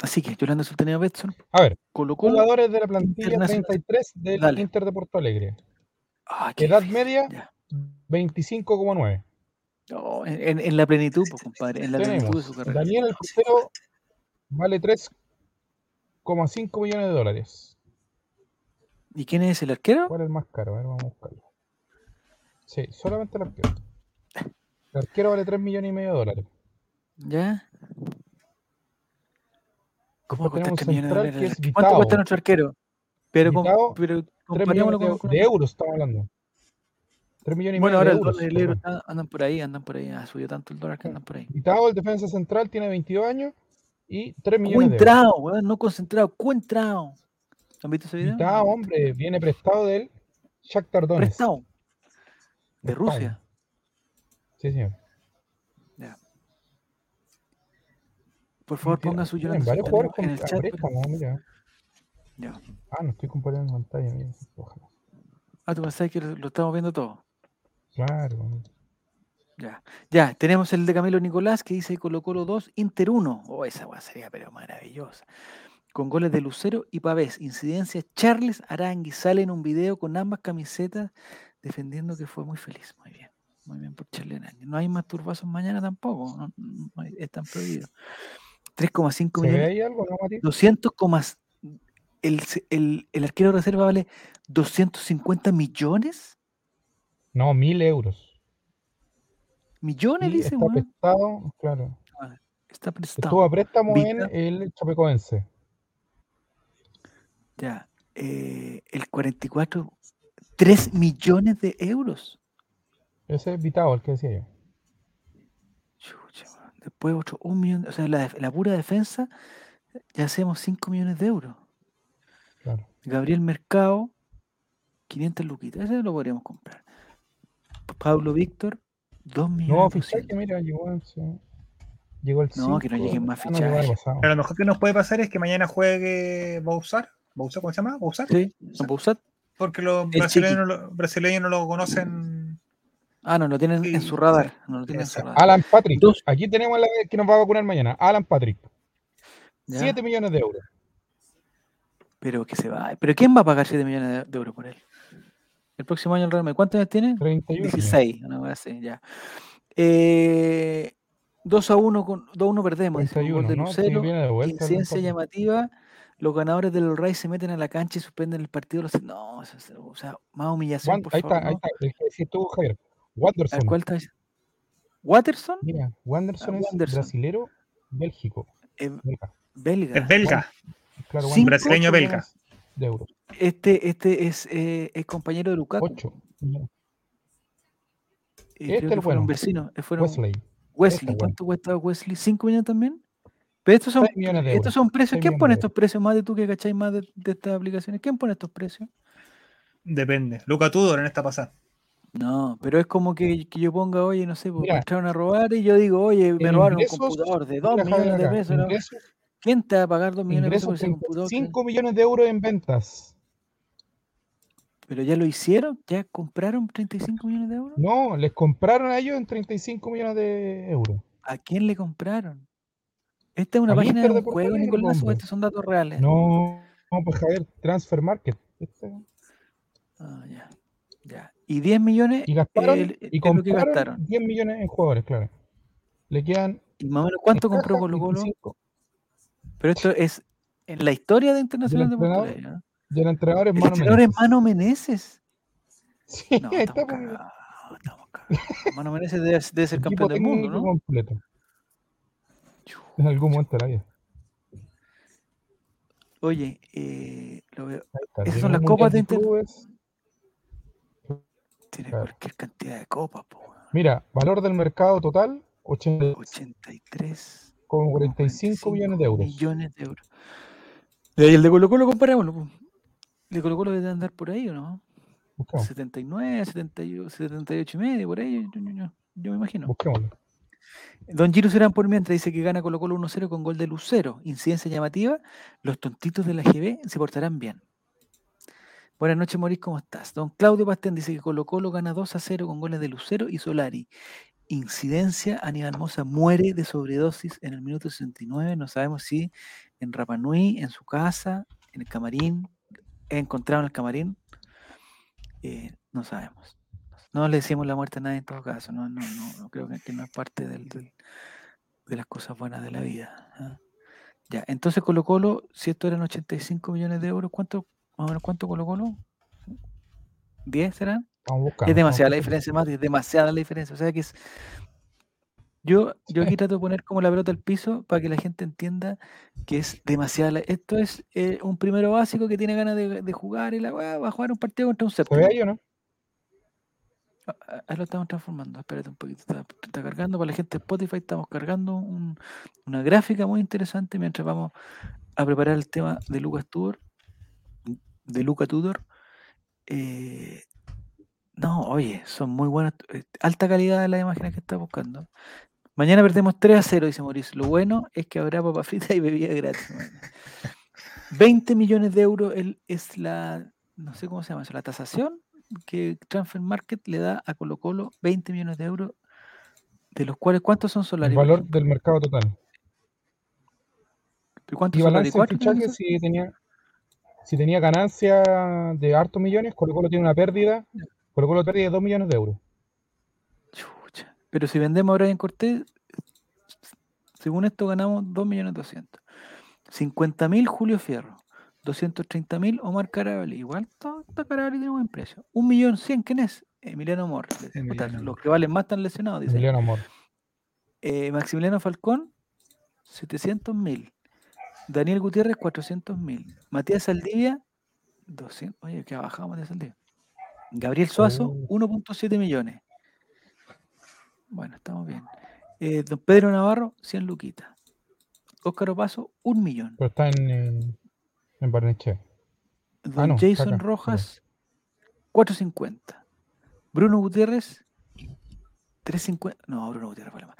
así que, Yolanda Sultaneo Betson, A ver, Colo Colo. jugadores de la plantilla Internacional. 33 del Dale. Inter de Porto Alegre. Ah, Edad difícil, media, ya. 25,9. No, en, en- la plenitud, pues, compadre, en la plenitud de Tenemos su carrera. Daniel el portero vale 3,5 millones de dólares. ¿Y quién es el arquero? ¿Cuál es el más caro? A ver, vamos a buscarlo. Sí, solamente el arquero. El arquero vale 3 millones y medio de dólares. ¿Ya? ¿Cómo cuesta 3 tenemos un millones de dólares? ¿Cuánto cuesta nuestro arquero? Pero, Vitao, pero 3 comparémoslo millones con, de, con- de euros estamos hablando. 3 millones y Bueno, medio ahora de el euros. dólar el andan por ahí, andan por ahí. Ha subido tanto el dólar que andan por ahí. Vitao, el defensa central, tiene 22 años y 3 millones de euros. Cuentrao, weón, no concentrado, cuentrao. ¿Han visto ese video? No, hombre, viene prestado del Shakhtar Donetsk. Prestado. De. Rusia. Sí, señor. Ya. Por favor, ponga su varios jugadores en el chat. pero- mira. Ya. Ah, no estoy comparando pantalla, mira. Ojalá. Ah, tú pensás que lo, lo estamos viendo todo. Claro. Ya. Ya, tenemos el de Camilo Nicolás que dice Colo Colo 2, Inter 1. Oh, esa weá sería pero maravillosa. Con goles de Lucero y Pavés. Incidencia, Charles Arangui sale en un video con ambas camisetas defendiendo que fue muy feliz. Muy bien. Muy bien por Charles Arangui. No hay más turbazos mañana tampoco. No, no hay- están prohibidos. 3,5 ¿Se ve millones. algo, no, Mati? 200, comas- el, el, el arquero de reserva vale 250 millones. No, mil euros. Millones, dice, está prestado, claro. Está Estuvo prestado. a préstamo Vita. en el Chapecoense. Ya. eh, el 44, 3 millones de euros. Ese es Vitao, el que decía yo. Chucha. Después otro, un millón. O sea, la, la pura defensa, ya hacemos 5 millones de euros. Claro. Gabriel Mercado, 500 luquitas. Ese lo podríamos comprar. Pablo Víctor, 2 millones. No, 200. fichaje, mira, llegó el, sí. llegó el No, que no lleguen más ah, no, fichajes. pasado. Pero lo mejor que nos puede pasar es que mañana juegue Bouzar. ¿Bouzar cómo se llama? ¿Bouzar? Sí, ¿no usar? Porque los brasileños, no lo- brasileños no lo conocen. Ah, no, lo tienen en Sí, su radar. No lo tienen en su radar. Alan Patrick. Dos. Aquí tenemos la que nos va a vacunar mañana. Alan Patrick. Ya. 7 millones de euros. Pero que se va. ¿Pero quién va a pagar 7 millones de, de euros por él? El próximo año el Real Madrid. ¿Cuántos años tiene? 31. 16, una cosa así, ya. Eh, 2 a 1 con 2 a 1 perdemos. dice, con gol 31, de ¿no? Lucero. Viene de vuelta. Incidencia llamativa. Los ganadores del Ray se meten a la cancha y suspenden el partido. los- No, o sea, más humillación, por ahí favor. está, ahí está. El que decís tú, Javier. A Wanderson. ver, ¿cuál está? ¿Waterson? Mira, Wanderson Ah, es Wanderson. brasilero, Bélgico. Eh, belga. Es belga. Claro, Cinco brasileño ocho belga. De euros. Este, este es, eh, es compañero de Lukaku. 8. Eh, Este creo es que el fueron bueno. vecinos. eh, fueron Wesley. Wesley. Este es bueno. ¿Cuánto cuesta Wesley? ¿5 millones también? Pero estos son, 6 millones de estos son precios. ¿Quién pone estos precios más de tú que cacháis más de, de estas aplicaciones? ¿Quién pone estos precios? Depende. Luca Tudor en esta pasada. No, pero es como que, que yo ponga, oye, no sé, Mira. me entraron a robar y yo digo, oye, me robaron ingresos, un computador de 2 Mira, millones de pesos. ¿Quién te va a pagar 2 millones de pesos por ese computador? 35 millones de euros en ventas. Pero ya lo hicieron, ya compraron 35 millones de euros. No, les compraron a ellos en 35 millones de euros. ¿A quién le compraron? ¿Esta es una página de un juego, Nicolás, estos son datos reales? No, no, pues Javier, Transfer Market. Este, Ah, ya, ya. ¿Y 10 millones? Y gastaron, el- y compraron gastaron. 10 millones en jugadores, claro. Le quedan. ¿Y más o menos cuánto compró Colo Colo? 25. Pero esto es en la historia de Internacional de ¿no? Y el entrenador es El Mano entrenador es Menezes. Mano Meneses. Sí, No, estamos cagados, estamos cagados. Mano Meneses debe, debe ser campeón del mundo, ¿no? completo. En algún momento de la vida. Oye, eh, lo veo. Esas son las copas de Inter-. Tiene Claro. cualquier cantidad de copas, po. Mira, valor del mercado total, 80, 83. como como 45 millones de euros. Millones de euros. Y ahí el de Colo Colo, comparémoslo. El de Colo Colo debe andar por ahí, ¿o no? Busquemos, 79, 78, 78 y medio, por ahí, yo, yo- yo- yo me imagino. busquémoslo. Don Giro Serán por mientras dice que gana Colo Colo 1-0 con gol de Lucero. Incidencia llamativa. Los tontitos de la GB se portarán bien. Buenas noches, Moris, ¿cómo estás? Don Claudio Pastén dice que Colo Colo gana 2 a 0 con goles de Lucero y Solari. Incidencia, Aníbal Mosa muere de sobredosis en el minuto 69. No sabemos si en Rapanui, en su casa, en el camarín, encontrado en el camarín. Eh, no sabemos. No le decimos la muerte a nadie en todo caso. No, no, no, no creo que, no es parte del, del- de las cosas buenas de la vida. ¿ah? Ya, entonces Colo Colo, si esto eran 85 millones de euros, ¿cuánto, más o menos cuánto Colo Colo? ¿10 serán? Buscando. Es demasiada la diferencia, más es demasiada la diferencia. O sea que es. Yo, yo aquí trato de poner como la pelota al piso para que la gente entienda que es demasiada. la- Esto es eh, un primero básico que tiene ganas de, de jugar y la weá va a jugar un partido contra un ¿Se séptimo. ve ahí o no? Ah, ah, Ahí lo estamos transformando. Espérate un poquito. Está, cargando para la gente de Spotify. Estamos cargando un- una gráfica muy interesante mientras vamos a preparar el tema de Lucas Tudor. De Luca Tudor. Eh, no, oye, son muy buenas. eh, Alta calidad las imágenes que está buscando. Mañana perdemos 3 a 0, dice Mauricio. Lo bueno es que habrá papa frita y bebida gratis. mañana. 20 millones de euros es la, no sé cómo se llama eso, la tasación que Transfer Market le da a Colo Colo 20 millones de euros, de los cuales ¿cuántos son El Solari? por valor del mercado total. ¿Y ¿Cuántos Y Solari? balance de ¿Cuatro tiene fichaje, si tenía, si tenía ganancia de hartos millones, Colo Colo tiene una pérdida. Colo Colo pérdida de 2 millones de euros. Chucha. Pero si vendemos a Brian Cortés, según esto ganamos 2 millones 200. 50 mil Julio Fierro. 230 mil Omar Carabelli. Igual todo, todo Carabelli tiene buen precio. 1 millón 100, ¿quién es? Emiliano Emiliano los que valen más están lesionados, dice. Emiliano Amor. Eh, Maximiliano Falcón, 700 mil. Daniel Gutiérrez, 400 mil. Matías Saldivia, 200. Oye, que ha bajado Matías Saldivia. Gabriel Suazo, Oh. 1.7 millones. Bueno, estamos bien. Eh, don Pedro Navarro, 100 luquitas. Óscar Opaso, 1 millón. Pero está en, en, en Barnechea. Don no, está Jason. Rojas, 450. Bruno Gutiérrez, 350. No, Bruno Gutiérrez más.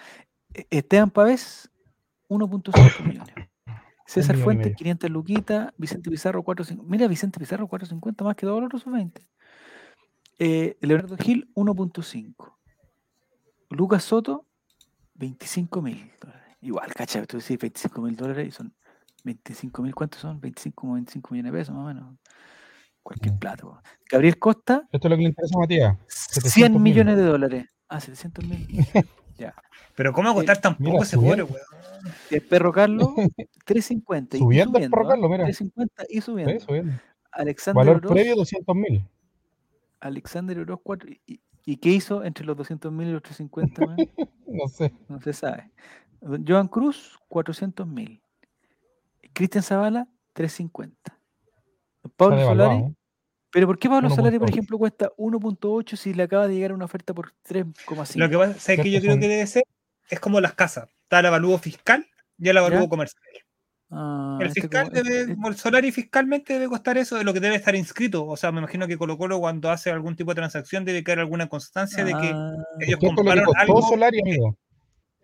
E- Esteban Pavés, 1.5 millones. César Fuentes, medio. 500 luquitas. Vicente Pizarro, 450. Mira, Vicente Pizarro, 450 más que todos los otros 20. Eh, Leonardo Gil, 1.5. Lucas Soto, 25 mil dólares. Igual, cacha, tú decís 25 mil dólares y son 25 mil, ¿cuántos son? 25 como 25 millones de pesos, más o menos. Cualquier plato. Gabriel Costa, Esto es lo que le interesa a Matías. 100 700.000. millones de dólares. Ah, 700 mil. ya. Pero ¿cómo va a costar tan poco ese pobre, subiendo. weón? El perro Carlos, 350. y Subiendo el perro ¿ah? Carlos, mira. 350 y subiendo. Eso, bien. Alexander Valor Oroz, previo 200 mil. Alexander Oroz, 4. ¿Y, y qué hizo entre los 200 mil y los 350? man? No sé. No se sabe. Don Joan Cruz, 400 mil. Cristian Zavala, 350. Pablo Está Solari. ¿eh? pero ¿por qué Pablo Solari, por 1.8? ejemplo, cuesta 1.8 si le acaba de llegar una oferta por 3,5? Lo que pasa es que yo creo que debe ser, es como las casas. Está el avalúo fiscal y el avalúo ¿Ya? comercial. Ah, el este fiscal como- debe, este- por Solari fiscalmente debe costar eso de lo que debe estar inscrito. O sea, me imagino que Colo Colo cuando hace algún tipo de transacción debe quedar alguna constancia de que Ah, ellos compraron costó algo. Solari, amigo.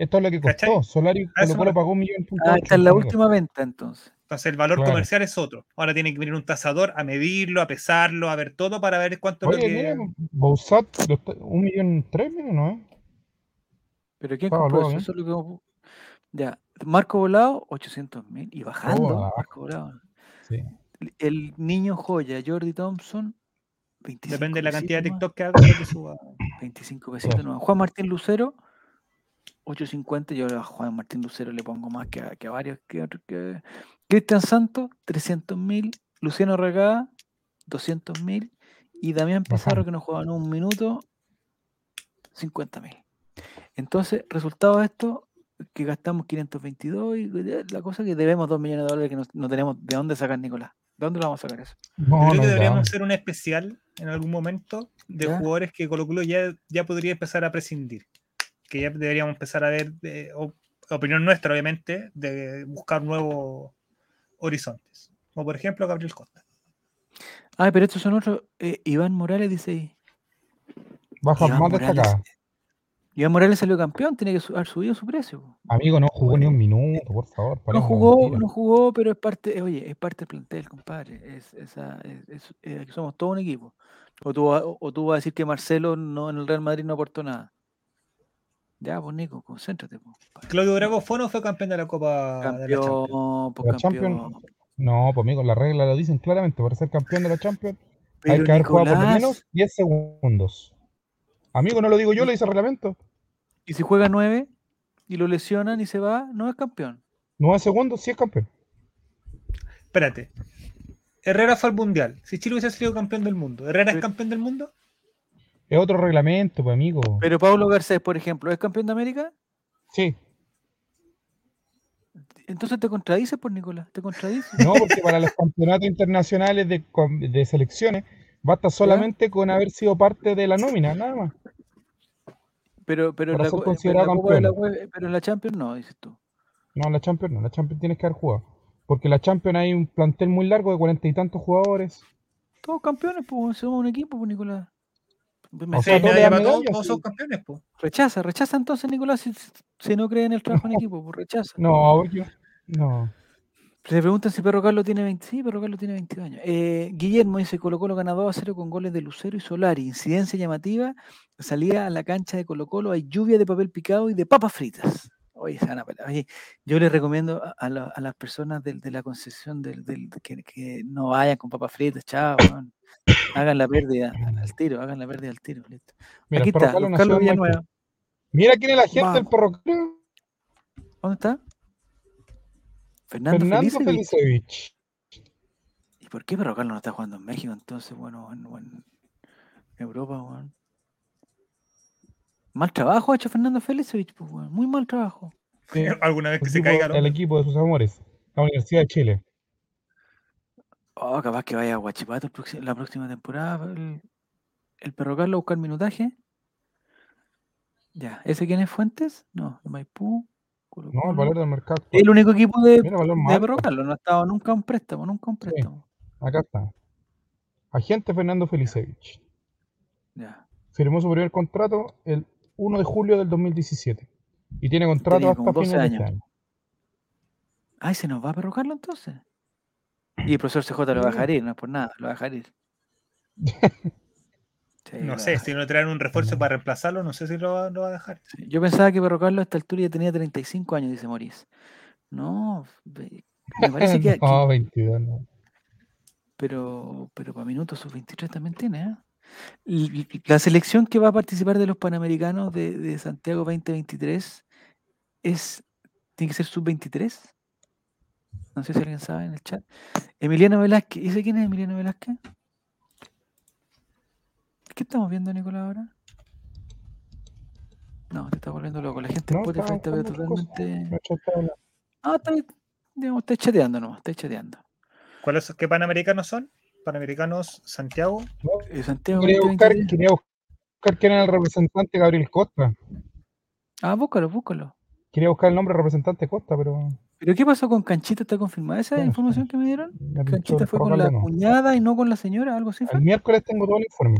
Esto es lo que ¿Cachai? costó. Solari A eso Colo pagó un millón punto ah, esta es la última venta entonces. Entonces el valor Claro. comercial es otro. Ahora tiene que venir un tasador a medirlo, a pesarlo, a ver todo para ver cuánto es Oye, lo que. está- un millón tres, mira, ¿no? eh? ¿Pero quién compró eso? ¿eh? Eso es lo que Ya, Marco Volado, 800 mil. Y bajando, abajo. Marco Volado. Sí. El niño joya, Jordi Thompson, 25 Depende de la cantidad de TikTok que haga que suba. 25 pesitos nomás. Juan Martín Lucero, 850. Yo a Juan Martín Lucero le pongo más que a, que a varios. Que, otros que... Cristian Santos, 300 mil. Luciano Regada, 200 mil. Y Damián Pizarro, que no juega en un minuto, 50 mil. Entonces, resultado de esto, que gastamos 522 y la cosa que debemos 2 millones de dólares que no, no tenemos de dónde sacar, Nicolás. ¿De dónde lo vamos a sacar eso? Yo No, creo que deberíamos hacer un especial en algún momento de Ya. jugadores que Colo Colo ya, ya podría empezar a prescindir. Que ya deberíamos empezar a ver, opinión nuestra obviamente, de buscar nuevos horizontes. Como por ejemplo Gabriel Costa. Ah, pero estos son otros. eh, Iván Morales dice ahí. Bajas Iván más Morales. Iván Morales salió campeón, tiene que haber subido su precio. Amigo, no jugó ni un minuto, por favor. No jugó, no jugó, pero es parte, eh, oye, es parte del plantel, compadre. Es, esa, es, es- eh, somos todo un equipo. O tú, o tú vas a decir que Marcelo no, en el Real Madrid no aportó nada. Ya, pues Nico, concéntrate. Pues. Claudio Bravo fue o no fue campeón de la Copa de la Champions. campeón, pues La Champions, campeón. No, pues amigo, las reglas lo dicen claramente. Para ser campeón de la Champions hay que haber jugado por lo menos 10 segundos. Amigo, no lo digo yo, lo dice el reglamento. y si juega nueve y lo lesionan y se va, no es campeón. 9 segundos, sí es campeón. Espérate. Herrera fue al Mundial. Si Chile hubiese sido campeón del mundo, ¿Herrera es campeón del mundo? Es otro reglamento, pues amigo. Pero Pablo Garcés, por ejemplo, ¿es campeón de América? Sí. Entonces te contradices, por Nicolás, te contradices. No, porque para los campeonatos internacionales de, selecciones basta solamente con haber sido parte de la nómina, nada más. Pero, pero, en Para la, ser co- pero en considerado la campeón. Pero en la Champions no, dices tú. No, la Champions no, la Champions tienes que haber jugado. Porque la Champions hay un plantel muy largo de cuarenta y tantos jugadores. Todos campeones, pues somos un equipo, pues Nicolás. O sea, medalla todos, son campeones, pues. rechaza, rechaza entonces Nicolás si, si no cree en el trabajo en equipo, pues rechaza. No, yo, no. Se preguntan si Perro Carlos tiene 20. Sí, Perro Carlos tiene 22 años. Eh, Guillermo dice: Colo Colo ganó 2 a 0 con goles de Lucero y Solari. Incidencia llamativa. Salía a la cancha de Colo Colo. Hay lluvia de papel picado y de papas fritas. Oye, se van a pelar. Oye, yo les recomiendo a, a la- a las personas de, la concesión del, del- que, que no vayan con papas fritas. Chao. Hagan la pérdida al tiro. Hagan la pérdida al tiro. Listo. Mira, Aquí está, Carlos. Villanueva. Mira quién es la gente del Vamos. perro Carlos. ¿Dónde está? Fernando, Fernando Felicevich. Felicevich. ¿Y por qué Perro Carlos no está jugando en México entonces? Bueno, en, Europa, weón. Mal trabajo ha hecho Fernando Felicevich, pues, weón. Muy mal trabajo. Sí, Alguna vez que el se equipo- caiga el el equipo de sus amores, la Universidad de Chile. Oh, capaz que vaya a Guachipato el la próxima temporada. El, el Perro Carlos a buscar minutaje. Ya. ¿Ese quién es Fuentes? No, de Maipú. Colo No, el valor del mercado. El único equipo de, Mira. Perro Carlos. No ha estado nunca un préstamo, nunca un Sí. préstamo. Acá está. Agente Fernando Felicevich. Ya. Firmó su primer contrato el 1 de julio del 2017. Y tiene contrato Tenía hasta como 12 fines de este años. año. Ay, se nos va Perro Carlos entonces. Y el profesor CJ lo va a dejar ir, no es por nada, lo va a dejar ir. Sí, No a sé, si no traen un refuerzo para reemplazarlo, no sé si lo, va- lo va a dejar. Sí, Yo pensaba que Perro Carlos a esta altura ya tenía 35 años, dice Maurice. No, me parece que, que- no, 22, no. pero, pero para minutos sus 23 también tiene, ¿eh? La selección que va a participar de los Panamericanos de, de Santiago 2023 es, tiene que ser sub-23. No sé si alguien sabe en el chat. Emiliano Velázquez. ¿Dice quién es Emiliano Velázquez? ¿Qué estamos viendo, Nicolás, ahora? No, te está volviendo loco. La gente en No, Spotify estaba está totalmente... Ah, está, digamos, está chateando nomás, está chateando. ¿Cuáles, ¿Qué panamericanos son? Panamericanos Santiago. No, Eh, Santiago Quería buscar, 2023. quería buscar quién era el representante Gabriel Costa. Ah, búscalo, búscalo. Quería buscar el nombre del representante Costa, pero ¿Pero qué pasó con Canchita? ¿Está confirmada esa información que me dieron? Canchita fue con la no. cuñada y no con la señora, algo así fue. El miércoles tengo todo el informe.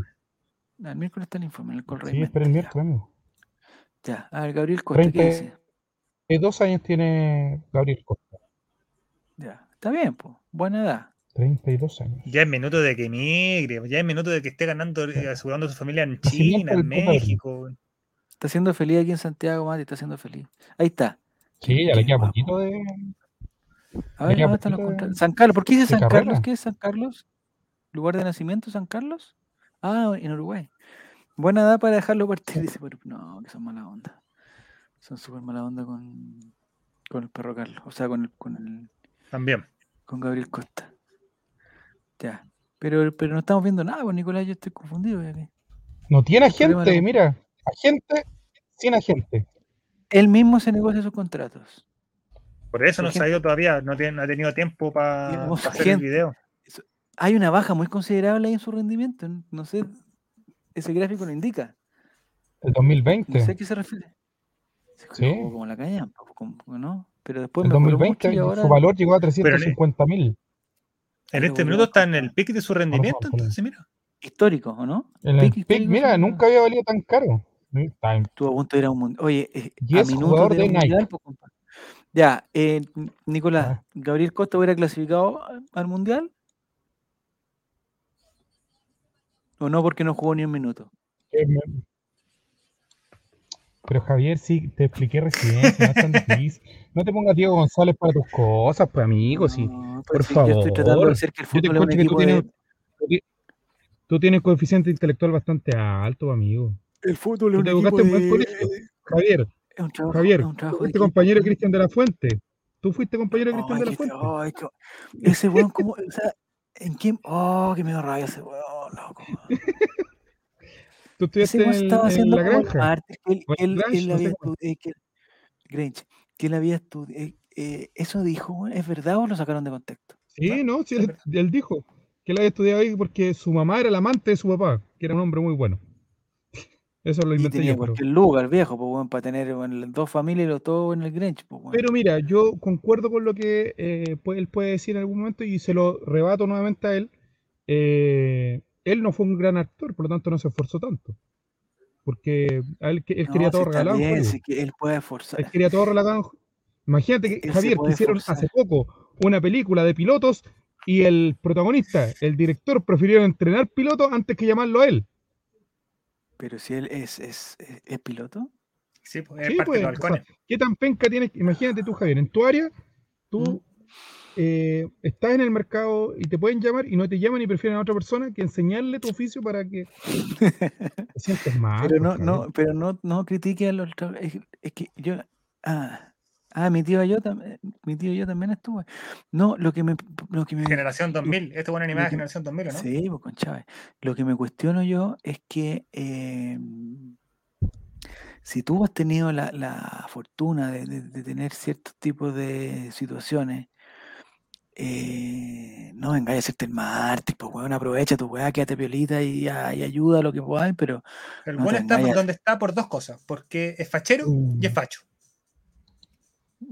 El miércoles está el informe, en el correo. Sí, espera el miércoles, amigo. Ya, a ver, Gabriel Costa, ¿qué 30 dice? Eh, dos años tiene Gabriel Costa. Ya, está bien, pues, buena edad. 32 años. Ya es minuto de que emigre, ya es minuto de que esté ganando, asegurando a su familia en China, en. México. Está siendo feliz aquí en Santiago, Mati, está siendo feliz. Ahí está. Sí, ya le queda guapo. poquito de. A ver, ¿dónde están los contratos? San Carlos, ¿por qué dice San carrera. Carlos? ¿Qué es San Carlos? ¿Lugar de nacimiento, San Carlos? Ah, en Uruguay. Buena edad para dejarlo partir, dice, pero no, que son mala onda. Son súper mala onda con, con el perro Carlos, o sea, con el, con el, También. con Gabriel Costa. Ya. Pero, pero no estamos viendo nada, pues Nicolás, yo estoy confundido. No tiene agente, no- mira. Agente sin agente. Él mismo se negocia sus contratos. Por eso no se ha ido todavía, no, tiene, no ha tenido tiempo para Digamos, hacer el gente. video. Hay una baja muy considerable ahí en su rendimiento. No sé, ese gráfico lo indica. El No 2020. sé a qué se refiere. Se Sí. como la como- ¿no? Pero después El mejoró 2020 mucho y ahora su valor llegó a 350 mil. En este minuto está en el pic de su rendimiento, entonces mira. histórico, ¿o no? En el Pic pic, mira, nunca había valido tan caro. Estuvo a punto de ir a un mundial. Oye, eh, a minutos de de mundial, pues, compadre. Ya, eh, Nicolás, Ah. ¿Gabriel Costa hubiera clasificado al mundial? ¿O no porque no jugó ni un minuto? Eh, Pero Javier, sí, te expliqué recién, si no es tan difícil. No te pongas Diego González para tus cosas, pues amigo, sí. No, por pues sí, Yo estoy tratando favor. de hacer que el Yo te fútbol es un tú equipo de... tienes, tú ti- tú tienes coeficiente intelectual bastante alto, amigo. El fútbol es Tú un equipo de... Javier, Es un trabajo, Javier, es un tú trabajo equipo. compañero de Cristian de la Fuente. Tú fuiste compañero de Cristian de la Fuente. ay, ese weón como, o sea, ¿en quién? Oh, que me da rabia ese weón, loco. Tú estudiaste weón en, estaba en haciendo la granja. mártir, que él, él, Grange, él no había estudiado, que, Grange, que él había estudiado, eso dijo, ¿es verdad o lo sacaron de contexto? Sí, no, sí, es él, él dijo que él había estudiado ahí porque su mamá era la amante de su papá, que era un hombre muy bueno. Eso lo Y inventé tenía yo, pero, cualquier lugar, viejo, pues, weón, para tener las dos familias y los dos en el Grange, pues, weón. pero mira, yo concuerdo con lo que eh, él puede decir en algún momento y se lo rebato nuevamente a él. Eh, él no fue un gran actor, por lo tanto no se esforzó tanto. Porque a él, que- él No, quería todo regalado en bien, sí que él puede forzar. Él quería todo regalado. Imagínate que, Él Javier, que hicieron forzar. hace poco una película de pilotos y el protagonista, el director, prefirió entrenar pilotos antes que llamarlo a él. Pero si él es, es, es, es piloto, Sí, pues, es Sí, parte pues, de los o sea, halcones. ¿Qué tan penca tienes? Imagínate tú, Javier, en tu área, tú Mm. Eh, estás en el mercado y te pueden llamar y no te llaman y prefieren a otra persona que enseñarle tu oficio para que te sientes mal. pero no, no, pero no, no critique a los es, es que yo ah, ah, mi tío yo también mi tío yo también estuve. No, lo que me lo que me Generación 2000. Esto es una animada de que- Generación 2000, ¿o ¿no? Sí, pues con Chávez. Lo que me cuestiono yo es que eh, si tú has tenido la, la fortuna de, de- de tener ciertos tipos de situaciones, eh, no vengáis a hacerte el mártir, pues weón, aprovecha tu weá, quédate piolita y, ayuda a lo que podáis, pero El No está por donde está por dos cosas. Porque es fachero y es Mm. facho.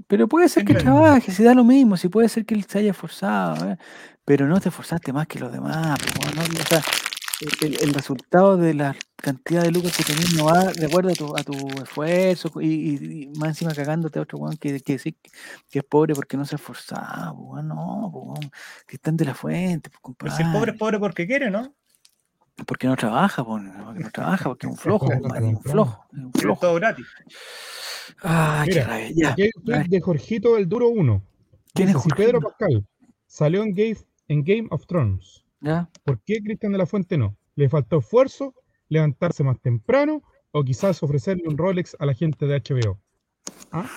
Pero puede ser que trabaje, si da lo mismo, si puede ser que él se haya esforzado, ¿eh? pero no te esforzaste más que los demás. pues, no, o sea, el, el resultado de la cantidad de lucas que tenés no va de acuerdo a tu, a tu esfuerzo y, y- y más encima cagándote a otro weón que, que sí que es pobre porque no se ha esforzado. weón, no, weón, que están de la fuente, pues, Pero si el pobre es pobre porque quiere, ¿no? Porque no trabaja, porque no trabaja, porque es un flojo, compadre, es un flojo, es un flojo. todo gratis. Ay, qué rabia. Ya, Aquí hay de Jorgito el Duro 1. ¿quién Dice, es si Pedro Jorgito? Pascal salió en Game, en Game of Thrones, ¿por qué Cristian de la Fuente no? ¿Le faltó esfuerzo, levantarse más temprano o quizás ofrecerle un Rolex a la gente de HBO? ¿Ah?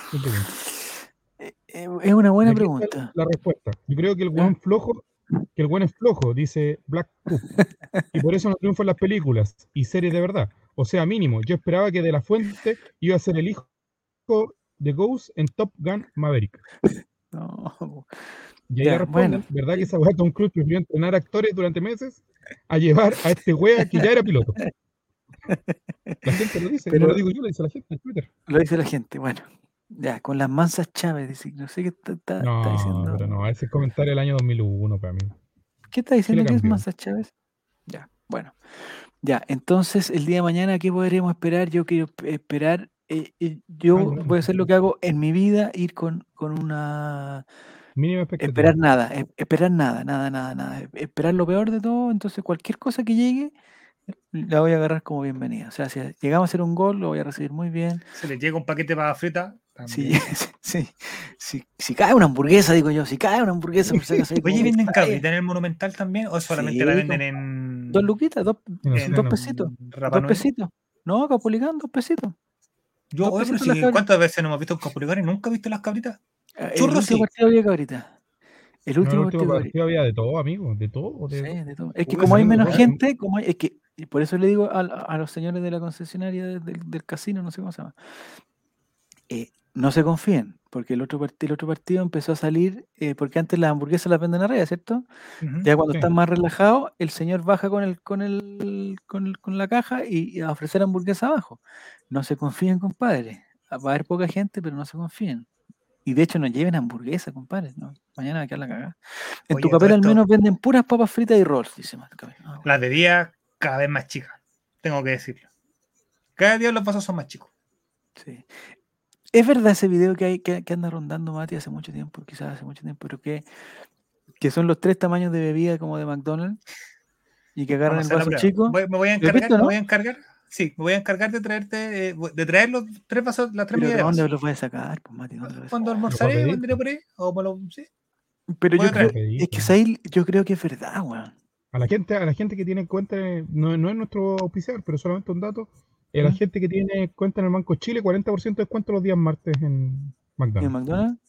Eh, eh, Es una buena pregunta. La respuesta. Yo creo que el buen flojo, que el buen es flojo, dice Black Cook. Y por eso no triunfan las películas y series de verdad. O sea, mínimo, yo esperaba que De La Fuente iba a ser el hijo de Ghost en Top Gun Maverick. No, Y ahí bueno. ¿verdad que esa weá Tom Cruise prefirió entrenar actores durante meses a llevar a este wea que ya era piloto? La gente lo dice, Pero- no lo digo yo, lo dice la gente en Twitter. lo dice la gente. Bueno, ya, con las mansas Chávez, dice, no sé qué está, está- está No, diciendo. pero no, ese comentario del año 2001 para mí. ¿Qué está diciendo que es mansas Chávez? Ya, bueno. Ya, entonces el día de mañana, ¿qué podríamos esperar? Yo quiero esperar, eh, eh, yo voy a hacer lo que hago en mi vida, ir con, con una... Mínima expectativa. Esperar nada, e- esperar nada, nada, nada, nada. e- Esperar lo peor de todo, entonces cualquier cosa que llegue, la voy a agarrar como bienvenida. O sea, si llegamos a hacer un gol, lo voy a recibir muy bien. Se le llega un paquete para frita. Si, también. si, si, cae una hamburguesa, digo yo, si cae una hamburguesa, como Oye, ¿venden cabrita en el Monumental también? ¿O solamente Sí, la venden en. Dos luquitas, dos, en sé, dos pesitos. Dos pesitos. No, Capulicán, dos pesitos. Yo, dos oye, pero pesitos las si- cabritas. ¿cuántas veces no hemos visto un capulicán y nunca he visto las cabritas? Eh, El Churros, último sí. partido había cabrita. El No, el último partido había partido había de todo, amigo, de todo. de- Sí, de todo. Es que como hay menos gente, como hay, es que, y por eso le digo a, a los señores de la concesionaria de- del, del casino, no sé cómo se llama, eh, no se confíen, porque el otro, part- el otro partido empezó a salir, eh, porque antes las hamburguesas las venden arriba, ¿cierto? Ujú. Ya cuando Sí. están más relajados, el señor baja con el, con el, con, el- con la caja y, y a ofrecer hamburguesa abajo. No se confíen, compadre. Va a haber poca gente, pero no se confíen. Y de hecho no lleven hamburguesa, compadre. ¿no? Mañana va a quedar la cagada. En Oye, tu papel al menos venden puras papas fritas y rolls, dice. Ah, bueno. Las de día cada vez más chicas, tengo que decirlo. Cada día los vasos son más chicos. Sí. Es verdad ese video que hay que, que anda rondando Mati hace mucho tiempo, quizás hace mucho tiempo, pero que, que son los tres tamaños de bebida como de McDonald's y que agarran el vaso chico. Voy- me voy a ¿Lo has encargar, visto, me no? voy a encargar. Sí, me voy a encargar de traerte, eh, de traer los tres vasos, las tres medidas de ¿dónde los vas a sacar? Pues Mati, ¿dónde los vas a Cuando almorzaré, vendré por ahí. O me lo, sí. Pero voy yo a creo, es que Sail, yo creo que es verdad, weón. A la gente, a la gente que tiene cuenta, en- no, no es nuestro auspiciador, pero solamente un dato. eh, la ¿Mm? gente que tiene cuenta en el Banco Chile, 40% de descuento los días martes en ¿Y en McDonald's. McDonald's?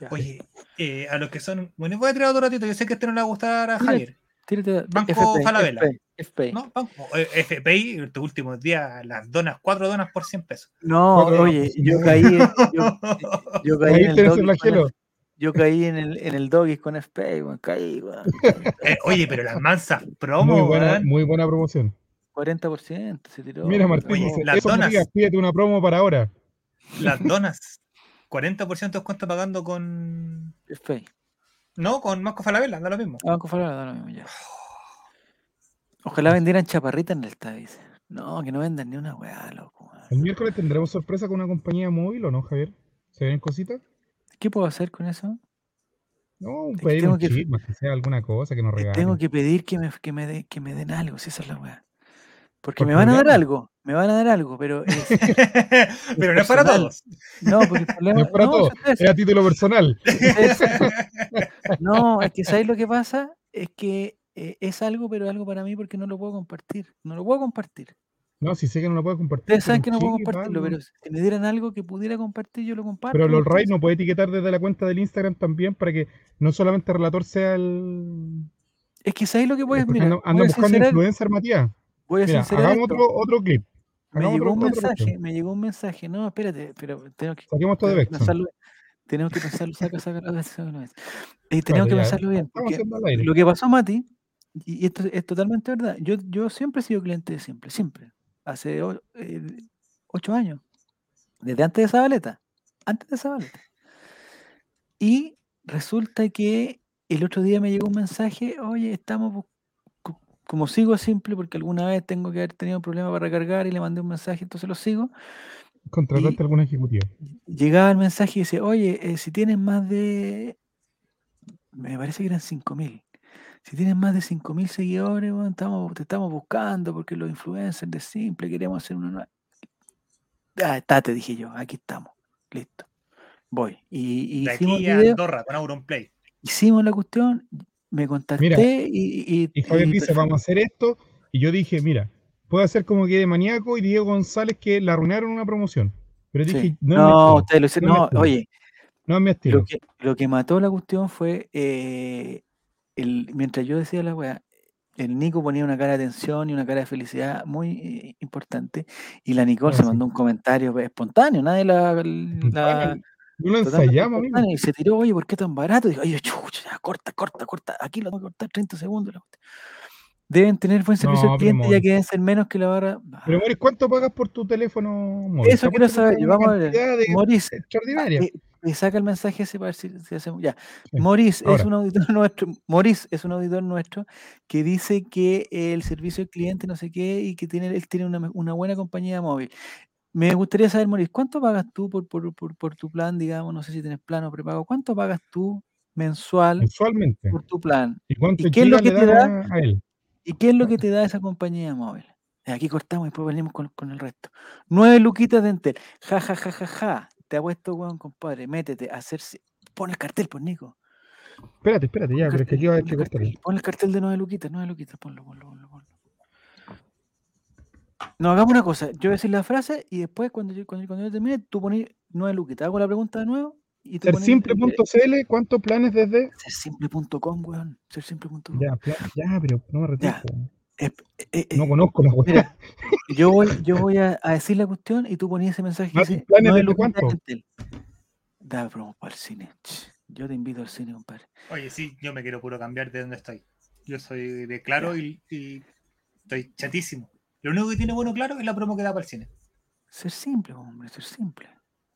Ya. Oye, eh, a los que son. Bueno, voy a traer otro ratito. Yo sé que este no le va a gustar a Javier. Tírate Banco FPI, Falabella. FPI, FPI. ¿No? Banco, eh, FPI, en estos últimos días, las donas, cuatro donas por 100 pesos. No, Cuatro oye, yo caí, en- yo, yo caí en el doggy yo caí en el, en el doggy con FPI, weón, caí, weón. Eh, oye, pero las mansas promo, Muy buena, weón. muy buena promoción. 40% se tiró. Mira, Martín, Oye, dice, las eso donas. Matías, pídete una promo para ahora. Las donas. 40% de descuento pagando con. FPI. No, con Marco Falabella, da lo mismo. Ah, Banco Falabella, da lo mismo ya. Ojalá vendieran chaparritas en el dice. No, que no vendan ni una weá, loco. El miércoles tendremos sorpresa con una compañía móvil o no, Javier? ¿Se ven cositas? ¿Qué puedo hacer con eso? No, Es que pedir tengo un que- chip, más que sea alguna cosa que nos regalen. Tengo que pedir que me, que me, de- que me den algo, si esa es la weá. Porque Por me van a dar algo, me van a dar algo, pero es- pero no es para todos. no, porque el problema No es para no, todos, es a título personal. ustedes- no, es que ¿sabéis lo que pasa? Es que eh, es algo, pero algo para mí porque no lo puedo compartir. No lo puedo compartir. No, si sé que no lo puedo compartir. Ustedes saben que no puedo compartirlo, algo. pero si me dieran algo que pudiera compartir, yo lo comparto. Pero el porque Ray no puede etiquetar desde la cuenta del Instagram también para que no solamente relator sea el. Es que ¿sabéis lo que porque mira, andan, voy andan a buscando sincerar, influencer, Matías. voy a Mira, hagamos esto. otro, otro clip. Me llegó otro, un mensaje, me llegó un mensaje. No, espérate, pero tengo que Saquemos todo de pensarlo. Tenemos que pensarlo, saca, saca, saca una vez. Eh, tenemos que pensarlo bien, lo que pasó, Mati, y esto es totalmente verdad. Yo, yo siempre he sido cliente de siempre, siempre. Hace eh, ocho años. Desde antes de Zabaleta. Antes de Zabaleta. Y resulta que el otro día me llegó un mensaje, oye, estamos, como sigo simple, porque alguna vez tengo que haber tenido un problema para recargar y le mandé un mensaje, entonces lo sigo. A algún ejecutivo. Llegaba el mensaje y dice, oye, eh, si tienes más de, me parece que eran 5.000. Si tienes más de 5.000 seguidores, estamos, te estamos buscando porque los influencers de Simple queremos hacer una nueva... Ah, está, te dije yo, aquí estamos, listo. Voy. Y, y De hicimos aquí a video, Andorra con Auronplay. hicimos la cuestión, me contacté y, y, Y Javier dice, vamos a hacer esto. Y yo dije, mira, puedo hacer como que de maníaco y Diego González que la arruinaron una promoción. Pero Sí. dije, no, No, estilo. ustedes lo hicieron. no No, oye, No es mi estilo. lo que, lo que mató la cuestión fue eh, el, mientras yo decía la weá, el Nico ponía una cara de tensión y una cara de felicidad muy eh, importante. Y la Nicole Ah, se sí. mandó un comentario espontáneo, nadie la. la- No lo ensayamos, Y se tiró, oye, ¿por qué tan barato? Y dijo, oye, chucha, corta, corta, corta. Aquí lo tengo que cortar 30 segundos. la. Deben tener buen servicio No, al cliente, ya que deben ser menos que la barra. Pero, Moris, ¿cuánto pagas por tu teléfono móvil? Eso quiero saber. Vamos a ver. Maurice, extraordinaria. eh, me saca el mensaje ese para ver si, si hacemos. Ya. Sí. Maurice es un auditor nuestro. Maurice es un auditor nuestro que dice que el servicio al cliente no sé qué y que tiene, él tiene una, una buena compañía móvil. Me gustaría saber, Maurice, ¿cuánto pagas tú por, por, por, por tu plan, digamos? No sé si tienes plan o prepago. ¿Cuánto pagas tú mensual Mensualmente. por tu plan? ¿Y cuánto ¿Y qué es lo que te dan a, a él? ¿Y qué es lo que te da esa compañía móvil? Aquí cortamos y después venimos con, con el resto. Nueve luquitas de Entel. Ja, ja, ja, ja, ja. Te ha puesto, weón, compadre. Métete a hacerse. Pon el cartel, pues, Nico. Espérate, espérate, ya, pero es que haber pon que el cortarlo. cartel, Pon el cartel de nueve luquitas, nueve luquitas. Ponlo, ponlo, ponlo, ponlo. No, hagamos una cosa. Yo voy a decir la frase y después, cuando yo, cuando, cuando yo termine, tú pones nueve luquitas. Hago la pregunta de nuevo y Sersimple.cl, ¿cuántos planes desde? Sersimple.com, weón. Sersimple.com. Ya, ya, pero no me Ya. retengo. Eh, eh, eh, No conozco la. Mira, yo voy, yo voy a, a decir la cuestión y tú ponías ese mensaje dice, ¿planes "No luquitas cuánto?" en Entel". Da promo para el cine. Yo te invito al cine, compadre. Oye, sí, yo me quiero puro cambiar de donde estoy. Yo soy de claro y, y estoy chatísimo. Lo único que tiene bueno claro es la promo que da para el cine. Ser simple, hombre, ser simple.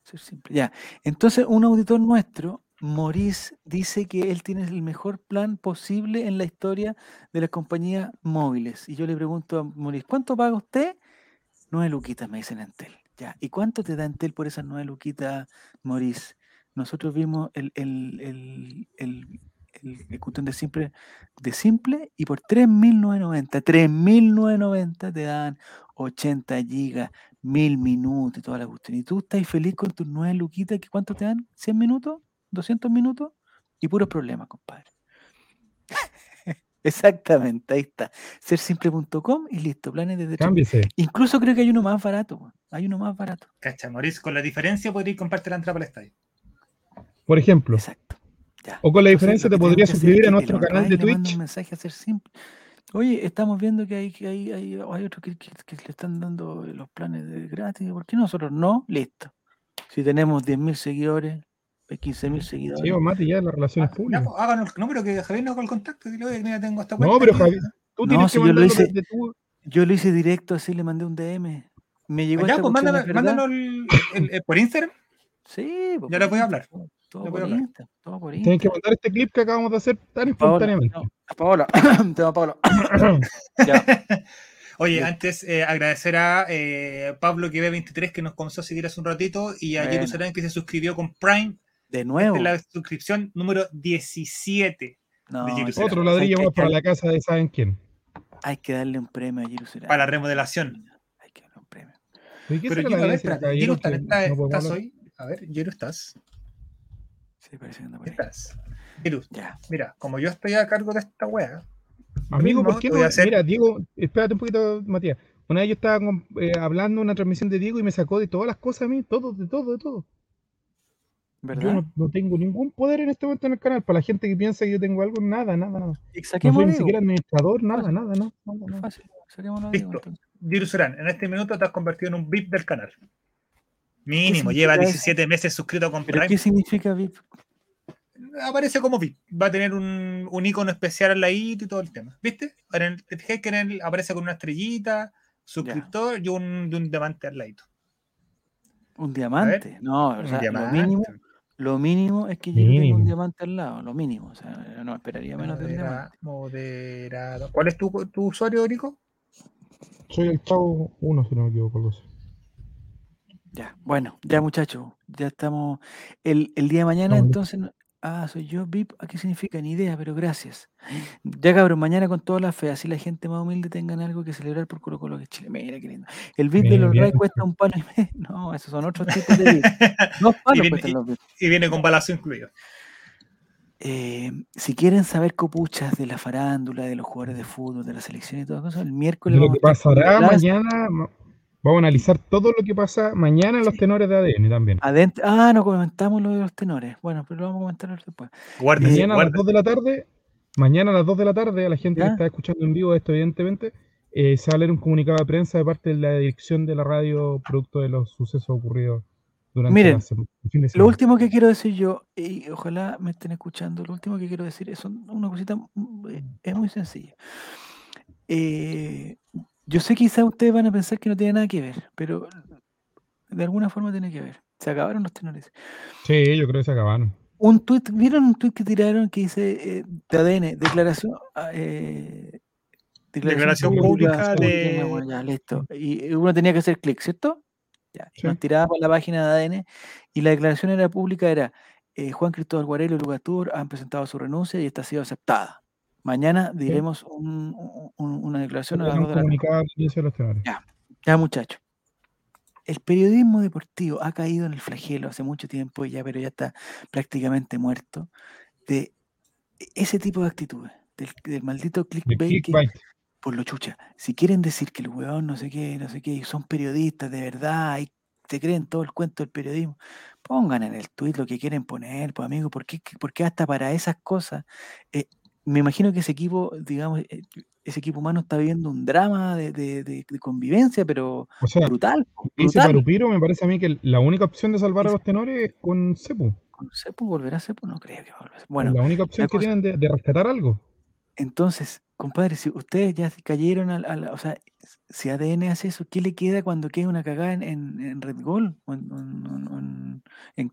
Ser simple. Ya. Entonces, un auditor nuestro, Maurice, dice que él tiene el mejor plan posible en la historia de las compañías móviles. Y yo le pregunto a Maurice, ¿cuánto paga usted? Nueve luquitas, me dicen Entel. Ya. ¿Y cuánto te da Entel por esas nueve luquitas, Maurice? Nosotros vimos el, el, el, el, el, de simple, de simple y por 3.990, 3.990 te dan 80 gigas, 1000 minutos y toda la cuestión. Y tú estás feliz con tus nueve luquitas, que ¿cuánto te dan? ¿100 minutos? ¿200 minutos? Y puros problemas, compadre. Exactamente, ahí está. Sersimple.com y listo, planes de Cámbiese. Incluso creo que hay uno más barato. Hay uno más barato. Cacha, Mauricio, con la diferencia podrías comprarte la entrada para el estadio. Por ejemplo, Exacto. Ya. o con la diferencia te podrías suscribir a nuestro canal de Twitch. un mensaje a ser simple. Oye, estamos viendo que hay, que hay, hay, hay otros que, que- que le están dando los planes de gratis. ¿Por qué nosotros no? Listo. Si tenemos 10.000 seguidores, 15.000 seguidores. Sí, o Mati, ya las relaciones Ah, ya, públicas. pues, háganos el número que Javier no haga el contacto. Dile, oye, mira, tengo esta No, cuenta pero aquí. Javier, tú No, tienes si que yo lo mandarlo hice- desde tu... Yo lo hice directo, así le mandé un DM. Me llegó Ya, esta pues cuestión, mándame, ¿es verdad? mándanos el, el- el- por Instagram. Sí, pues, Ya por le voy a hablar. Todo, por. Insta, por que mandar este clip que acabamos de hacer tan Paola, espontáneamente. no, Paola, tema Paola. ya. Oye, antes eh, agradecer a eh, Pablo que 23 que nos comenzó a seguir hace un ratito y a Bueno. Jerusalén que se suscribió con Prime. De Esta nuevo. es la suscripción número 17 No, de Jerusalén. Otro ladrillo más para la casa de saben quién. Hay que darle un premio a Jerusalén. para la remodelación. Hay que darle un premio. ¿De qué Pero será Jeru, la a ver, gracia, espérate, caballero, Jeru, ¿estás, hoy? A ver, Jeru, ¿estás? Sí, parece que anda por ahí. ¿Estás? Jeru, Ya. mira, como yo estoy a cargo de esta wea, Amigo, ¿por qué no? a hacer- Mira, Diego, espérate un poquito, Matías. Una vez yo estaba con- eh, hablando en una transmisión de Diego y me sacó de todas las cosas a mí, todo, de todo, de todo. ¿Verdad? Yo no, no tengo ningún poder en este momento en el canal. Para la gente que piensa que yo tengo algo, nada, nada, nada. No soy ni Diego. siquiera administrador, nada, Fácil. nada, nada, nada, nada. Fácil. Diego, Listo. entonces. Jerusalén, en este minuto te has convertido en un VIP del canal. Mínimo, lleva eso? 17 meses suscrito con ¿Pero Prime. qué significa VIP? Aparece como VIP. Va a tener un, un icono especial al ladito y todo el tema. ¿Viste? En el, que en el, aparece con una estrellita, suscriptor y un, y un diamante al ladito. ¿Un diamante? No, o lo mínimo, lo mínimo es que Mínimo. un diamante al lado, lo mínimo. O sea, no esperaría menos de un diamante. moderado. ¿Cuál es tu, tu usuario, Nico? Soy el chavo uno, si no me equivoco. algo así. Ya, bueno, ya muchachos, ya estamos. El, el día de mañana, entonces. Ah, soy yo, VIP. ¿A qué significa? Ni idea, pero gracias. Ya cabrón, mañana con toda la fe, así la gente más humilde tengan algo que celebrar por Colo Colo que es Chile. Mira qué lindo. El VIP de los. Ray cuesta un palo y medio. No, esos son otros tipos de VIP. Dos palos viene- cuestan los VIP. y viene con balazo incluido. Eh, si quieren saber copuchas de la farándula, de los jugadores de fútbol, de la selección y todo eso, el miércoles lo que pasará mañana, ma- vamos a analizar todo lo que pasa mañana en los tenores de ADN también. adentro. Ah, no comentamos lo de los tenores. Bueno, pero lo vamos a comentar después. Guárdese, Mañana a las guárdese. 2 de la tarde, mañana a las 2 de la tarde, a la gente ¿Ya? que está escuchando en vivo esto, evidentemente, eh, se va a leer un comunicado de prensa de parte de la dirección de la radio, producto de los sucesos ocurridos durante Miren, la sema- el fin de Lo semana. último que quiero decir yo, y ojalá me estén escuchando, lo último que quiero decir es un- una cosita, mm, eh, es muy sencilla. Eh, yo sé que quizás ustedes van a pensar que no tiene nada que ver, pero de alguna forma tiene que ver. Se acabaron los tenores. Sí, yo creo que se acabaron. Un tuit, ¿vieron un tuit que tiraron que dice eh, de ADN, declaración, ah, eh, Declaración pública de- bueno, ya, listo. Y uno tenía que hacer clic, ¿cierto? Ya, y Sí. nos tiraba por la página de ADN y la declaración era pública, era eh, Juan Cristóbal Guarelo y Lucas Tour han presentado su renuncia y esta ha sido aceptada. Mañana diremos un- un- un- una declaración a las Un dos de la tarde. comunicado al inicio de los tenores. Ya, muchachos. El periodismo deportivo ha caído en el flagelo hace mucho tiempo ya, pero ya está prácticamente muerto de ese tipo de actitudes, del, del maldito clickbait que, por lo chucha. Si quieren decir que el huevón no sé qué, no sé qué, y son periodistas de verdad y se creen todo el cuento del periodismo, pongan en el tweet lo que quieren poner, pues amigo, ¿por qué, por qué hasta para esas cosas? eh, me imagino que ese equipo, digamos, eh, ese equipo humano está viviendo un drama de, de- de- de convivencia, pero O sea, brutal, dice. Parupiro, me parece a mí que la única opción de salvar a los tenores es con Cepu. ¿Con Cepu volverá Cepu? No creo que volverá. Bueno, la única opción que cosa- tienen de, rescatar algo. entonces, compadre, si ustedes ya cayeron al, al- o sea, si ADN hace eso, ¿qué le queda cuando quede una cagada en, en, en Red Gold o en,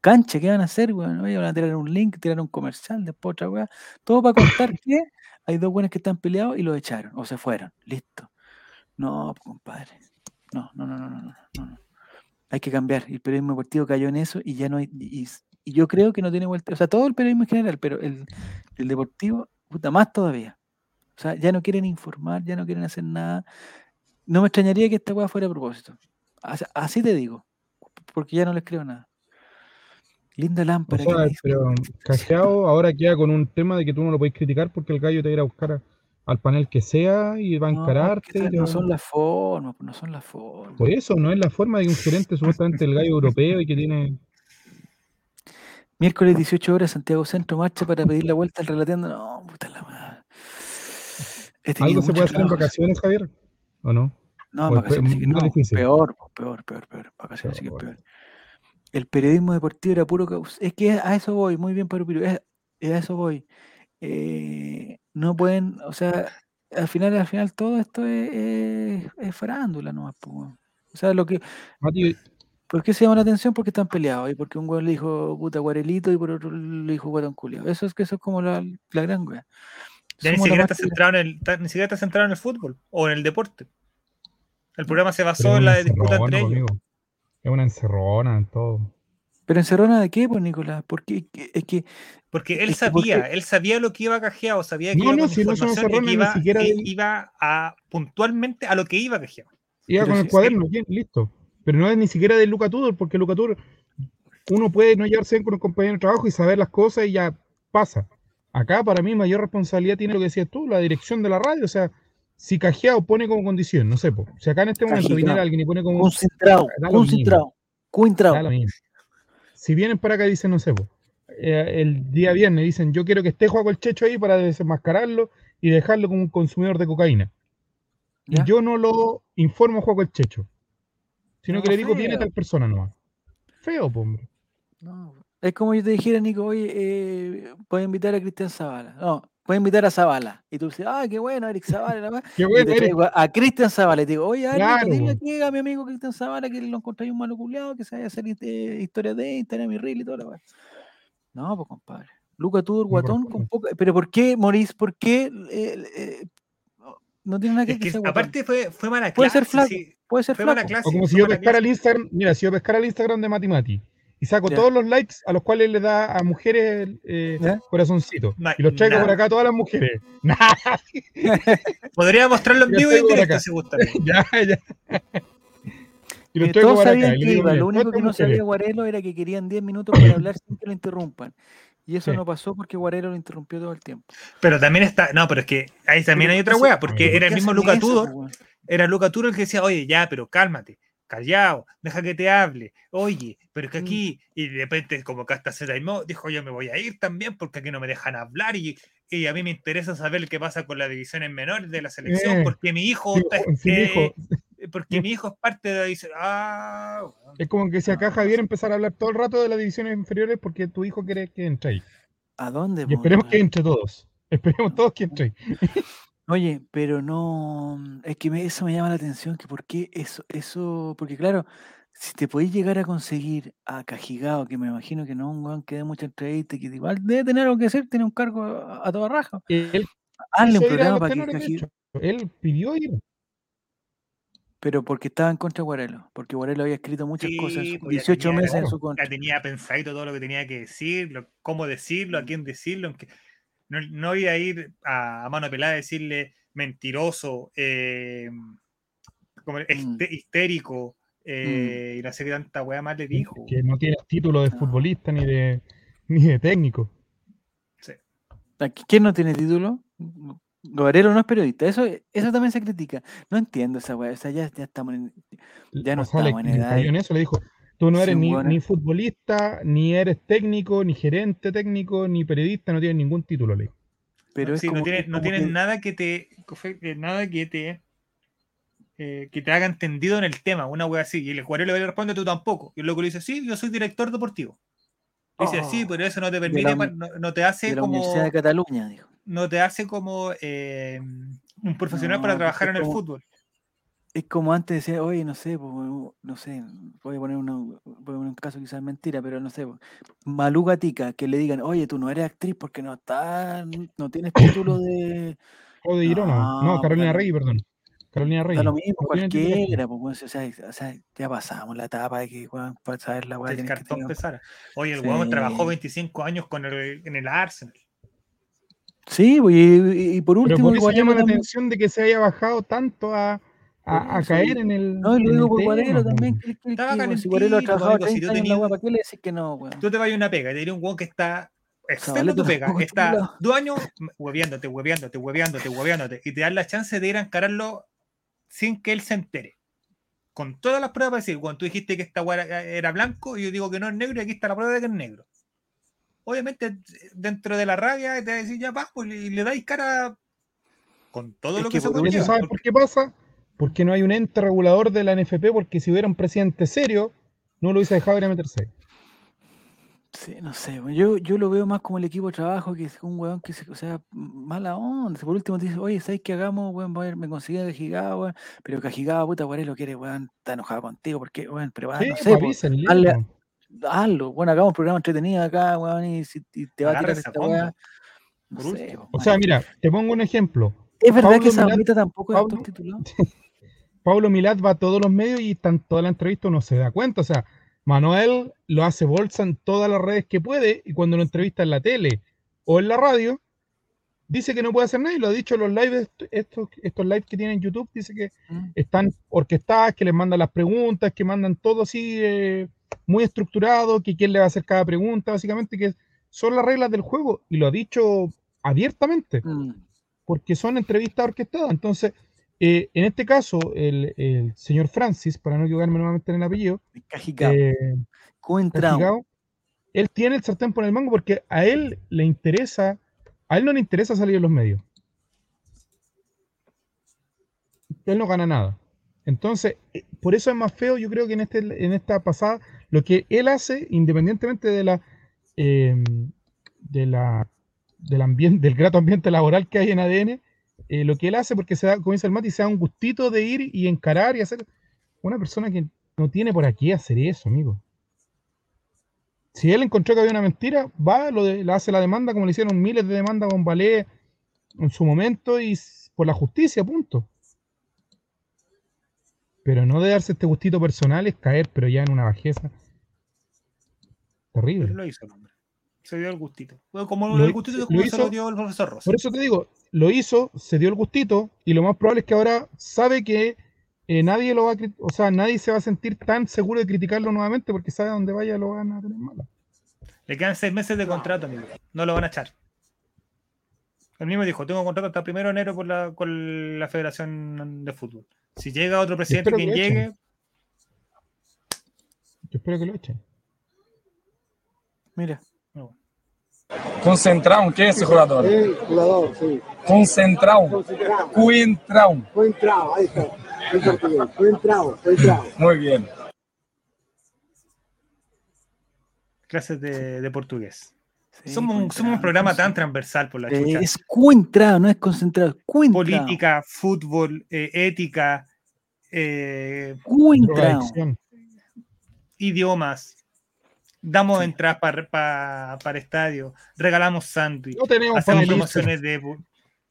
cancha? ¿Qué van a hacer, weón? Van a tirar un link, tirar un comercial, después otra weá. Todo para contar que hay dos buenos que están peleados y los echaron o se fueron. Listo. No, compadre. no, no, no, no, no, no, no. Hay que cambiar. El periodismo deportivo cayó en eso y ya no hay. Y, y yo creo que no tiene vuelta. O sea, todo el periodismo en general, pero el, el deportivo, puta, más todavía. O sea, ya no quieren informar, ya no quieren hacer nada. No me extrañaría que esta weá fuera a propósito. Así, así te digo. Porque ya no les creo nada. Linda O lámpara. sea, que dice. pero Cajeado ahora queda con un tema de que tú no lo puedes criticar porque el gallo te va a ir a buscar a- al panel que sea y va a encararte. no son las formas, pues, no son las formas. Por eso, no es la forma de un gerente supuestamente el gallo europeo y que tiene. Miércoles 18 horas, Santiago Centro marcha para pedir la vuelta al relateando. No, puta la madre. ¿Algo se puede hacer en vacaciones, Javier? ¿O no? No, o sí que no. difícil? Peor, pues, peor, peor, peor. Sí que es Peor. El periodismo deportivo era puro caos. Es que a eso voy, muy bien, Piru, es- a eso voy. Eh, no pueden, o sea, al final, al final todo esto es, es, es farándula nomás, pues. O sea, lo que, Mati, ¿por qué se llama la atención? Porque están peleados y porque un weón le dijo puta guarelito y por otro le dijo guatón culiao. Eso es que eso es como la, la gran wea. Ya ni siquiera, está centrado en el, ni siquiera está centrado en el fútbol o en el deporte. El programa se basó en la disputa entre ellos. amigo. Es una encerrona en todo. Pero encerrona de qué, pues Nicolás? Porque es que Porque él Es que ¿por sabía, él sabía lo que iba cajeado, sabía que No, iba no, con si no información encerrona que ni iba, siquiera que iba a puntualmente a lo que iba cajeado. Iba Pero con si- el cuaderno, bien, listo. Pero no es ni siquiera de Luca Tudor, porque Luca Tudor, uno puede no llevarse bien con un compañero de trabajo y saber las cosas y ya pasa. Acá, para mí, mayor responsabilidad tiene lo que decías tú, la dirección de la radio. O sea, si Cajeado pone como condición, no sé, po, si acá en este momento Cajeado. viniera alguien y pone como. concentrado, concentrado, concentrado. Si vienen para acá y dicen, no sé, po, eh, el día viernes dicen, yo quiero que esté Juaco el Checho ahí para desenmascararlo y dejarlo como un consumidor de cocaína. ¿Ya? Y yo no lo informo a Juaco el Checho, sino No, que le digo, viene feo. tal persona nomás. Feo, po, hombre. No, es como yo te dijera, Nico, oye, eh, puedes invitar a Cristian Zavala. No, puedes invitar a Zavala. Y tú dices, ah, qué bueno, Eric Zavala. Qué bueno, Eric. a, Cristian Zavala. Y te digo, oye, Eric, Claro, dile po. aquí a mi amigo Cristian Zavala que lo encontré un malo culiado, que se vaya a hacer eh, historias de Instagram y Reel y toda la weá. No, pues compadre. Luca Tudor, No guatón, con poca. Pero ¿por qué, Maurice? ¿Por qué? eh, eh, no- tiene nada que Es que que sea aparte fue, fue mala Puede clase. ser flaco. sí, Puede ser fue mala flaco. clase. O como si yo pescara el Instagram, mira, si yo pescara el Instagram de Mati Mati y saco todos los likes a los cuales le da a mujeres eh, corazoncito No y los traigo por acá a todas las mujeres. Nada, Podría mostrarlo en vivo y en directo acá. si gusta. ya, ya. Y los Eh, traigo todos por acá. sabían y que le digo, iba, lo único que no mujeres. sabía Guarelo era que querían 10 minutos para hablar sin que lo interrumpan. Y eso Sí. no pasó porque Guarelo lo interrumpió todo el tiempo. Pero también está. No, pero es que ahí también Pero hay otra wea, porque ¿por era el ¿Qué mismo Luca eso, Tudor. po, weón? Era Luca Tudor el que decía, oye, ya, pero cálmate, callado, deja que te hable. Oye, pero es que Mm. aquí. Y de repente, como que hasta se taimó, dijo, yo me voy a ir también porque aquí no me dejan hablar. Y, y a mí me interesa saber qué pasa con las divisiones menores de la selección, Eh, porque mi hijo. Sí, está- sí, eh, hijo. porque mi hijo es parte de la división. Ah. Es como que si acá Javier empezar a hablar todo el rato de las divisiones inferiores porque tu hijo quiere que entre ahí. ¿A dónde? Y esperemos que entre todos. Esperemos todos que entre ahí. Oye, pero no. Es que me- eso me llama la atención. que ¿Por qué eso? eso Porque, claro, si te podéis llegar a conseguir a Cajigao, que me imagino que no es un weón que dé mucha entrevista, que igual debe tener algo que hacer, tiene un cargo a, a toda raja. Él Hazle un quiso ir a programa para que de hecho. Él pidió ir. Pero porque estaba en contra de Guarelo. Porque Guarelo había escrito muchas cosas, en Sí, su- pues ya 18 tenía- meses en claro, su contra. ya tenía pensadito todo lo que tenía que decir, lo- cómo decirlo, a quién decirlo, aunque no, no iba a ir a, a mano pelada a decirle mentiroso, eh, como este- histérico, eh, y no sé qué tanta weá más le dijo. Que no tiene título de No. futbolista ni de, ni de técnico. Sí. ¿A qui- ¿Quién no tiene título? Guarelo no es periodista. Eso, eso también se critica. No entiendo esa weá. O sea, ya, ya estamos en. Ya no estamos en edad en eso, le dijo, tú no Sí, eres ni, bueno. ni futbolista, ni eres técnico, ni gerente técnico, ni periodista, no tienes ningún título, le dijo. Pero es Sí, no como, tiene, es no como tiene que- nada que te nada que te eh, que te haga entendido en el tema, una wea así. Y el Guarelo le responde tú tampoco. Y el loco le dice, sí, yo soy director deportivo. Y dice, sí, Oh, pero eso no te permite, la no, no te hace de la como Universidad de Cataluña, dijo. no te hace como eh, un profesional No, para trabajar en el como- fútbol. Es como antes decía, oye, no sé, pues, no sé, voy a poner, una- voy a poner un caso quizás mentira, pero no sé, pues, Malú Gatica, que le digan, oye, tú no eres actriz porque no estás, no tienes título de... O de Girona, no, No, Carolina claro. Rey, perdón. Carolina Reyes. Da lo mismo, cualquiera, pues, o, sea, o sea, ya pasamos la etapa de que, weón, para saber la El que cartón tener- pesara. Oye, el Sí. weón trabajó 25 años con el, en el Arsenal. Sí, pues, y, y- y por Pero último, por eso llama la también- atención de que se haya bajado tanto a, a, a caer en el. No, y lo digo el por Guarelo también. pues. que- que- Estaba que, si Guarelo ha trabajado amigo, si 30 yo años en la tenía- weá, ¿para qué le decís que no, weón? Tú te vas a una pega y te diría un weón que está Zabaleta tu pega, está dos años hueveándote, hueveándote, hueveándote, hueveándote, y te dan la chance de ir a encararlo sin que él se entere. Con todas las pruebas para decir, cuando tú dijiste que esta era, blanco, y yo digo que no es negro, y aquí está la prueba de que es negro. Obviamente, dentro de la rabia, te va a decir, ya vamos, y le dais cara con todo Es lo que que, se por ¿Y eso conlleva. sabes por qué pasa? Porque no hay un ente regulador de la NFP, porque si hubiera un presidente serio, no lo hubiese dejado ir a meterse. Sí, no sé, weón, yo, yo lo veo más como el equipo de trabajo, que es un weón que se, o sea, mala onda. Por último te dice, oye, ¿sabes qué hagamos, weón? Voy a ver, me consigue a Cajigaba, weón. Pero Cajigaba, puta, Guarelo quiere, weón, está enojado contigo, porque, weón, pero va, Sí, no sé, hazle- hazlo. Bueno, hagamos un programa entretenido acá, weón, y, si, y te va a tirar esta weá. No por sé, O sea, mira, te pongo un ejemplo. es verdad Pablo que esa bonita tampoco es Pablo- actor titulado. Pablo Milad va a todos los medios y están toda la entrevista uno se da cuenta. O sea, Manuel lo hace bolsa en todas las redes que puede y cuando lo entrevista en la tele o en la radio, dice que no puede hacer nada y lo ha dicho en los lives, estos, estos lives que tienen en YouTube, dice que Mm. están orquestadas, que les mandan las preguntas, que mandan todo así eh, muy estructurado, que quién le va a hacer cada pregunta, básicamente, que son las reglas del juego y lo ha dicho abiertamente Mm. porque son entrevistas orquestadas. Entonces, eh, en este caso, el, el señor Francis, para no equivocarme nuevamente en el apellido, eh, él tiene el sartén por el mango porque a él le interesa, a él no le interesa salir en los medios. Él no gana nada. Entonces, eh, por eso es más feo, yo creo que en, este, en esta pasada, lo que él hace, independientemente de la, eh, de la, del, ambiente, del grato ambiente laboral que hay en ADN, eh, lo que él hace, porque se da, dice el Mati, se da un gustito de ir y encarar y hacer. Una persona que no tiene por aquí hacer eso, amigo. Si él encontró que había una mentira, va, lo de- le hace la demanda como le hicieron miles de demandas con Valé en su momento y por la justicia, punto. Pero no de darse este gustito personal es caer, pero ya en una bajeza. Pero Terrible. lo hizo el hombre. Se dio el gustito. Bueno, como Lo- el gustito lo se lo dio el profesor Rosa. Por eso te digo, lo hizo, se dio el gustito y lo más probable es que ahora sabe que eh, nadie lo va a, o sea, nadie se va a sentir tan seguro de criticarlo nuevamente porque sabe a dónde vaya lo van a tener mala. Le quedan seis meses de contrato, amigo. No lo van a echar. El mismo dijo, tengo contrato hasta primero de enero con la, con la Federación de Fútbol. Si llega otro presidente quien que echen. llegue, Yo espero que lo echen. Mira. Concentrão, quem é esse jogador? Sí, jugador, sí. Concentrão. Concentrado. Coentrão. Fue entrado, ahí está. En portugués. Fue entrado. Muy bien. clases de, de portugués. Sí, somos, un, somos un programa tan transversal por la eh, chucha. Es cuentrado, no es concentrado, es cuentrao. Política, fútbol, eh, ética, eh. Drogadicción. idiomas. Damos Sí. entradas para para estadio, regalamos sándwich, No tenemos hacemos promociones de...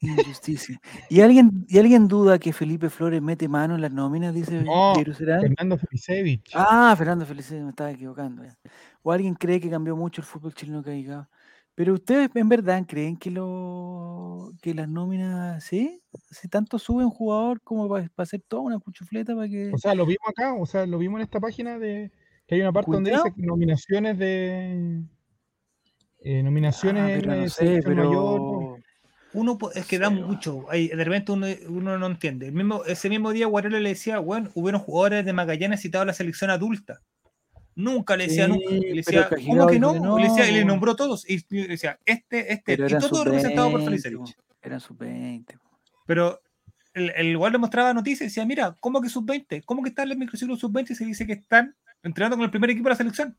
Injusticia. ¿Y alguien, ¿Y alguien duda que Felipe Flores mete mano en las nóminas? Dice No? Fernando Felicevich. Ah, Fernando Felices, me estaba equivocando. ya. O alguien cree que cambió mucho el fútbol chileno que ha llegado. Pero ustedes en verdad creen que lo que las nóminas, ¿sí? Si tanto sube un jugador como para, hacer toda una cuchufleta para que. O sea, lo vimos acá, o sea, lo vimos en esta página de que hay una parte donde dice nominaciones de eh, nominaciones Ah, pero no sé, pero. mayor, ¿no? Uno es que da mucho, hay- de repente uno, uno no entiende. El mismo, ese mismo día Guarelo le decía, bueno, hubieron jugadores de Magallanes citados a la selección adulta. Nunca le decía Sí, nunca. Le decía, ¿cómo que no? le decía, y le nombró todos. Y le decía, este, este, Pero y todo representado por sub-20, Felicevich. po, eran sub-20. po. Pero el, el igual le mostraba noticias y decía, mira, ¿cómo que sub-20? ¿Cómo que están en el microciclo sub-20 y se dice que están entrenando con el primer equipo de la selección?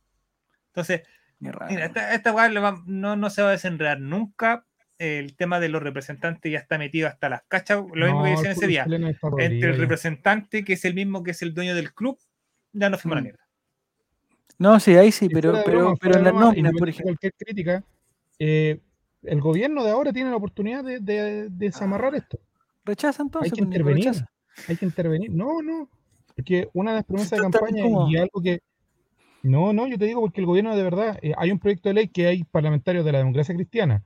Entonces, mira, esta, esta va- no, no se va a desenredar nunca. El tema de los representantes ya está metido hasta las cachas, lo mismo No, que el decían ese día. Entre el representante, que es el mismo que es el dueño del club, ya no fuimos a la Mm. mierda. No, sí, ahí sí, pero, broma, en las nóminas, por ejemplo. cualquier crítica, eh, el gobierno de ahora tiene la oportunidad de, de desamarrar Ah, esto. Rechaza entonces, que pues, intervenir. rechaza. hay que intervenir. No, no. Porque una de las promesas de campaña incómodo. y algo que. No, no, yo te digo porque el gobierno de verdad. eh, hay un proyecto de ley que hay parlamentarios de la democracia cristiana,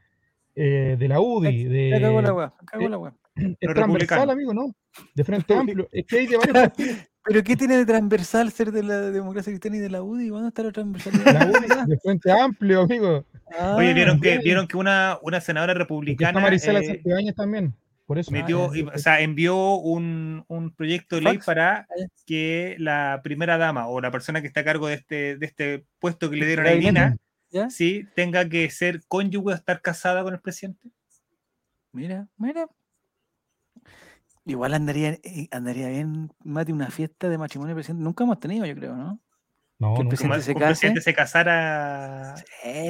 eh, de la UDI, de. Me cago la weá, me cago en la weá. es Los transversal, amigo, ¿no? De Frente Amplio. Es que hay de varios partidos. ¿Pero qué tiene de transversal ser de la democracia cristiana y de la UDI? ¿Dónde está la La transversalidad? UDI, de Frente Amplio, amigo. Oye, Ah, vieron que, vieron que una, una senadora Porque está republicana Marisela eh, también. Por eso. metió, Ah, y- o sea, envió un, un proyecto de ley para Ah, que la primera dama o la persona que está a cargo de este, de este puesto que le dieron a. Irina, sí, tenga que ser cónyuge o estar casada con el presidente. Mira, mira. Igual andaría, eh, andaría bien, Mati, una fiesta de matrimonio del presidente. Nunca hemos tenido, yo creo, ¿no? no, que el presidente se case. presidente se casara Sí,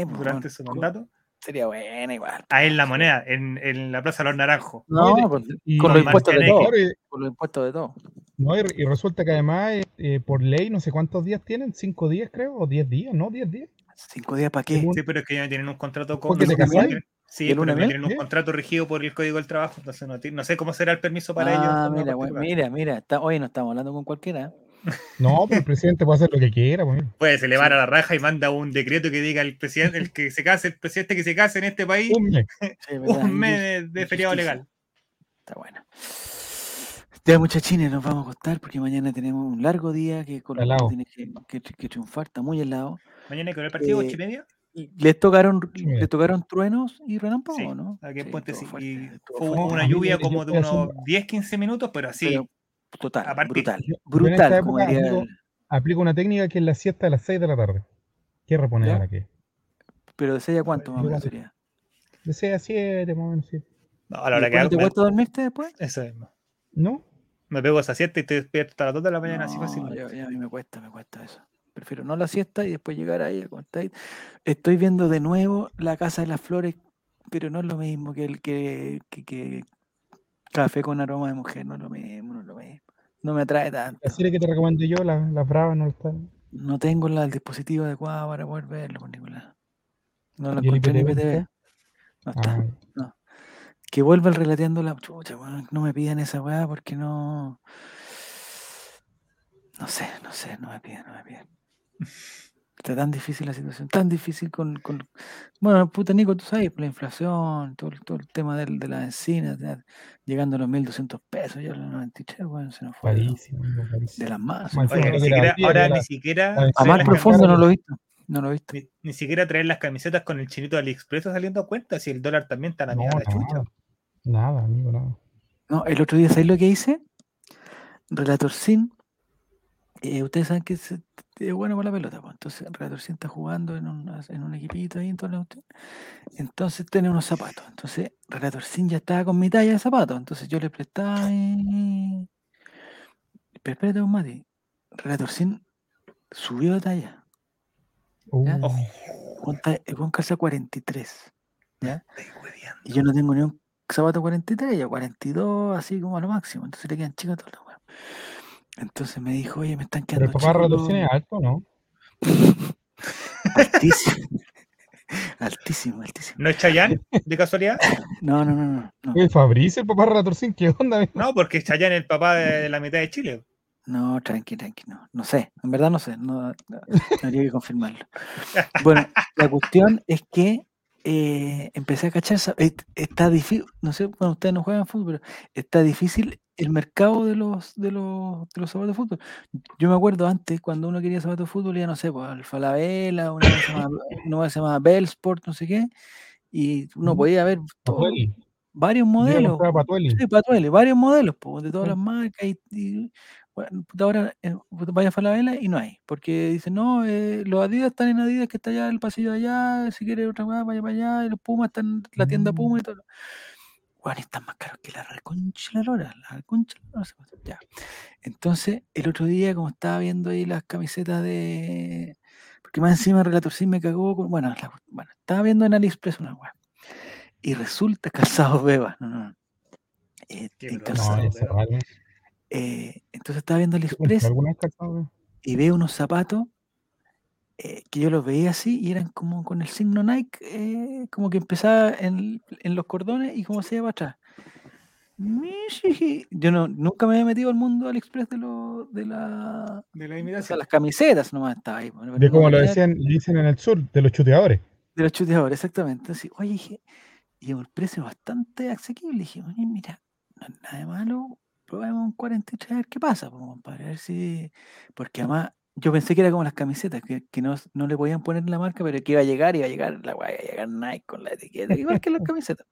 pues, durante su con- mandato. Sería buena igual. Ahí en la moneda, en, en la Plaza de los Naranjos. No, y- pues, con los impuestos de todo. Con los impuestos de todo. No, y, y resulta que además, eh, eh, por ley, no sé cuántos días tienen, cinco días creo, o diez días, ¿no? Diez días. ¿Cinco días para qué? Sí, pero es que ya no tienen un contrato con. ¿Porque te no casáis? Sí, ¿De pero no tienen un ¿Sí? contrato regido por el Código del Trabajo, entonces no, no sé cómo será el permiso para ellos. Ah, forma mira, mira, mira. está- hoy no estamos hablando con cualquiera. ¿Eh? No, pero el presidente puede hacer lo que quiera. Pues. Puede se le va a la raja y manda un decreto que diga el presidente, el que se case, el presidente que se case en este país, Un mes. Sí, un mes de, de feriado legal. Está bueno. Ya, muchachines, nos vamos a acostar porque mañana tenemos un largo día que Colo Colo Helado. tiene que, que, que triunfar, está muy helado. Mañana ver el partido, Eh, ocho y media. Les tocaron, Sí, les tocaron truenos y relámpagos, Sí, ¿no? aquí Sí, sí, fuerte, fue fuerte. una lluvia como de unos haciendo- 10-15 minutos, pero así. Pero total, a brutal, Yo- yo brutal, época el- Aplico una técnica que es la siesta a las 6 de la tarde. ¿Qué reponer ¿Ya? ahora qué? Pero de 6 a cuánto más o Yo menos sería. De 6 a 7, más o menos, sí. No, a ¿Y la hora que hago, te cuesta dormirte después? eso mismo. ¿No? Me pego esa siesta y estoy despierto hasta las 2 de la mañana, así No, fácilmente. ya- ya a mí me cuesta, me cuesta eso. Prefiero no la siesta y después llegar ahí a contar. Estoy viendo de nuevo La Casa de las Flores, pero no es lo mismo que el que, que, que Café con aroma de mujer, no es lo mismo, no es lo mismo. No me atrae tanto. La serie que te recomiendo yo, la- las bravas, no están. No tengo la- el dispositivo adecuado para poder verlo lado. No lo ¿Y el encontré en IPTV. No está. Ah, Que vuelva el relateando la chucha, weón, No me pidan esa weá porque no. No sé, no sé, no me piden, no me piden. Está tan difícil la situación, tan difícil con. con- Bueno, puta Nico, tú sabes, la inflación, todo, el- todo el tema del, de las encinas, ya llegando a los 1.200 pesos, ya los 93, bueno, se nos fue amigo, carísimo. de las. Más Oye, ni siquiera, la- ahora la- ni siquiera. la- A más profundo camisetas- no lo he visto, no lo he visto. Ni, ni siquiera traer las camisetas con el chinito de AliExpress saliendo a cuenta, si el dólar también está a la No, mierda de la chucha. nada, nada, amigo, nada. No, el otro día, ¿sabéis lo que hice? Relator Sin. eh, ustedes saben que es bueno para la pelota, pues. Entonces, Relator Sin está jugando en un, en un equipito ahí en toda la cuestión. Entonces, tiene unos zapatos. Entonces, Relator Sin ya estaba con mi talla de zapatos. Entonces, yo le prestaba. mi- Pero espérate, un Mati. Relator Sin subió de talla. ¿Ya? Uh. Con ta- El Juan calza 43. ¿Ya? Y yo no tengo ni un zapato 43, yo 42, así como a lo máximo. Entonces le quedan chicas todas las weas. Entonces me dijo, oye, me están Pero el quedando papá chicos es alto, ¿no? Altísimo. altísimo, altísimo. ¿No es Chayanne, de casualidad? No, no, no, no. No, Fabricio, el papá Retorcín, ¿qué onda? amigo? No, porque Chayanne es el papá de la mitad de Chile. no tranqui, tranqui, no. No sé, en verdad no sé. No, no, habría que confirmarlo. Bueno, la cuestión es que eh, empecé a cachar, et- está difícil, no sé, bueno, ustedes no juegan fútbol, pero está difícil el mercado de los, de los, de los zapatos de fútbol. Yo me acuerdo antes, cuando uno quería zapatos de fútbol, ya no sé, pues al Falabella, una vez se llamaba, una se llamaba Bellsport, no sé qué, y uno podía ver todo- varios modelos. Patuelli. Sí, Patuele, varios modelos, po, de todas las marcas. Y, y, bueno, ahora eh, vaya a Falabella y no hay. Porque dicen, no, eh, los Adidas están en Adidas, que está allá el pasillo de allá. Si quiere otra cosa, vaya para allá. Y los Pumas están en la tienda Mm. Puma y todo. Bueno, están más caros que la reconcha la lora. La concha de la lora, Ya. Entonces, el otro día, como estaba viendo ahí las camisetas de. Porque más encima Relator sí me cagó. con- Bueno, la- bueno, estaba viendo en AliExpress una weá. Y resulta calzado beba. No, no, no. Eh, en. No, eh, entonces estaba viendo ¿Te compré AliExpress y veo unos zapatos eh, que yo los veía así y eran como con el signo Nike, eh, como que empezaba en, en los cordones y como se iba para atrás. Yo no, nunca me había metido al mundo AliExpress de, lo, de, la, De la o sea, imitación. las camisetas nomás estaba ahí. bueno, De como lo decían, dicen en el sur, de los chuteadores. De los chuteadores, exactamente. Así, oye, dije, y un precio bastante asequible. Dije, oye, mira, no es nada de malo, probemos un 43 a ver qué pasa, pues, compadre, a ver si. Porque además, yo pensé que era como las camisetas, que, que no, no le podían poner la marca, pero que iba a llegar, iba a llegar, la iba a llegar Nike con la etiqueta, igual que las camisetas.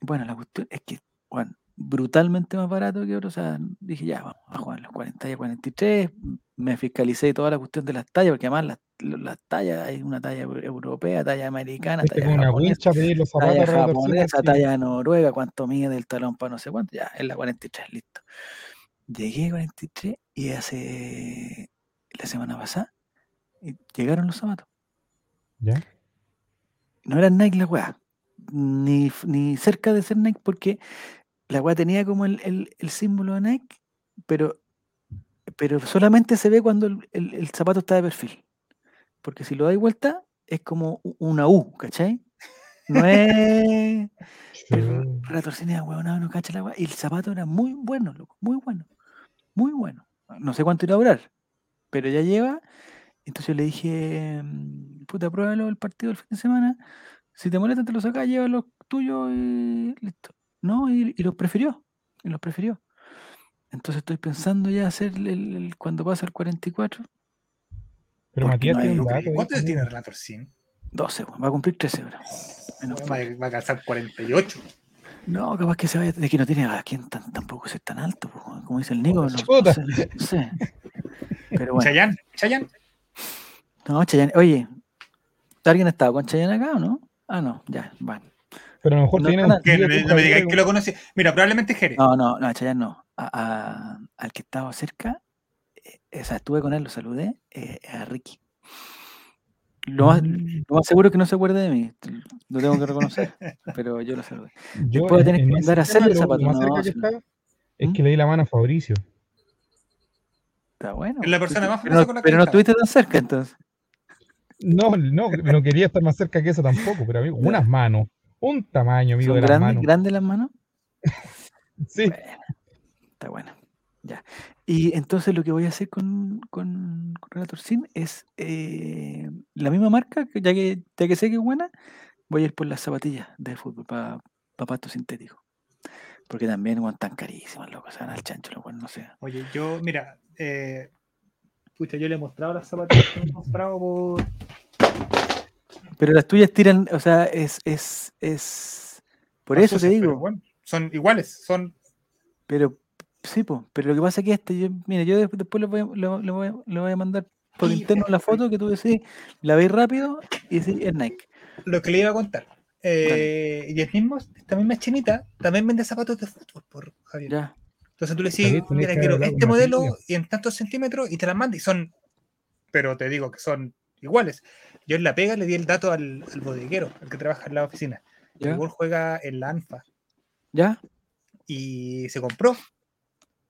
Bueno, la cuestión es que, bueno, brutalmente más barato que otros. O sea, dije, ya, vamos a jugar los 40 y a 43. Me fiscalicé toda la cuestión de las tallas, porque además las, las tallas, hay una talla eu- europea, talla americana, talla japonesa, los talla japonesa, talla noruega, cuánto mide el talón para no sé cuánto, ya, es la 43, listo. Llegué a 43 y hace la semana pasada y llegaron los zapatos. ¿Ya? No eran Nike la weá, ni, ni cerca de ser Nike, porque la weá tenía como el, el- el símbolo de Nike, pero, pero solamente se ve cuando el, el- zapato está de perfil. Porque si lo dais vuelta, es como una U, ¿cachai? No es. Pero Sí. retorcida, weón, no cacha la weá. Y el zapato era muy bueno, loco, muy bueno. Muy bueno. No sé cuánto irá a durar, pero ya lleva. Entonces yo le dije, mm, puta, pruébalo el partido del fin de semana. Si te molesta, te lo sacas, lleva los tuyos y listo. No, y, y los prefirió. Y los prefirió. Entonces estoy pensando ya hacer el, el- el- cuando pasa el 44, Pero Matías no tiene hay- un dato. ahí ¿Cuánto también. tiene Relator Sin? 12, weón, va a cumplir 13 ahora. Menos Va, a- va a calzar 48. No, capaz que se vaya, de que no tiene a quien tan, tampoco ser tan alto, como dice el Nico, no, no Chuta. sé, no sé. Pero bueno, Chayanne, Chayanne. no, Chayanne, oye, ¿alguien ha estado con Chayanne acá o no? Ah, no, ya, bueno. Pero a lo mejor No tiene tan un alto. Que no, me- no digáis que lo conocí. Mira, probablemente Jerez. No, no, no, Chayanne no. A- a- al que estaba cerca, eh, o sea, estuve con él, lo saludé, eh, a Ricky. Lo más, lo más seguro es que no se acuerde de mí, lo tengo que reconocer, pero yo lo saludé. Yo Después en- tenés que mandar a hacerle zapatos, no, no. es ¿Mm? que le di la mano a Fabricio. Está bueno. Es la persona más pero famosa no, con la que pero no estuviste tan cerca entonces. No, no, no quería estar más cerca que eso tampoco, pero amigo, Ya. unas manos, un tamaño, amigo, ¿Son de las grandes, manos. grandes las manos? Sí, Bueno, está bueno. Ya. Y entonces lo que voy a hacer con, con, con Relator Sin es eh, la misma marca, que ya que, ya que sé que es buena, voy a ir por las zapatillas de fútbol para pasto sintético. Porque también weón, tan carísimas, loco, se van al chancho, lo cual no sé. Oye, yo, mira, eh, pucha, yo le he mostrado las zapatillas que he comprado por. Pero las tuyas tiran, o sea, es, es, es, por eso te digo, bueno, son iguales, son. pero sí, po, pero lo que pasa es que este, yo, mira, yo des- después le voy, a, le, voy- a- le voy a mandar por Sí, interno la foto que tú decís, la veis rápido y decís, es Nike. Lo que le iba a contar. Eh, y el mismo, esta misma chinita también vende zapatos de fútbol, por Javier. Ya. Entonces tú le decís, mira, quiero este modelo y en tantos centímetros y te las manda y son, pero te digo que son iguales. Yo en la pega le di el dato al, al bodeguero, al que trabaja en la oficina. El ¿Ya? gol juega en la ANFA ¿Ya? y se compró.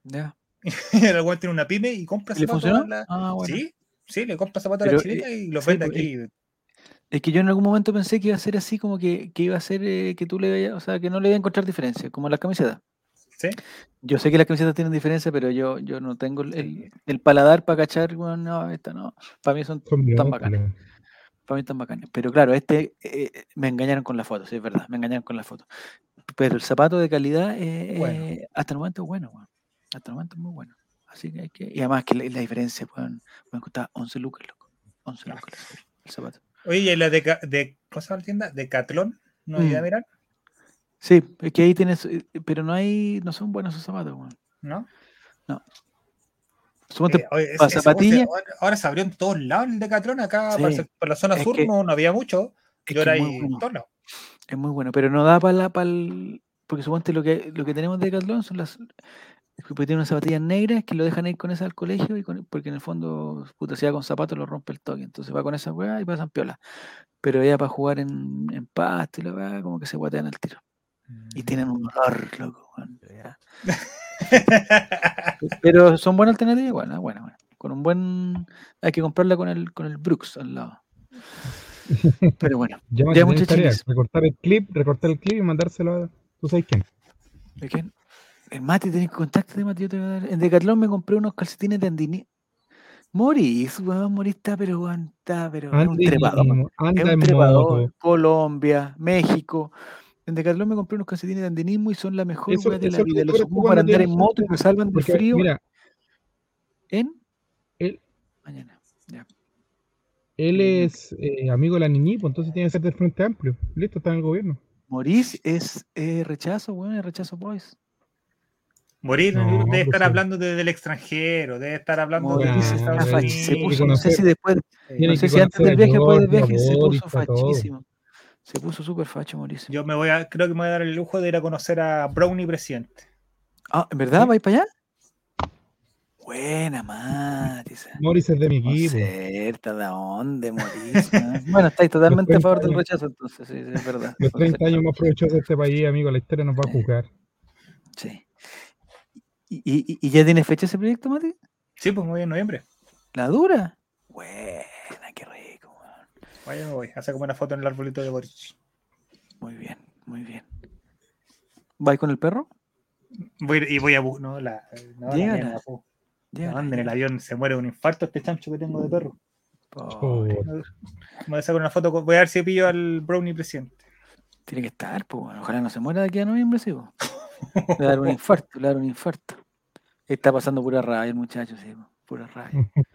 ¿Ya? el tiene una pyme y compra ¿Y le zapatos. la- Ah, bueno. Sí, sí, le compra zapatos a la chilena y los sí, vende pues, aquí. Es que yo en algún momento pensé que iba a ser así, como que, que iba a ser eh, que tú le vayas- o sea, que no le iba a encontrar diferencia, como las camisetas. ¿Sí? Yo sé que las camisetas tienen diferencia, pero yo, yo no tengo el, el- paladar para cachar, bueno, no, esta no. Para mí son tan bacanas. Para mí tan bacanas. Pero claro, este eh, me engañaron con la foto, sí, es verdad, me engañaron con la foto. Pero el zapato de calidad, eh, Bueno. eh, hasta el momento es bueno. Hasta el momento es muy bueno. Así que hay que. Y además que la, la diferencia, pueden, pueden costar 11 lucas, loco. 11 Ah. lucas el zapato. Oye, y la de, de ¿cómo se llama la tienda? Decatlón, no Mm. idea mirar, Sí, es que ahí tienes, eh, pero no hay, no son buenos esos zapatos. ¿no? Suponte, Eh, oye, ese ahora, ahora se abrió en todos lados el Decatlón, acá Sí, para, el la zona es sur que- no, no había mucho, era es ahí muy en bueno. todos lados. Es muy bueno, pero no da para la, para porque suponte lo que, lo que tenemos de Decathlon son las, porque tiene unas zapatillas negras que lo dejan ir con esas al colegio y con- porque en el fondo, puta, si va con zapatos lo rompe el toque, entonces va con esa weá y pasan piola. Pero ya para jugar en, en pasto y la weá, como que se guatean al tiro. Y tienen un olor, loco. Pero son buenas alternativas, bueno, bueno, bueno. Con un buen, hay que comprarla con el, con el Brooks al lado. Pero bueno, Ya, Ya, tarea, recortar el clip, recortar el clip y mandárselo a tú sabes quién. ¿De quién? El Mati, tenés contacto de Mati, yo te voy a dar. En Decathlon me compré unos calcetines de Andini. Morís, weón, Morís está, pero weón, está, pero es un Anda, trepador. en- Es anda un moto. Colombia, México. En Decathlon me compré unos calcetines de andinismo y son la mejor Eso- de la vida. lo Los ocupo para andar en moto y me salvan del frío mira, en él, mañana. Ya. él es eh, amigo de la niñi, pues entonces tiene que ser del Frente Amplio. Listo, está en el gobierno. Morís es eh, rechazo, weón, es rechazo boys. Morir No, debe pues estar sí. hablando de- del extranjero, debe estar hablando de se puso, no sé si después, no sé si antes del viaje, después del viaje, se puso fachísimo. Se puso súper facho, Morís. Yo me voy a, creo que me voy a dar el lujo de ir a conocer a Brownie presidente. Ah, ¿en verdad? ¿Vais para allá? Buena, Matisa. Morris es de mi equipo. Concerta, ¿de dónde morís? man? bueno, estáis totalmente a favor del 30 rechazo, entonces, sí, sí, es verdad. Los 30 Concerta. años más provechosos de este país, amigo, la historia nos va a juzgar. Sí. ¿Y, y, y ya tiene fecha ese proyecto, Mati? Sí, pues me voy en noviembre. ¿La dura? Buena, qué rico, weón. Vaya, me voy a hacer como una foto en el arbolito de Boris. Muy bien, muy bien. ¿Vais con el perro? Voy, a ir- y voy a no, la, no, la mierda, po. Ya, No, en el avión se muere de un infarto este chancho que tengo de perro. Voy a sacar una foto, voy a ver si pillo al Brownie presidente. Tiene que estar, pues, ojalá no se muera de aquí a noviembre, sí. po. Le va a dar un infarto, le va a dar un infarto. Está pasando pura rabia el muchacho, sí, pura rabia.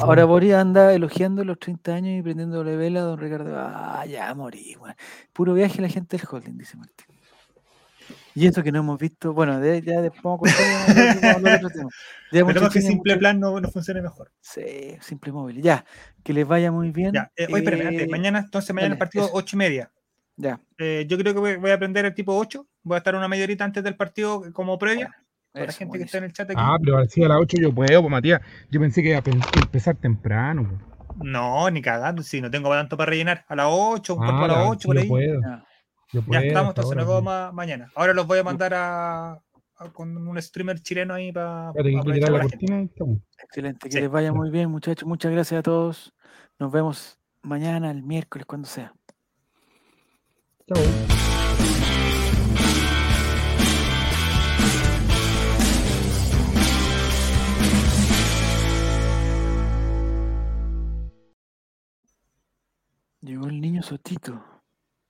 Ahora. Boris anda elogiando los 30 años y prendiéndole vela a don Ricardo. Ah, ya morí, weón. Puro viaje la gente del holding, dice Martín. Y eso que no hemos visto, bueno, de- ya después vamos a contar, Esperemos que simple plan no, no funcione mejor. Sí, simple móvil. Ya, que les vaya muy bien. Ya, eh, espérame, antes, Eh, mañana, entonces mañana dale, el partido eso. 8 y media. Ya, Eh, yo creo que voy, voy a aprender el tipo 8. Voy a estar una media horita antes del partido como previa. Para la gente que está en el chat aquí. Ah, pero si a las 8 yo puedo, pues Matías. Yo pensé que iba a empezar temprano. pues. No, ni cagando, si no tengo tanto para rellenar. A las 8, un cuarto Ah, para las la- 8, por yo ahí. puedo. Ya. Yo Ya puedo, estamos, hasta entonces nos vemos ma- mañana. Ahora los voy a mandar a, a- con un streamer chileno ahí para que tirar la cortina y estamos. Excelente, que Sí. les vaya Ya. muy bien, muchachos. Muchas gracias a todos. Nos vemos mañana, el miércoles, cuando sea. Llegó el niño Sotito.